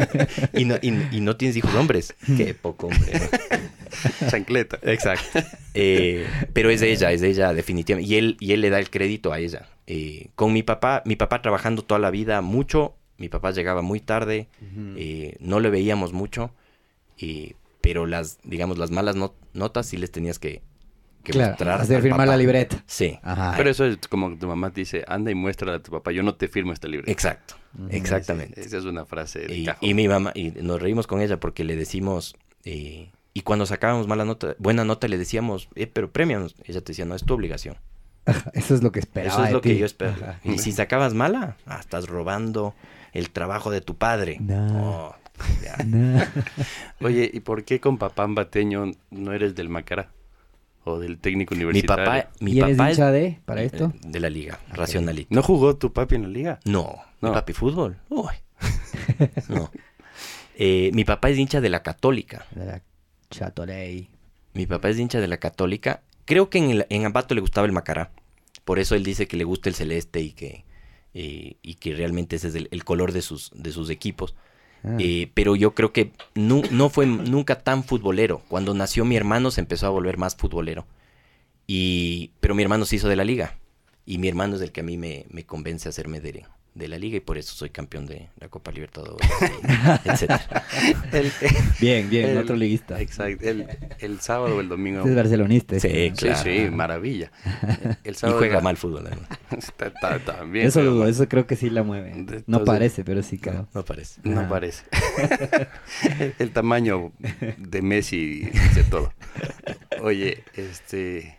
y, no, y, y no tienes hijos hombres. Qué poco hombre. ¿no? Chancleta. Exacto. Eh, pero es de ella, es de ella definitivamente. Y él, y él le da el crédito a ella. Eh, con mi papá, mi papá trabajando toda la vida mucho, mi papá llegaba muy tarde, eh, no le veíamos mucho, eh, pero las, digamos, las malas not- notas sí les tenías que, que Claro, mostrar. firmar papá. la libreta. Sí. Ajá. Pero eso es como tu mamá te dice, anda y muéstrale a tu papá, yo no te firmo esta libreta. Exacto, exactamente. Esa es una frase de Y, cajón. y mi mamá, y nos reímos con ella porque le decimos, eh, y cuando sacábamos mala nota, buena nota le decíamos, eh, pero premianos. Ella te decía, no, es tu obligación. Eso es lo que esperaba. Eso es de lo que yo espero. Ajá. Y si sacabas mala, ah, estás robando el trabajo de tu padre. No. Oh. Oye, ¿y por qué con papá ambateño no eres del Macará? O del técnico Mi universitario. papá, mi ¿Y eres papá es hincha de para esto? de la liga, racionalista. ¿No jugó tu papi en la liga? No, No. mi papi fútbol. Uy. no. Eh, mi papá es hincha de la católica. De la Chatorey. Mi papá es hincha de la católica. Creo que en, el- en Ambato le gustaba el Macará. Por eso él dice que le gusta el celeste y que, eh, y que realmente ese es el, el color de sus, de sus equipos. Ah. Eh, pero yo creo que nu- no fue nunca tan futbolero. Cuando nació mi hermano se empezó a volver más futbolero. Y, pero mi hermano se hizo de la liga. Y mi hermano es el que a mí me, me convence a hacerme de, de la liga y por eso soy campeón de la Copa Libertadores, y etcétera. El, Bien, bien, el- otro liguista. Exacto. El, el sábado o el domingo. Este es barcelonista. Sí, este, ¿no? Sí, claro. sí, maravilla. El Y sábado juega la- mal fútbol. bien, Eso, pero eso creo que sí la mueve. No parece, pero sí creo. No parece. No parece. el tamaño de Messi dice todo. Oye, este.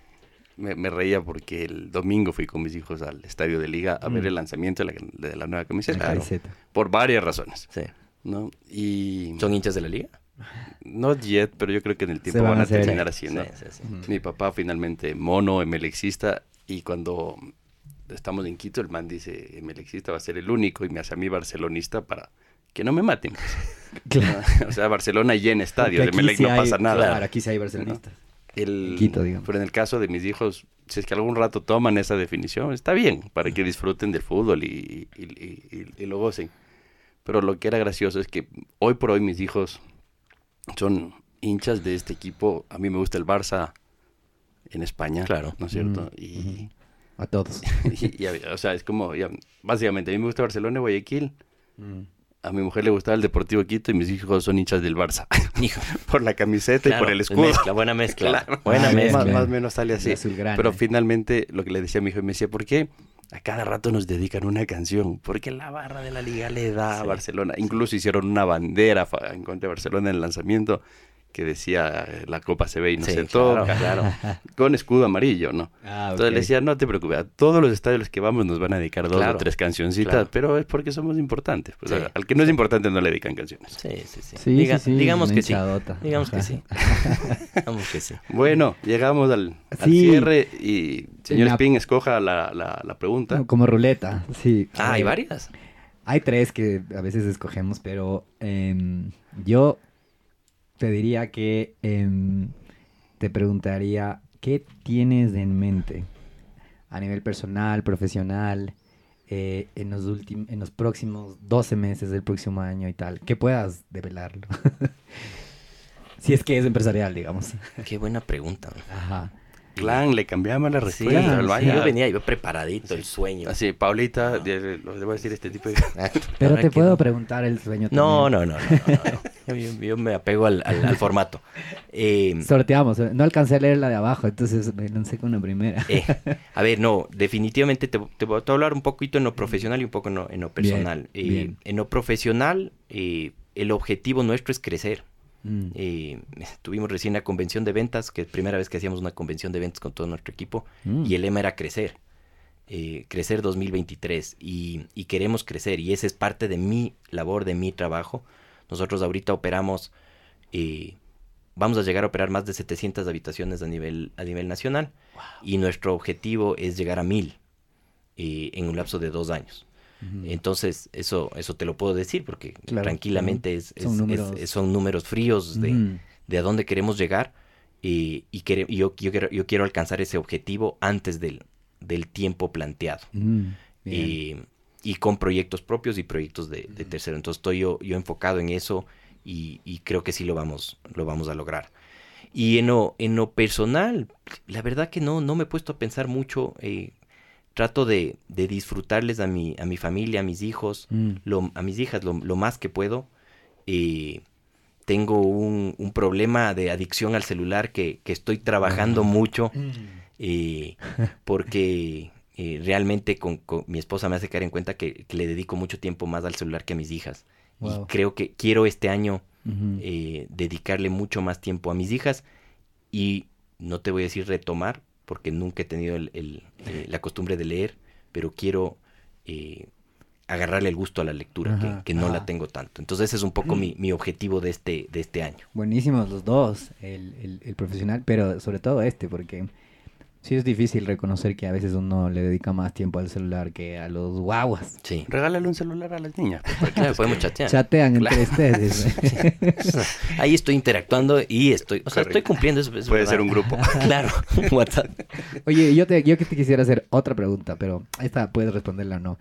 Me, me reía porque el domingo fui con mis hijos al estadio de Liga a ver Mm. el lanzamiento de la, de la nueva La camiseta. Por varias razones, Sí. ¿no? Y ¿Son hinchas de la liga? no yet, pero yo creo que en el tiempo van van a hacer. terminar Sí, haciendo. sí. Mi papá finalmente mono, emelexista, y cuando estamos en Quito, el man dice, emelexista va a ser el único, y me hace a mí barcelonista para que no me maten. Claro. o sea, Barcelona llena estadios, de Emelec sí no hay- pasa nada. Claro, aquí sí hay barcelonistas. El, Quito, digamos. Pero en el caso de mis hijos, si es que algún rato toman esa definición, está bien, para que disfruten del fútbol y, y- y- y- y lo gocen. Pero lo que era gracioso es que hoy por hoy mis hijos son hinchas de este equipo. A mí me gusta el Barça en España, Claro. ¿no es cierto? Mm, Y, A todos. y- y, o sea, es como, ya, básicamente, a mí me gusta Barcelona y Guayaquil. Mm. A mi mujer le gustaba el Deportivo Quito y mis hijos son hinchas del Barça. Hijo, por la camiseta claro, y por el escudo. Mezcla, buena mezcla. Claro. Buena Ah, mezcla. más, o menos sale así. Pero finalmente lo que le decía a mi hijo, me decía, ¿por qué a cada rato nos dedican una canción? Porque la barra de la liga le da a. Barcelona. Incluso hicieron una bandera en contra de Barcelona en el lanzamiento que decía eh, la copa se ve y no Sí, se claro, toca. claro. Con escudo amarillo, ¿no? Ah, Entonces le decía, no te preocupes, a todos los estadios a los que vamos nos van a dedicar dos Claro, o tres cancioncitas, claro. pero es porque somos importantes. Pues, Sí, al que no es importante no le dedican canciones. Sí, sí, sí. Sí, Diga- sí, sí, digamos que sí. Digamos que sí. digamos que sí. Bueno, llegamos al, al Sí. cierre y señor La- Spin escoja la, la, la pregunta. Como ruleta, sí. Ah, hay varias. Hay tres que a veces escogemos, pero em, yo te diría que em, te preguntaría, ¿qué tienes en mente a nivel personal, profesional, eh, en, los en los próximos 12 meses del próximo año y tal? Que puedas develarlo. si es que es empresarial, digamos. Qué buena pregunta. Ajá. Clan, le cambiamos la Sí, respuesta. sí, vaya. yo venía yo preparadito, el sueño. Así, Paulita, le, le voy a decir este tipo de... Pero Ahora te puedo no. preguntar el sueño No, también. no, no, no, no, no. Yo, me apego al, al- al formato. Eh, Sorteamos. No alcancé a leer la de abajo, entonces me lancé con la primera. eh, a ver, no, definitivamente te, te voy a hablar un poquito en lo profesional y un poco en lo, en lo personal. Bien, Eh, bien. En lo profesional, eh, el objetivo nuestro es crecer. Mm. Eh, tuvimos recién la convención de ventas, que es primera vez que hacíamos una convención de ventas con todo nuestro equipo, Mm. y el lema era crecer. Eh, crecer 2023 y, y queremos crecer y esa es parte de mi labor, de mi trabajo. Nosotros ahorita operamos, eh, vamos a llegar a operar más de 700 habitaciones a nivel, a nivel nacional y nuestro objetivo es llegar a 1000 eh, en un lapso de dos años. Entonces, eso, eso te lo puedo decir porque Claro, tranquilamente es, son números- es- son números fríos de, de a dónde queremos llegar y, y quere- y yo, yo, quiero, yo quiero alcanzar ese objetivo antes del, del tiempo planteado. Eh, y con proyectos propios y proyectos de, de tercero. Entonces estoy yo, yo enfocado en eso y, y creo que sí lo vamos, lo vamos a lograr. Y en lo, en lo personal, la verdad que no, no me he puesto a pensar mucho. eh, trato de, de disfrutarles a mi, a mi familia, a mis hijos, Mm. lo- a mis hijas lo, lo más que puedo. Eh, tengo un, un problema de adicción al celular que, que estoy trabajando mucho eh, porque eh, realmente con, con- mi esposa me hace caer en cuenta que, que le dedico mucho tiempo más al celular que a mis hijas. Wow. Y creo que quiero este año eh, dedicarle mucho más tiempo a mis hijas y no te voy a decir retomar porque nunca he tenido el- el, eh, la costumbre de leer, pero quiero eh, agarrarle el gusto a la lectura, Ajá, que, que no ajá. la tengo tanto. Entonces ese es un poco mi, mi objetivo de este, de este año. Buenísimos los dos, el, el- el profesional, pero sobre todo este, porque sí es difícil reconocer que a veces uno le dedica más tiempo al celular que a los guaguas. Sí. Regálale un celular a las niñas. Claro, podemos chatear. Chatean Claro. entre ustedes. Ahí estoy interactuando y estoy, o sea, Correcto. estoy cumpliendo eso. es Puede verdad. ser un grupo. claro, WhatsApp. Oye, yo, te, yo que te quisiera hacer otra pregunta, pero esta puedes responderla o no.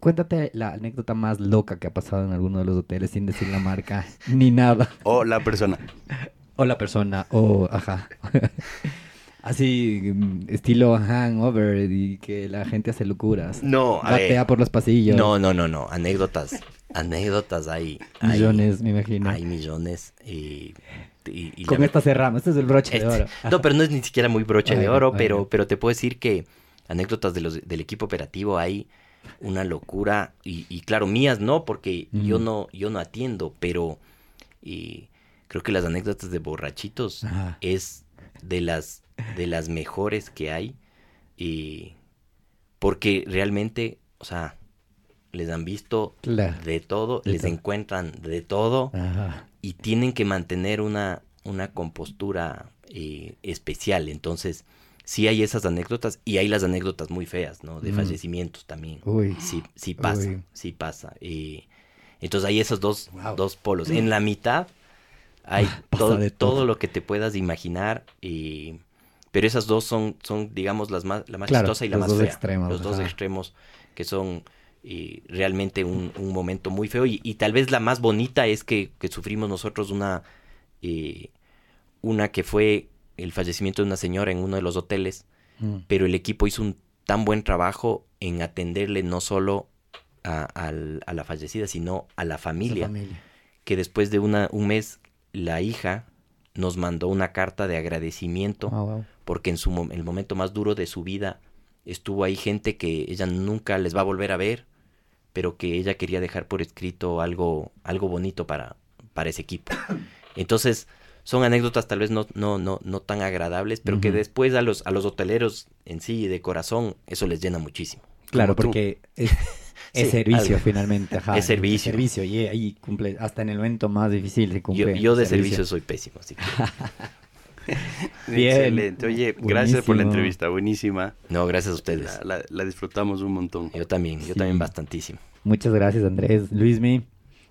Cuéntate la anécdota más loca que ha pasado en alguno de los hoteles sin decir la marca ni nada. O la persona. O la persona, o ajá. Así, mm, estilo hangover y que la gente hace locuras. No, a Batea ver. por los pasillos. No, no, no, no. Anécdotas. Anécdotas hay. hay- Millones, me imagino. Hay millones. Y, y- y Con la- esta cerramos. Este es el broche de Este- oro. No, pero no es ni siquiera muy broche de oro, pero, pero te puedo decir que anécdotas de los, del equipo operativo hay una locura. Y, y claro, mías no, porque yo no, yo no atiendo, pero y creo que las anécdotas de borrachitos Ajá. es de las, de las mejores que hay. Y porque realmente, o sea, les han visto Claro. de todo, les encuentran de todo Ajá. y tienen que mantener una, una compostura eh, especial. Entonces, sí hay esas anécdotas y hay las anécdotas muy feas, ¿no? De Mm. fallecimientos también. Uy. Sí, sí pasa, Uy. sí pasa. Eh, entonces hay esos dos, Wow. dos polos. En la mitad hay todo, todo. todo lo que te puedas imaginar. eh, pero esas dos son, son digamos, las más, la más Claro, chistosa y la los más dos fea. extremos, los dos ajá. extremos que son realmente un, un momento muy feo. Y, y tal vez la más bonita es que, que sufrimos nosotros una, eh, una que fue el fallecimiento de una señora en uno de los hoteles Mm. pero el equipo hizo un tan buen trabajo en atenderle no solo a, al- a la fallecida, sino a la familia, que después de una, un mes la hija nos mandó una carta de agradecimiento Ah, wow. Porque en su mom- el momento más duro de su vida estuvo ahí gente que ella nunca les va a volver a ver, pero que ella quería dejar por escrito algo, algo bonito para, para ese equipo. Entonces, son anécdotas tal vez no, no, no, no tan agradables, pero que después a los, a los hoteleros en sí, de corazón, eso les llena muchísimo. Claro, Como porque es, es Sí, servicio algo. finalmente. Ajá, Es servicio. servicio y ahí cumple, hasta en el momento más difícil se cumple. yo de el servicio soy pésimo, así que Bien. Excelente. Oye, gracias por la entrevista, buenísima. no, gracias a ustedes. La, la- la disfrutamos un montón. Yo también, yo Sí. también bastantísimo. Muchas gracias, Andrés. Luismi,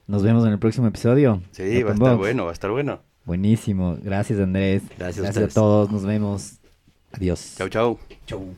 nos vemos en el próximo episodio. Sí, Open va a estar Box. bueno, va a estar bueno. Buenísimo. Gracias, Andrés. Gracias a a ustedes. todos. Nos vemos. Adiós. Chau, chau.